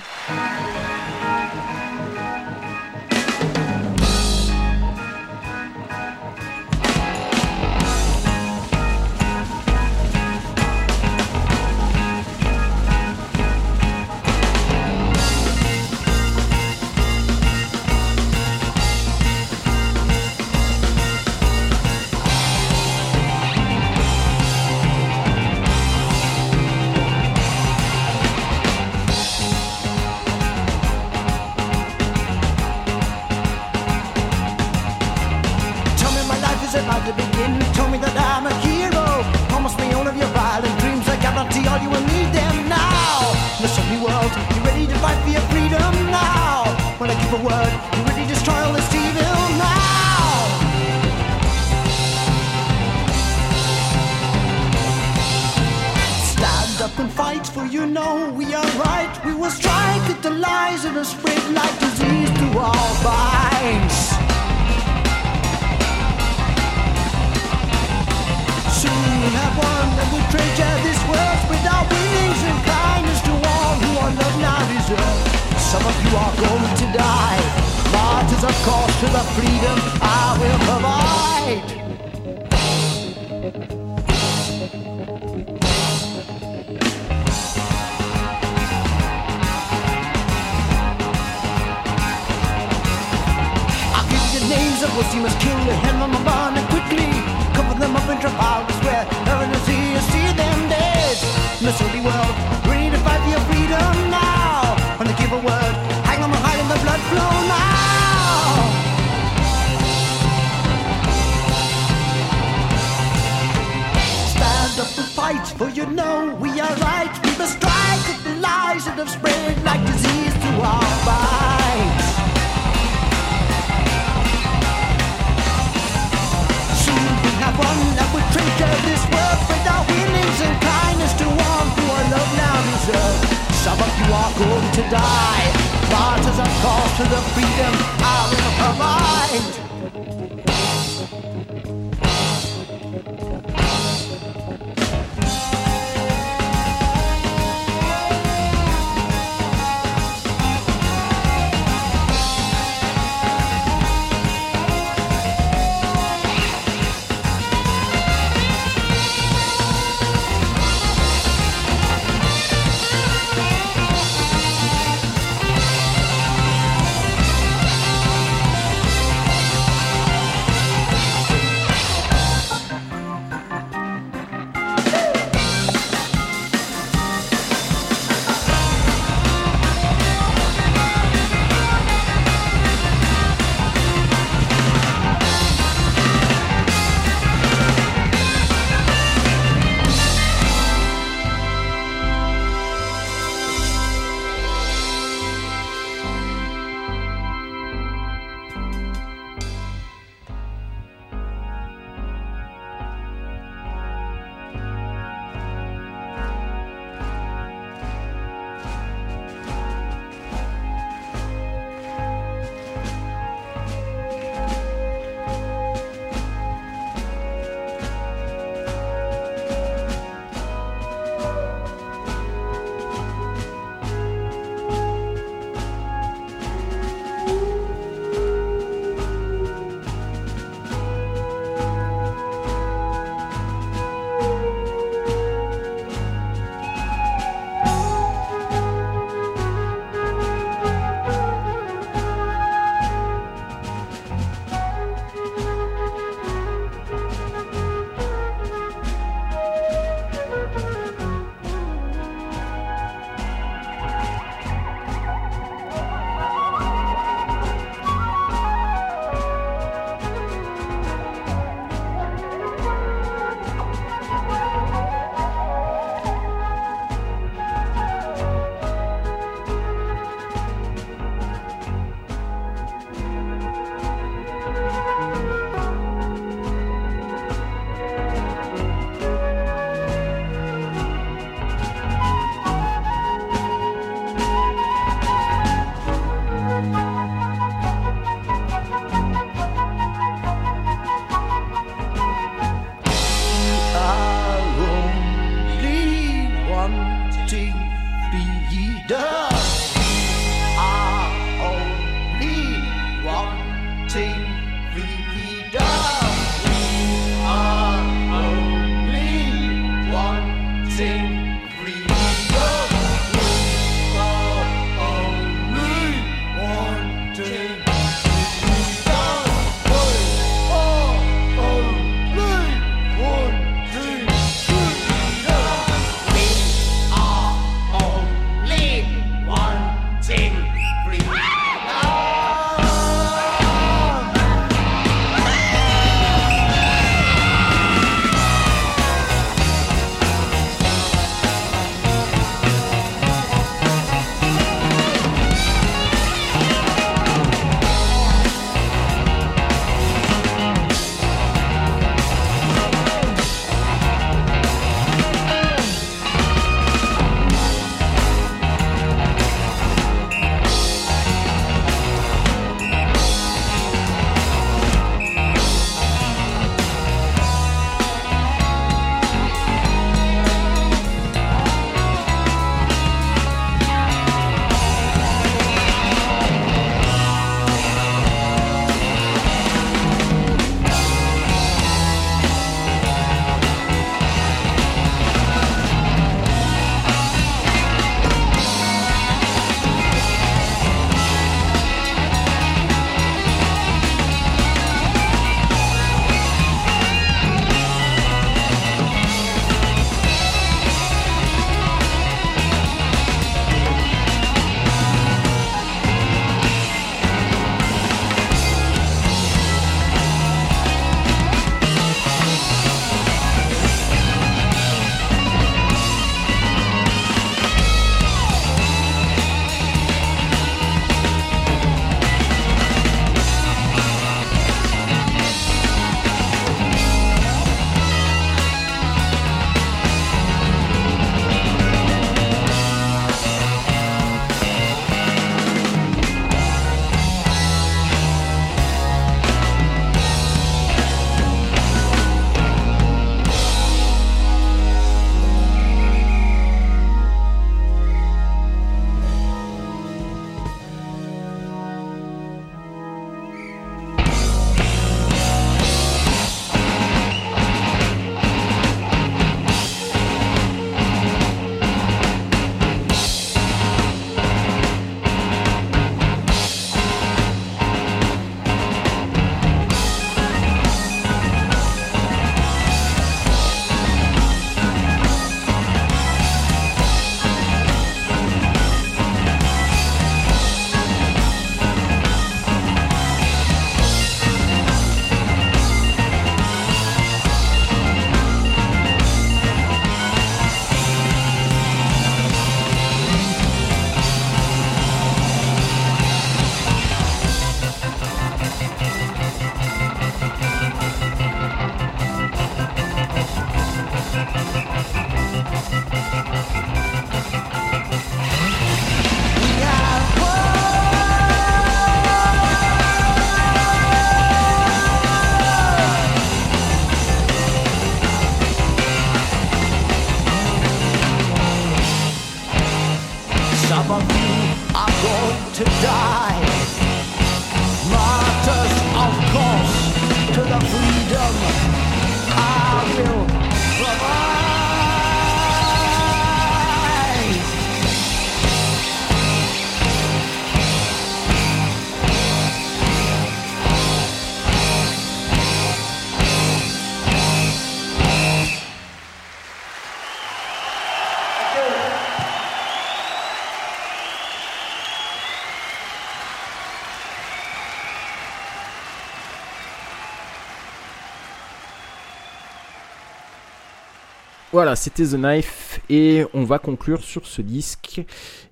Voilà, c'était The Knife et on va conclure sur ce disque.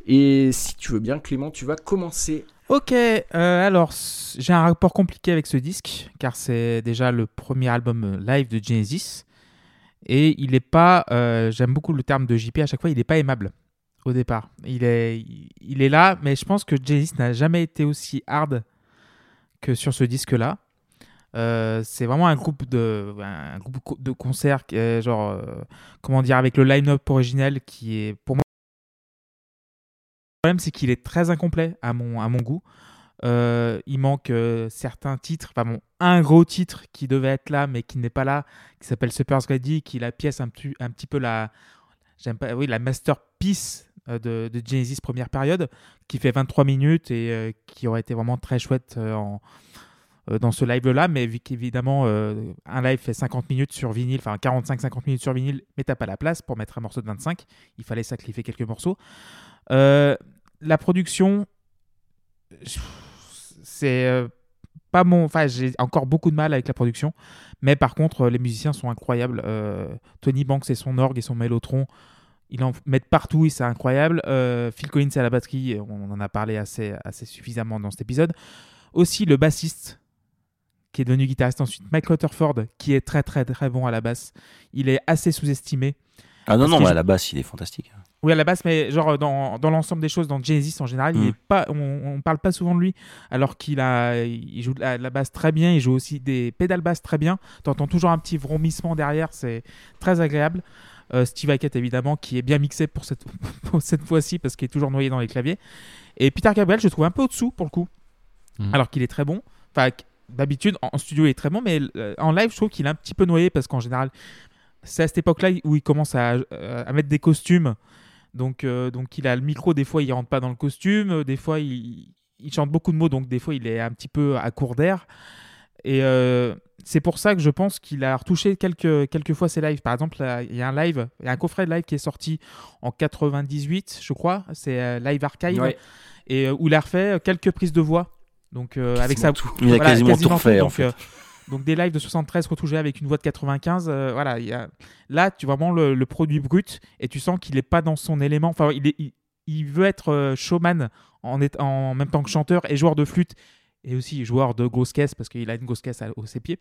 Et si tu veux bien, Clément, tu vas commencer. Ok, euh, alors j'ai un rapport compliqué avec ce disque car c'est déjà le premier album euh, live de Genesis et il est pas, euh, j'aime beaucoup le terme de JP à chaque fois, il est pas aimable au départ. Il est, il est là, mais je pense que Genesis n'a jamais été aussi hard que sur ce disque-là. Euh, c'est vraiment un groupe de, un groupe de concerts, qui genre, euh, comment dire, avec le line-up original qui est pour moi. Le problème, c'est qu'il est très incomplet à mon, à mon goût. Euh, il manque certains titres, enfin bon, un gros titre qui devait être là mais qui n'est pas là, qui s'appelle Super's Ready, qui est la pièce un petit, un petit peu la, j'aime pas, oui, la masterpiece de, de Genesis première période, qui fait 23 minutes et qui aurait été vraiment très chouette en, dans ce live-là, mais vu qu'évidemment euh, un live fait 50 minutes sur vinyle, enfin 45-50 minutes sur vinyle, mais t'as pas la place pour mettre un morceau de 25, il fallait sacrifier quelques morceaux. Euh, la production, c'est euh, pas mon. Enfin, j'ai encore beaucoup de mal avec la production, mais par contre, euh, les musiciens sont incroyables. Euh, Tony Banks et son orgue et son mélotron, ils en mettent partout et c'est incroyable. Euh, Phil Collins à la batterie, on en a parlé assez, assez suffisamment dans cet épisode. Aussi, le bassiste qui est devenu guitariste ensuite, Mike Rutherford, qui est très très très bon à la basse. Il est assez sous-estimé. Ah non, non, mais je- à la basse, il est fantastique. Oui, à la basse, mais genre dans, dans l'ensemble des choses, dans Genesis en général, il Mm. est pas, on, on parle pas souvent de lui, alors qu'il a, il joue de la, la basse très bien, il joue aussi des pédales basses très bien. T'entends toujours un petit vrombissement derrière, c'est très agréable. Euh, Steve Hackett évidemment, qui est bien mixé pour cette, pour cette fois-ci parce qu'il est toujours noyé dans les claviers. Et Peter Gabriel, je trouve un peu au-dessous pour le coup, Mhm. alors qu'il est très bon. Enfin, d'habitude en studio il est très bon, mais euh, en live, je trouve qu'il est un petit peu noyé parce qu'en général, c'est à cette époque-là où il commence à, euh, à mettre des costumes. Donc, euh, donc il a le micro, des fois il rentre pas dans le costume, des fois il, il chante beaucoup de mots, donc des fois il est un petit peu à court d'air. Et euh, c'est pour ça que je pense qu'il a retouché quelques, quelques fois ses lives. Par exemple, il y a un live, il y a un coffret de live qui est sorti en 98, je crois, c'est Live Archive, Ouais. et où il a refait quelques prises de voix. Donc euh, avec sa, Il a quasiment, tout refait, en donc, fait. euh, donc des lives de 73 retouchés avec une voix de 95. euh, voilà, il y a... là tu vois vraiment le, le produit brut et tu sens qu'il n'est pas dans son élément. Enfin, il, est, il, il veut être showman en, est- en même temps que chanteur et joueur de flûte et aussi joueur de grosse caisse parce qu'il a une grosse caisse à, au ses pieds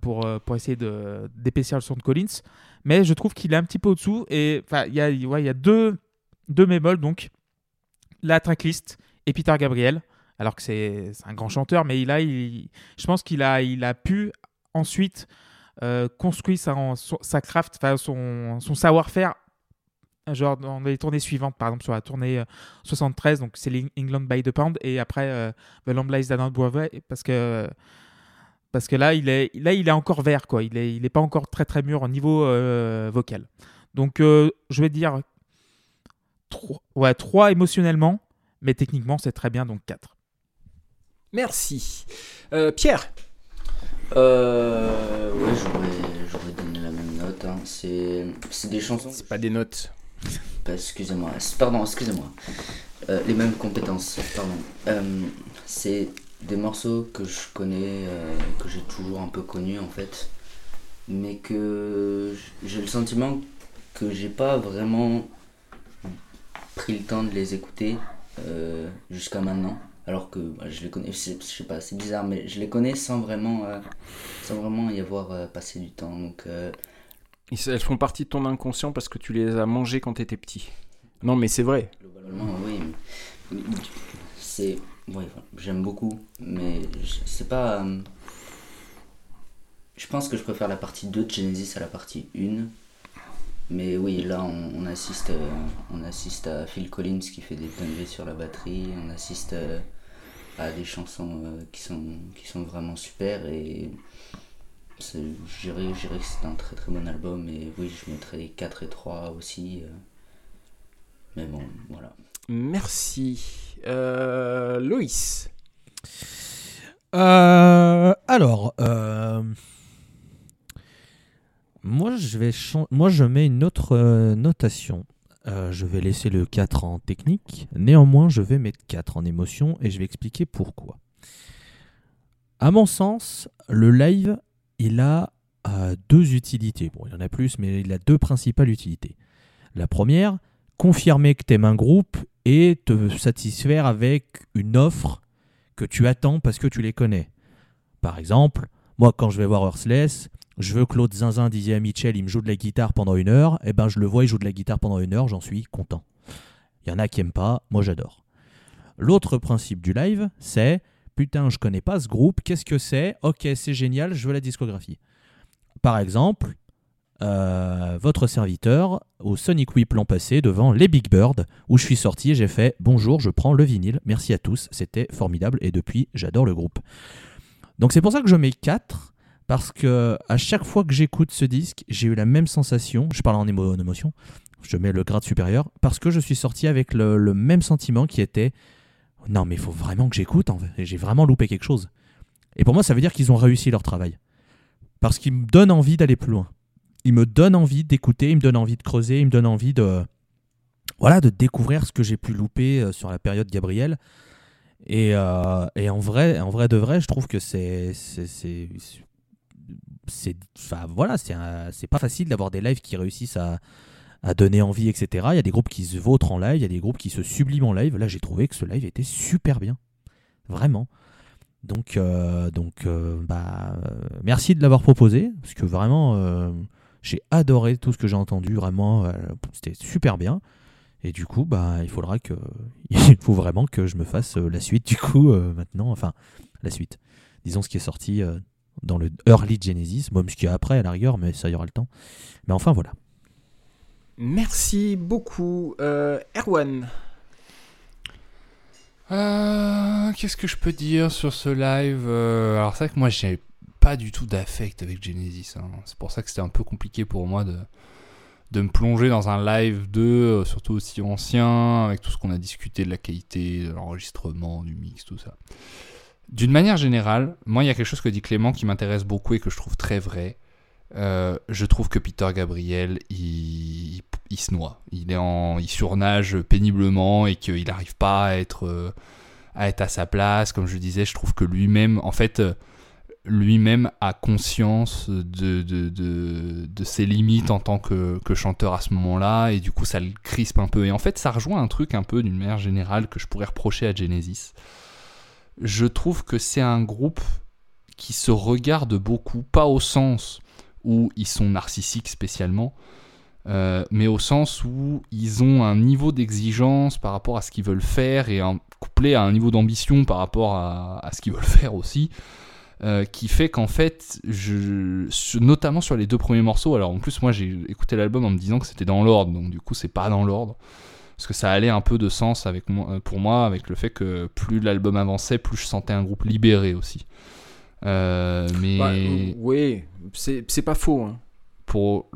pour, pour essayer de d'épaissir le son de Collins. Mais je trouve qu'il est un petit peu au-dessous et il y a, ouais, y a deux, deux bémols donc la tracklist et Peter Gabriel alors que c'est un grand chanteur, mais il a, je pense qu'il a, il a pu ensuite euh, construire sa, sa craft, son, son savoir-faire, genre dans les tournées suivantes, par exemple sur la tournée euh, 73, donc c'est England by the Pound, et après euh, The Long Lies Down Broadway, parce que parce que là il est là il est encore vert quoi, il est il est pas encore très très mûr au niveau euh, vocal. Donc euh, je vais dire 3, ouais, 3 émotionnellement, mais techniquement c'est très bien donc 4. Merci. Euh, Pierre Euh, ouais, j'aurais, j'aurais donné la même note. hein. C'est, des chansons. C'est pas des notes. Bah, excusez-moi. Pardon, excusez-moi. Euh, les mêmes compétences. Pardon. Euh, c'est des morceaux que je connais, que j'ai toujours un peu connus en fait, mais que j'ai le sentiment que j'ai pas vraiment pris le temps de les écouter jusqu'à maintenant. Alors que bah, je les connais, je sais pas, c'est bizarre, mais je les connais sans vraiment, euh, sans vraiment y avoir euh, passé du temps. Donc, euh, Elles font partie de ton inconscient parce que tu les as mangées quand t'étais petit. Non, mais c'est vrai. Globalement, oui. mais- C'est. Ouais, enfin, j'aime beaucoup, mais je- c'est pas. Je pense que je préfère la partie 2 de Genesis à la partie 1. Mais oui, là, on, on assiste, euh, on assiste à Phil Collins qui fait des dingueries sur la batterie. On assiste euh, à des chansons euh, qui, sont, qui sont vraiment super. Et je dirais, que c'est un très très bon album. Et oui, je mettrais 4 et 3 aussi. euh. Mais bon, voilà. Merci. Euh, Loïs. Euh, alors, euh, moi, je vais moi je mets une autre euh, notation. Euh, je vais laisser le 4 en technique. Néanmoins, je vais mettre 4 en émotion et je vais expliquer pourquoi. À mon sens, le live, il a a deux utilités. Bon, il y en a plus, mais il a deux principales utilités. La première, confirmer que tu aimes un groupe et te satisfaire avec une offre que tu attends parce que tu les connais. Par exemple, moi, quand je vais voir Earthless, je veux l'autre zinzin disait à Mitchell, il me joue de la guitare pendant une heure, et ben je le vois, il joue de la guitare pendant une heure, j'en suis content. Il y en a qui aiment pas, moi j'adore. L'autre principe du live, c'est putain, je connais pas ce groupe, qu'est-ce que c'est? Ok, c'est génial, je veux la discographie. Par exemple, euh, votre serviteur au Sonic Week l'an passé devant les Big Bird, où je suis sorti et j'ai fait bonjour, je prends le vinyle, merci à tous, c'était formidable et depuis j'adore le groupe. Donc c'est pour ça que je mets 4 parce que à chaque fois que j'écoute ce disque, j'ai eu la même sensation, je parle en, émo- en émotion, je mets le grade supérieur, parce que je suis sorti avec le, même sentiment qui était non mais il faut vraiment que j'écoute, j'ai vraiment loupé quelque chose. Et pour moi ça veut dire qu'ils ont réussi leur travail. Parce qu'ils me donnent envie d'aller plus loin. Ils me donnent envie d'écouter, ils me donnent envie de creuser, ils me donnent envie de voilà de découvrir ce que j'ai pu louper euh, sur la période Gabriel. Et, euh, et en vrai, en vrai de vrai, je trouve que c'est c'est enfin voilà, c'est pas facile d'avoir des lives qui réussissent à donner envie, etc. Il y a des groupes qui se vautrent en live, il y a des groupes qui se subliment en live. Là, j'ai trouvé que ce live était super bien, vraiment. Donc, euh, donc, euh, bah, euh, merci de l'avoir proposé, parce que vraiment, j'ai adoré tout ce que j'ai entendu. Vraiment, c'était super bien. Et du coup, bah, il faudra que, il faut vraiment que je me fasse la suite. Du coup, maintenant, enfin, la suite. Disons ce qui est sorti dans le early Genesis, même ce qu'il y a après à la rigueur, mais ça y aura le temps. Mais enfin, voilà. Merci beaucoup. Euh, Erwan. Euh, Qu'est-ce que je peux dire sur ce live Euh, Alors c'est vrai que moi j'ai pas du tout d'affect avec Genesis. hein. C'est pour ça que c'était un peu compliqué pour moi de, de me plonger dans un live 2, euh, surtout aussi ancien, avec tout ce qu'on a discuté de la qualité, de l'enregistrement, du mix, tout ça. D'une manière générale, moi il y a quelque chose que dit Clément qui m'intéresse beaucoup et que je trouve très vrai. Euh, je trouve que Peter Gabriel, il, se noie. Il, est en, il surnage péniblement et qu'il n'arrive pas à être, euh, à être à sa place. Comme je disais, je trouve que lui-même, en fait, euh, lui-même a conscience de, de, de, de ses limites en tant que, que chanteur à ce moment-là. Et du coup, ça le crispe un peu. Et en fait, ça rejoint un truc un peu d'une manière générale que je pourrais reprocher à Genesis. Je trouve que c'est un groupe qui se regarde beaucoup, pas au sens où ils sont narcissiques spécialement, euh, mais au sens où ils ont un niveau d'exigence par rapport à ce qu'ils veulent faire et couplé à un niveau d'ambition par rapport à, ce qu'ils veulent faire aussi, euh, qui fait qu'en fait, notamment sur les deux premiers morceaux, alors en plus moi j'ai écouté l'album en me disant que c'était dans l'ordre, donc du coup c'est pas dans l'ordre. Parce que ça allait un peu de sens avec moi, pour moi, avec le fait que plus l'album avançait, plus je sentais un groupe libéré aussi. Euh, mais Bah, euh, oui, c'est pas faux. hein. pour,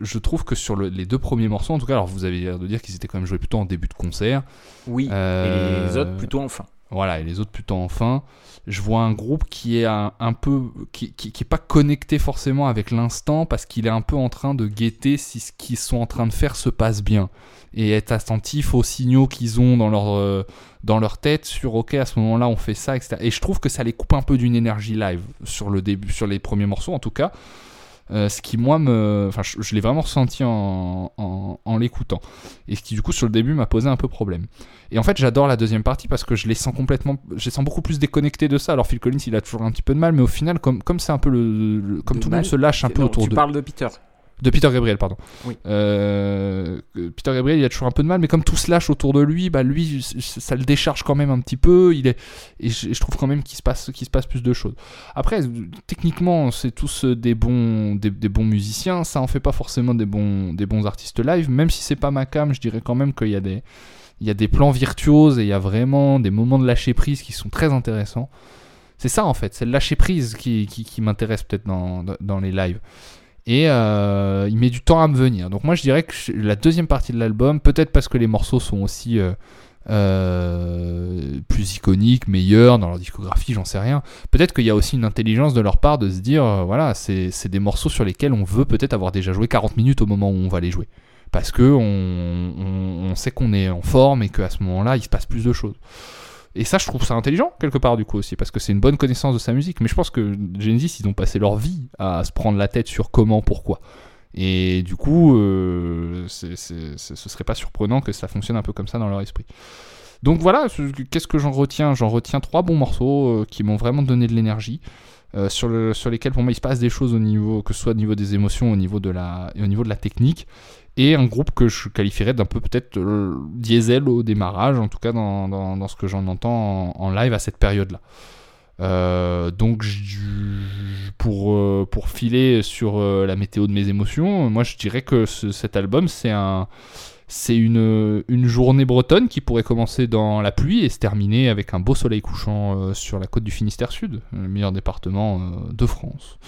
je, trouve que sur le- les deux premiers morceaux, en tout cas, alors vous avez l'air de dire qu'ils étaient quand même joués plutôt en début de concert. Oui. Euh, Et les autres plutôt enfin. Voilà, et les autres plutôt en fin. Je vois un groupe qui est un, un peu. qui, qui, qui est pas connecté forcément avec l'instant parce qu'il est un peu en train de guetter si ce qu'ils sont en train de faire se passe bien. Et être attentif aux signaux qu'ils ont dans leur, euh, dans leur tête sur ok, à ce moment-là on fait ça, etc. Et je trouve que ça les coupe un peu d'une énergie live sur le début, sur les premiers morceaux en tout cas. Euh, ce qui moi me enfin je, je l'ai vraiment ressenti en, en, en l'écoutant et ce qui du coup sur le début m'a posé un peu problème et en fait j'adore la deuxième partie parce que je les sens complètement je les sens beaucoup plus déconnectés de ça alors Phil Collins il a toujours un petit peu de mal mais au final comme comme c'est un peu le, le- comme De tout le monde se lâche un peu Non, autour tu de parles de Peter. De Peter Gabriel, pardon. Oui. Euh, Peter Gabriel, il a toujours un peu de mal, mais comme tout se lâche autour de lui, bah lui, ça le décharge quand même un petit peu. Il est, et je, trouve quand même qu'il se passe, qu'il se passe plus de choses. Après, techniquement, c'est tous des bons, des, des bons musiciens. Ça en fait pas forcément des bons, des bons artistes live. Même si c'est pas ma cam, je dirais quand même qu'il y a des, il y a des plans virtuoses et il y a vraiment des moments de lâcher prise qui sont très intéressants. C'est ça en fait, c'est le lâcher prise qui, qui, qui m'intéresse peut-être dans- dans les lives et euh, il met du temps à me venir. Donc moi je dirais que la deuxième partie de l'album, peut-être parce que les morceaux sont aussi euh, euh, plus iconiques, meilleurs dans leur discographie, j'en sais rien. Peut-être qu'il y a aussi une intelligence de leur part de se dire, voilà, c'est des morceaux sur lesquels on veut peut-être avoir déjà joué 40 minutes au moment où on va les jouer. Parce que on- on sait qu'on est en forme et qu'à ce moment-là, il se passe plus de choses. Et ça, je trouve ça intelligent, quelque part, du coup, aussi, parce que c'est une bonne connaissance de sa musique. Mais je pense que Genesis, ils ont passé leur vie à se prendre la tête sur comment, pourquoi. Et du coup, euh, ce serait pas surprenant que ça fonctionne un peu comme ça dans leur esprit. Donc voilà, ce- qu'est-ce que j'en retiens? J'en retiens trois bons morceaux euh, qui m'ont vraiment donné de l'énergie. euh, sur, le, sur lesquels pour moi il se passe des choses au niveau que ce soit au niveau des émotions au niveau de la au niveau de la technique et un groupe que je qualifierais d'un peu peut-être euh, diesel au démarrage en tout cas dans, ce que j'en entends en, live à cette période là donc euh, pour filer sur euh, la météo de mes émotions moi je dirais que ce- cet album c'est un c'est une, journée bretonne qui pourrait commencer dans la pluie et se terminer avec un beau soleil couchant euh, sur la côte du Finistère Sud, le meilleur département euh, de France.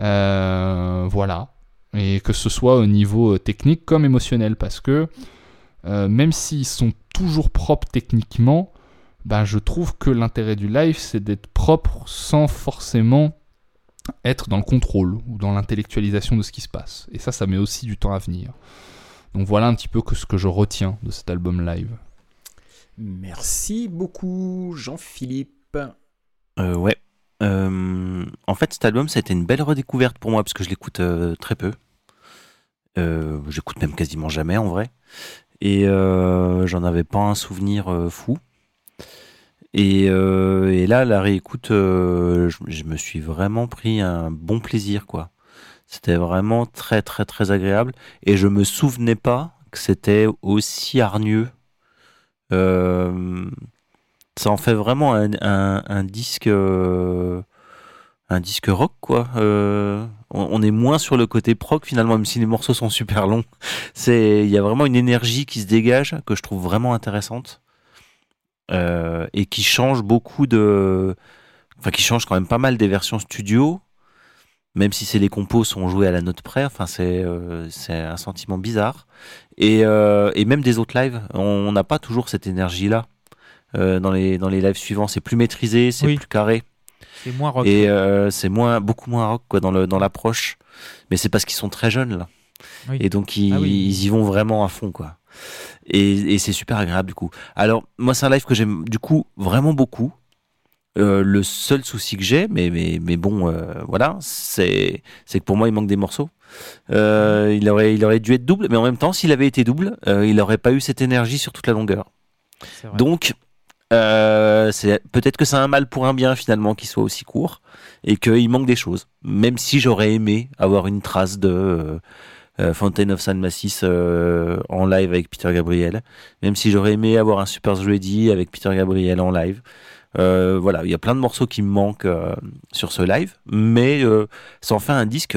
Euh, voilà. Et que ce soit au niveau euh, technique comme émotionnel, parce que euh, même s'ils sont toujours propres techniquement, ben, je trouve que l'intérêt du live, c'est d'être propre sans forcément être dans le contrôle ou dans l'intellectualisation de ce qui se passe. Et ça, ça met aussi du temps à venir. Donc voilà un petit peu que ce que je retiens de cet album live. Merci beaucoup, Jean-Philippe. Euh, ouais. Euh, en fait, cet album, ça a été une belle redécouverte pour moi parce que je l'écoute euh, très peu. Euh, J'écoute même quasiment jamais en vrai. Et euh, j'en avais pas un souvenir euh, fou. Et, là, la réécoute, je, me suis vraiment pris un bon plaisir, quoi. C'était vraiment très, très, très agréable. Et je me souvenais pas que c'était aussi hargneux. Ça en fait vraiment un, disque un disque rock quoi. Euh, on, on est moins sur le côté prog finalement même si les morceaux sont super longs. C'est il y a vraiment une énergie qui se dégage que je trouve vraiment intéressante Euh, et qui change beaucoup de enfin qui change quand même pas mal des versions studio même si c'est les compos sont joués à la note près. Enfin c'est euh, c'est un sentiment bizarre. Et, et même des autres lives on n'a pas toujours cette énergie là dans les dans les lives suivants. C'est plus maîtrisé, c'est Oui. plus carré C'est moins rock. et euh, c'est moins beaucoup moins rock quoi dans le dans l'approche. Mais c'est parce qu'ils sont très jeunes là. Oui. Et donc ils, Ah oui. ils y vont vraiment à fond quoi. Et, et c'est super agréable du coup. Alors moi c'est un live que j'aime du coup vraiment beaucoup. Euh, le seul souci que j'ai, mais, mais, mais bon, euh, voilà, c'est c'est que pour moi il manque des morceaux. Euh, il, aurait, il aurait dû être double, mais en même temps, s'il avait été double, il n'aurait pas eu cette énergie sur toute la longueur. Donc, euh, c'est peut-être que c'est un mal pour un bien finalement qu'il soit aussi court et qu'il manque des choses. Même si j'aurais aimé avoir une trace de euh, euh, of San Massis euh, en live avec Peter Gabriel, même si j'aurais aimé avoir un Super Ready avec Peter Gabriel en live. Voilà, il y a plein de morceaux qui me manquent sur ce live, mais ça en fait un disque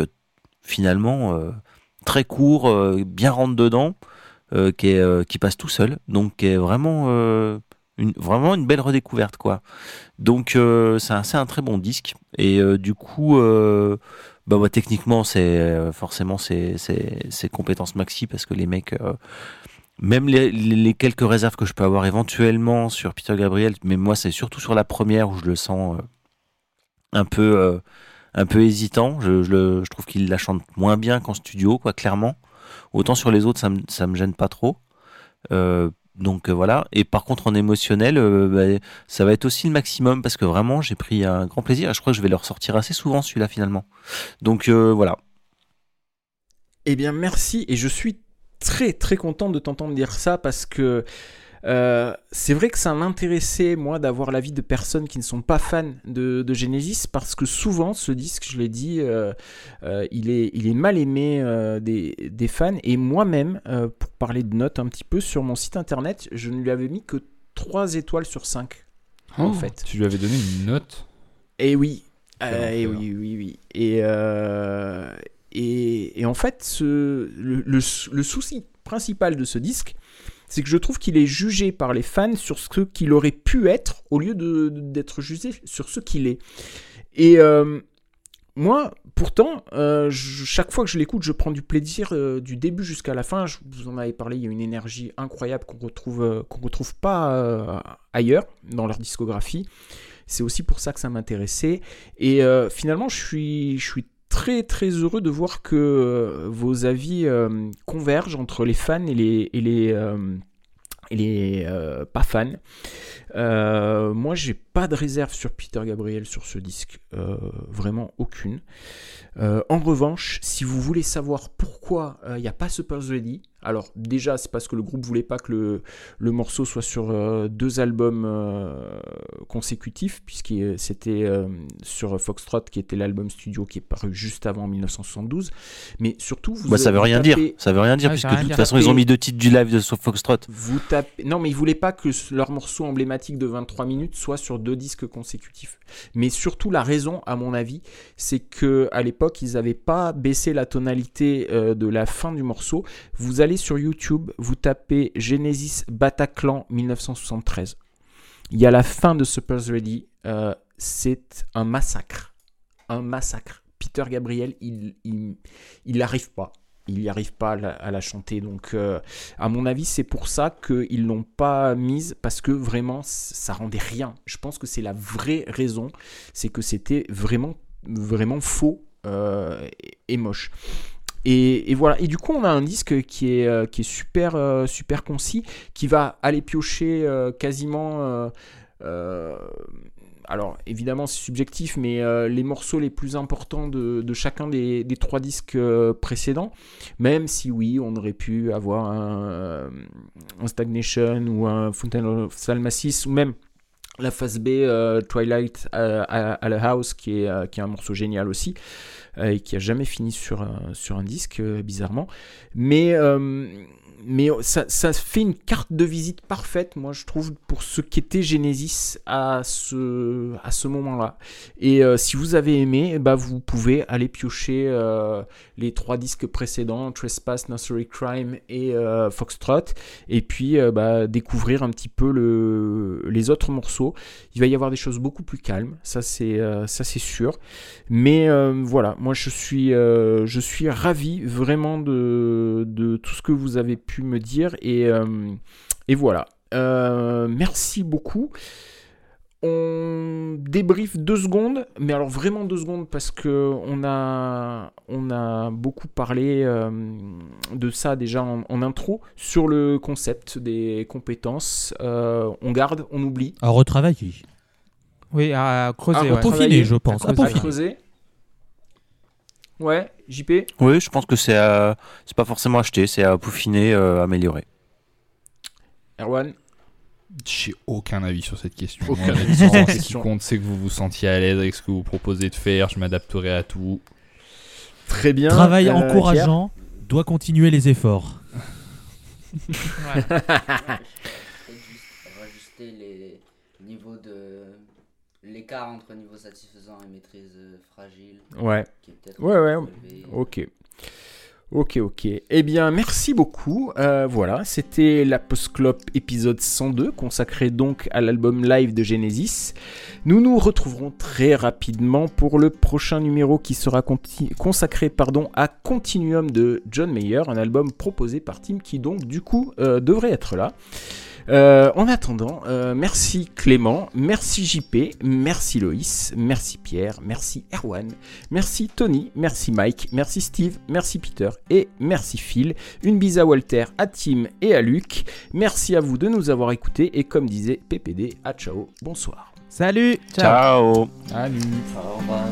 finalement très court, bien rentre dedans, qui, qui passe tout seul, donc qui est vraiment une, vraiment une belle redécouverte quoi. Donc euh, c'est un, très bon disque et euh, du coup euh, bah, techniquement c'est forcément c'est c'est c'est compétence maxi parce que les mecs même les, quelques réserves que je peux avoir éventuellement sur Peter Gabriel, mais moi c'est surtout sur la première où je le sens un peu un peu hésitant. Je, trouve qu'il la chante moins bien qu'en studio, quoi, clairement. Autant sur les autres, ça me, me gêne pas trop. Donc euh, voilà. Et par contre, en émotionnel, euh, bah, ça va être aussi le maximum parce que vraiment, j'ai pris un grand plaisir. Et je crois que je vais le ressortir assez souvent celui-là finalement. Donc euh, voilà. Eh bien, merci. Et je suis très très content de t'entendre dire ça parce que euh, c'est vrai que ça m'intéressait, moi, d'avoir l'avis de personnes qui ne sont pas fans de, de Genesis parce que souvent, ce disque, je l'ai dit, euh, euh, il, est, il est mal aimé des, des fans. Et moi-même, pour parler de notes un petit peu, sur mon site internet, je ne lui avais mis que 3 étoiles sur 5. En fait. Tu lui avais donné une note Et oui, et enfer. oui, oui, oui. Et, et, et en fait, ce, le, le, le souci principal de ce disque, c'est que je trouve qu'il est jugé par les fans sur ce qu'il aurait pu être au lieu d'être jugé sur ce qu'il est. Et euh, moi, pourtant, euh, chaque fois que je l'écoute, je prends du plaisir euh, du début jusqu'à la fin. Je vous en avais parlé, il y a une énergie incroyable qu'on retrouve, qu'on retrouve pas ailleurs dans leur discographie. C'est aussi pour ça que ça m'intéressait. Et finalement, je suis, je suis très très heureux de voir que euh, vos avis euh, convergent entre les fans et les, et les, euh, est euh, pas fan. Euh, moi, j'ai pas de réserve sur Peter Gabriel sur ce disque, Euh, vraiment aucune. Euh, en revanche, si vous voulez savoir pourquoi euh, il n'y a pas Supper's Ready, alors déjà c'est parce que le groupe voulait pas que le, le morceau soit sur euh, deux albums euh, consécutifs, puisque c'était euh, sur Foxtrot qui était l'album studio qui est paru juste avant en 1972. Mais surtout, vous, Bah, ça veut rien dire. Ça veut rien dire, puisque de toute façon, ils ont mis deux titres du live de Foxtrot. Vous tapez... Non, mais ils voulaient pas que ce- leur morceau emblématique de 23 minutes soit sur deux disques consécutifs. Mais surtout, la raison, à mon avis, c'est que à l'époque, ils n'avaient pas baissé la tonalité euh, de la fin du morceau. Vous allez sur YouTube, vous tapez Genesis Bataclan 1973. Il y a la fin de Supper's Ready. euh, c'est un massacre. Un massacre. Peter Gabriel, il il, il n'arrive pas. Il n'y arrive pas à la, chanter. Donc, euh, à mon avis, c'est pour ça qu'ils l'ont pas mise parce que vraiment, ça rendait rien. Je pense que c'est la vraie raison, c'est que c'était vraiment, vraiment faux euh, et, moche. Et, voilà. Et du coup, on a un disque qui est, euh, qui est super, super concis, qui va aller piocher quasiment. Alors évidemment c'est subjectif, mais euh, les morceaux les plus importants de, chacun des, trois disques euh, précédents, même si oui, on aurait pu avoir un, euh, Stagnation ou un Fountain of Salmacis, ou même la phase B Twilight à, la House, qui est, qui un morceau génial aussi, et qui a jamais fini sur, un- sur un disque, bizarrement. Mais, mais ça, ça fait une carte de visite parfaite, moi je trouve, pour ce qu'était Genesis à ce, moment-là. Et euh, si vous avez aimé, ben, vous pouvez aller piocher euh, les trois disques précédents, Trespass, Nursery Crime et euh, Foxtrot, et puis bah, découvrir un petit peu le, les autres morceaux. Il va y avoir des choses beaucoup plus calmes, ça c'est sûr. Mais voilà, moi je suis je ravi vraiment de, de tout ce que vous avez pu me dire et euh, et voilà. Euh, merci beaucoup. On débrief deux secondes, mais alors vraiment deux secondes parce que on a, on a beaucoup parlé euh, de ça déjà en, en intro sur le concept des compétences. Euh, on garde, on oublie. À retravailler. Oui, à creuser. À ouais. peaufiner, je pense. à À creuser. À peaufiner. creuser. Ouais, JP. Oui, je pense que c'est à- c'est pas forcément acheté, c'est à peaufiner, euh, améliorer. Erwan? J'ai aucun avis sur cette question. Aucun avis sur cette l'essentiel, Ce qui question. compte, c'est que vous vous sentiez à l'aise avec ce que vous proposez de faire. Je m'adapterai à tout. Très bien. Travail Euh, encourageant doit continuer les efforts juste rajuster les niveaux de. L'écart entre niveau satisfaisant et maîtrise euh, fragile. Ouais. qui est peut-être. Ouais, ouais. Ok. Ok, ok. Eh bien, merci beaucoup. Euh, voilà, c'était la Postclop épisode 102, consacré donc à l'album live de Genesis. Nous nous retrouverons très rapidement pour le prochain numéro qui sera consacré pardon, à Continuum de John Mayer, un album proposé par Tim qui donc du coup euh, devrait être là. Euh, en attendant, euh, merci Clément, merci JP, merci Loïs, merci Pierre, merci Erwan, Merci Tony, merci Mike, merci Steve, merci Peter et merci Phil. Une bise à Walter, à Tim et à Luc. Merci à vous de nous avoir écoutés et comme disait PPD, à ciao, bonsoir. Salut. Ciao. Ciao Salut Au revoir.